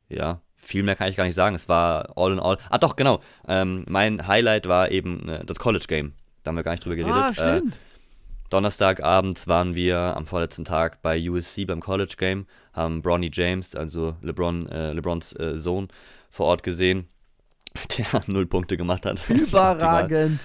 ja, viel mehr kann ich gar nicht sagen. Es war all in all. Ah, doch, genau. Ähm, mein Highlight war eben äh, das College Game. Da haben wir gar nicht drüber geredet. Ah, stimmt. Äh, Donnerstagabends waren wir am vorletzten Tag bei USC beim College Game, haben Bronny James, also LeBron, äh, LeBrons äh, Sohn, vor Ort gesehen, der null Punkte gemacht hat. Überragend.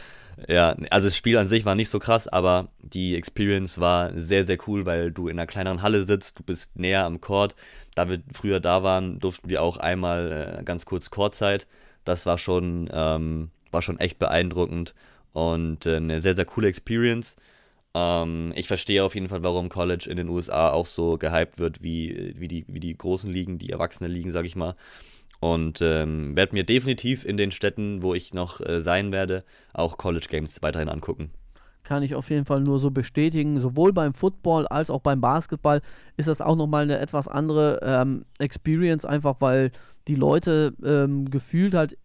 Ja, also das Spiel an sich war nicht so krass, aber die Experience war sehr, sehr cool, weil du in einer kleineren Halle sitzt, du bist näher am Court. Da wir früher da waren, durften wir auch einmal äh, ganz kurz Courtzeit. Das war schon, ähm, war schon echt beeindruckend und äh, eine sehr, sehr coole Experience. Ähm, ich verstehe auf jeden Fall, warum College in den USA auch so gehypt wird, wie, wie, die, wie die großen Ligen, die Erwachsene Ligen, sag ich mal. Und ähm, werde mir definitiv in den Städten, wo ich noch äh, sein werde, auch College Games weiterhin angucken. Kann ich auf jeden Fall nur so bestätigen. Sowohl beim Football als auch beim Basketball ist das auch nochmal eine etwas andere ähm, Experience, einfach weil die Leute ähm, gefühlt halt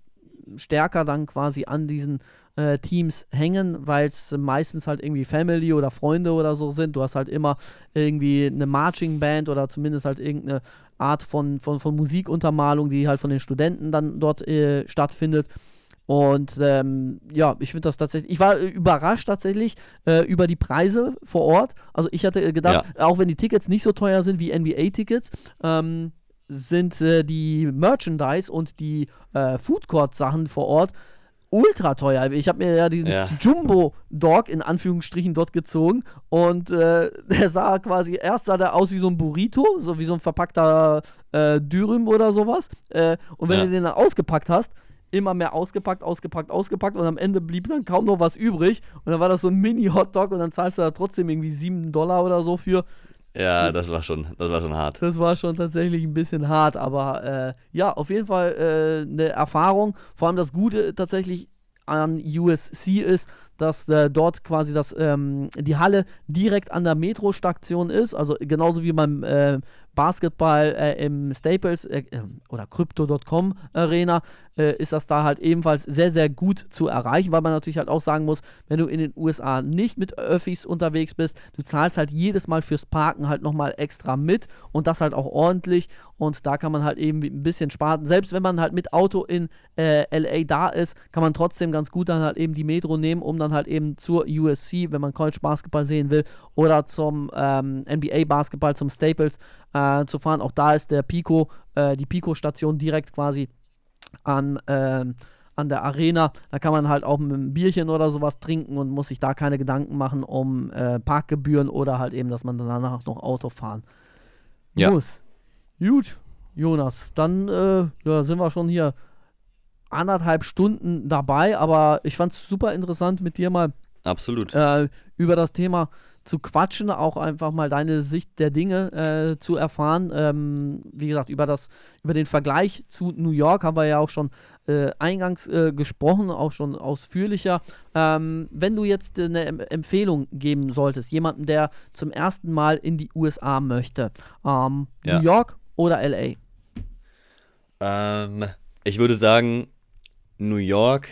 stärker dann quasi an diesen äh, Teams hängen, weil es meistens halt irgendwie Family oder Freunde oder so sind. Du hast halt immer irgendwie eine Marching Band oder zumindest halt irgendeine Art von, von, von Musikuntermalung, die halt von den Studenten dann dort äh, stattfindet. Und ähm, ja, ich finde das tatsächlich, ich war äh, überrascht tatsächlich äh, über die Preise vor Ort. Also ich hatte gedacht, ja. auch wenn die Tickets nicht so teuer sind wie NBA-Tickets, ähm, sind äh, die Merchandise und die äh, Food Court Sachen vor Ort ultra teuer. Ich habe mir ja diesen ja. Jumbo-Dog in Anführungsstrichen dort gezogen und äh, der sah quasi, erst sah der aus wie so ein Burrito, so wie so ein verpackter äh, Dürüm oder sowas. Äh, und wenn ja. du den dann ausgepackt hast, immer mehr ausgepackt, ausgepackt, ausgepackt und am Ende blieb dann kaum noch was übrig und dann war das so ein Mini-Hotdog und dann zahlst du da trotzdem irgendwie 7 Dollar oder so für. Ja, das, das, war schon, das war schon hart. Das war schon tatsächlich ein bisschen hart, aber äh, ja, auf jeden Fall äh, eine Erfahrung. Vor allem das Gute tatsächlich an USC ist, dass äh, dort quasi das, ähm, die Halle direkt an der Metrostation ist, also genauso wie beim äh, Basketball äh, im Staples äh, äh, oder Crypto.com Arena äh, ist das da halt ebenfalls sehr, sehr gut zu erreichen, weil man natürlich halt auch sagen muss, wenn du in den USA nicht mit Öffis unterwegs bist, du zahlst halt jedes Mal fürs Parken halt nochmal extra mit und das halt auch ordentlich und da kann man halt eben ein bisschen sparen. Selbst wenn man halt mit Auto in äh, LA da ist, kann man trotzdem ganz gut dann halt eben die Metro nehmen, um dann halt eben zur USC, wenn man College Basketball sehen will, oder zum ähm, NBA Basketball, zum Staples äh, zu fahren. Auch da ist der Pico, äh, die Pico-Station direkt quasi an, äh, an der Arena. Da kann man halt auch mit einem Bierchen oder sowas trinken und muss sich da keine Gedanken machen um äh, Parkgebühren oder halt eben, dass man danach noch Auto fahren ja. muss. Gut, Jonas, dann äh, ja, sind wir schon hier anderthalb Stunden dabei, aber ich fand es super interessant mit dir mal Absolut. Äh, über das Thema zu quatschen, auch einfach mal deine Sicht der Dinge äh, zu erfahren. Ähm, wie gesagt, über, das, über den Vergleich zu New York haben wir ja auch schon äh, eingangs äh, gesprochen, auch schon ausführlicher. Ähm, wenn du jetzt eine em Empfehlung geben solltest, jemanden, der zum ersten Mal in die USA möchte, ähm, ja. New York oder LA? Ähm, ich würde sagen, New York,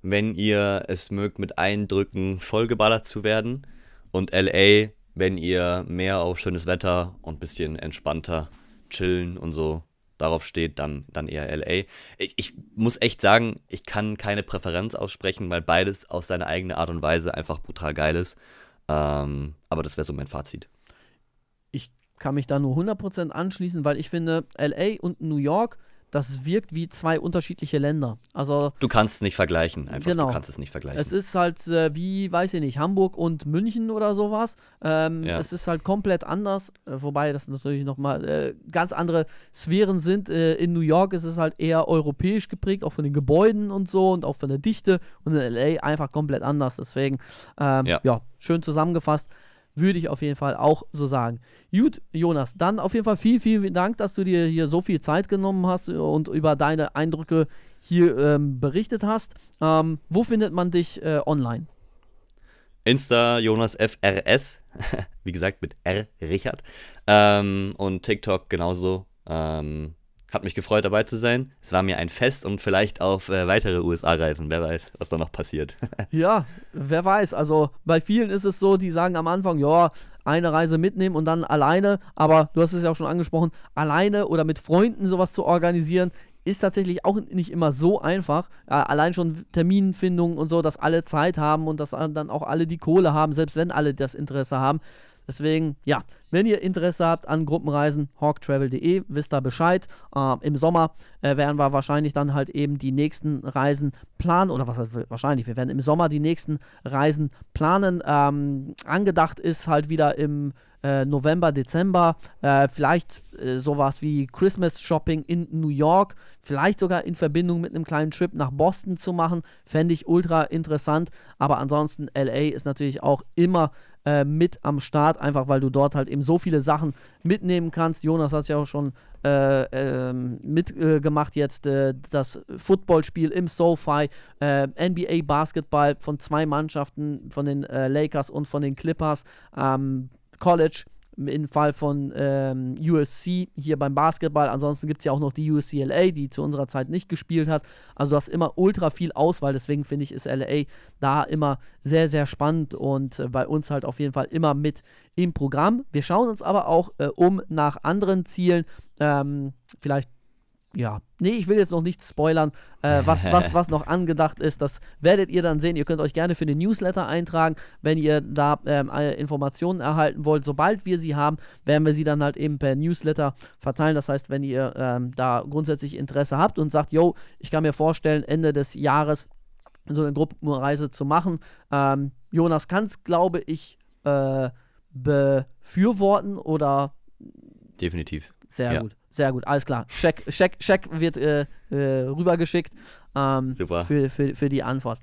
wenn ihr es mögt, mit Eindrücken vollgeballert zu werden und LA, wenn ihr mehr auf schönes Wetter und ein bisschen entspannter chillen und so darauf steht, dann, dann eher LA. Ich, ich, muss echt sagen, ich kann keine Präferenz aussprechen, weil beides aus seiner eigenen Art und Weise einfach brutal geil ist. Ähm, aber das wäre so mein Fazit. Ich kann mich da nur 100% anschließen, weil ich finde, LA und New York das wirkt wie zwei unterschiedliche Länder. Also du kannst es nicht vergleichen, einfach. Genau. Du kannst es nicht vergleichen. Es ist halt äh, wie, weiß ich nicht, Hamburg und München oder sowas. Ähm, ja. Es ist halt komplett anders, äh, wobei das natürlich nochmal äh, ganz andere Sphären sind. Äh, in New York ist es halt eher europäisch geprägt, auch von den Gebäuden und so und auch von der Dichte. Und in LA einfach komplett anders. Deswegen, ähm, ja. ja, schön zusammengefasst. Würde ich auf jeden Fall auch so sagen. Gut, Jonas, dann auf jeden Fall vielen, vielen Dank, dass du dir hier so viel Zeit genommen hast und über deine Eindrücke hier ähm, berichtet hast. Ähm, wo findet man dich äh, online? Insta Jonas FRS, wie gesagt mit R Richard. Ähm, und TikTok genauso. Ähm, hat mich gefreut, dabei zu sein. Es war mir ein Fest und vielleicht auf äh, weitere USA-Reisen. Wer weiß, was da noch passiert. ja, wer weiß. Also bei vielen ist es so, die sagen am Anfang, ja, eine Reise mitnehmen und dann alleine. Aber du hast es ja auch schon angesprochen, alleine oder mit Freunden sowas zu organisieren, ist tatsächlich auch nicht immer so einfach. Äh, allein schon Terminfindung und so, dass alle Zeit haben und dass dann auch alle die Kohle haben, selbst wenn alle das Interesse haben. Deswegen, ja, wenn ihr Interesse habt an Gruppenreisen, hawktravel.de, wisst da Bescheid. Äh, Im Sommer äh, werden wir wahrscheinlich dann halt eben die nächsten Reisen planen, oder was heißt wahrscheinlich, wir werden im Sommer die nächsten Reisen planen. Ähm, angedacht ist halt wieder im äh, November, Dezember, äh, vielleicht äh, sowas wie Christmas Shopping in New York, vielleicht sogar in Verbindung mit einem kleinen Trip nach Boston zu machen, fände ich ultra interessant. Aber ansonsten, LA ist natürlich auch immer äh, mit am Start, einfach weil du dort halt eben so viele Sachen mitnehmen kannst. Jonas hat ja auch schon äh, äh, mitgemacht jetzt äh, das Footballspiel im SoFi, äh, NBA Basketball von zwei Mannschaften, von den äh, Lakers und von den Clippers. Ähm, College im Fall von ähm, USC hier beim Basketball. Ansonsten gibt es ja auch noch die USCLA, die zu unserer Zeit nicht gespielt hat. Also du hast immer ultra viel Auswahl. Deswegen finde ich, ist LA da immer sehr, sehr spannend und äh, bei uns halt auf jeden Fall immer mit im Programm. Wir schauen uns aber auch äh, um nach anderen Zielen. Ähm, vielleicht ja, nee, ich will jetzt noch nichts spoilern, äh, was, was, was noch angedacht ist. Das werdet ihr dann sehen. Ihr könnt euch gerne für den Newsletter eintragen, wenn ihr da ähm, Informationen erhalten wollt. Sobald wir sie haben, werden wir sie dann halt eben per Newsletter verteilen. Das heißt, wenn ihr ähm, da grundsätzlich Interesse habt und sagt, yo, ich kann mir vorstellen, Ende des Jahres so eine Gruppenreise zu machen. Ähm, Jonas kann es, glaube ich, äh, befürworten oder. Definitiv. Sehr ja. gut. Sehr gut, alles klar. Check, check, check wird äh, äh, rübergeschickt ähm. Für, für, für die Antwort.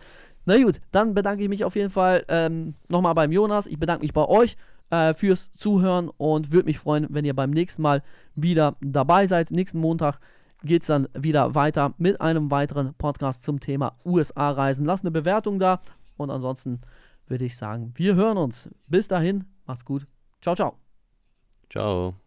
Na gut, dann bedanke ich mich auf jeden Fall ähm, nochmal beim Jonas. Ich bedanke mich bei euch äh, fürs Zuhören und würde mich freuen, wenn ihr beim nächsten Mal wieder dabei seid. Nächsten Montag geht es dann wieder weiter mit einem weiteren Podcast zum Thema USA-Reisen. Lasst eine Bewertung da und ansonsten würde ich sagen, wir hören uns. Bis dahin, macht's gut. Ciao, ciao. Ciao.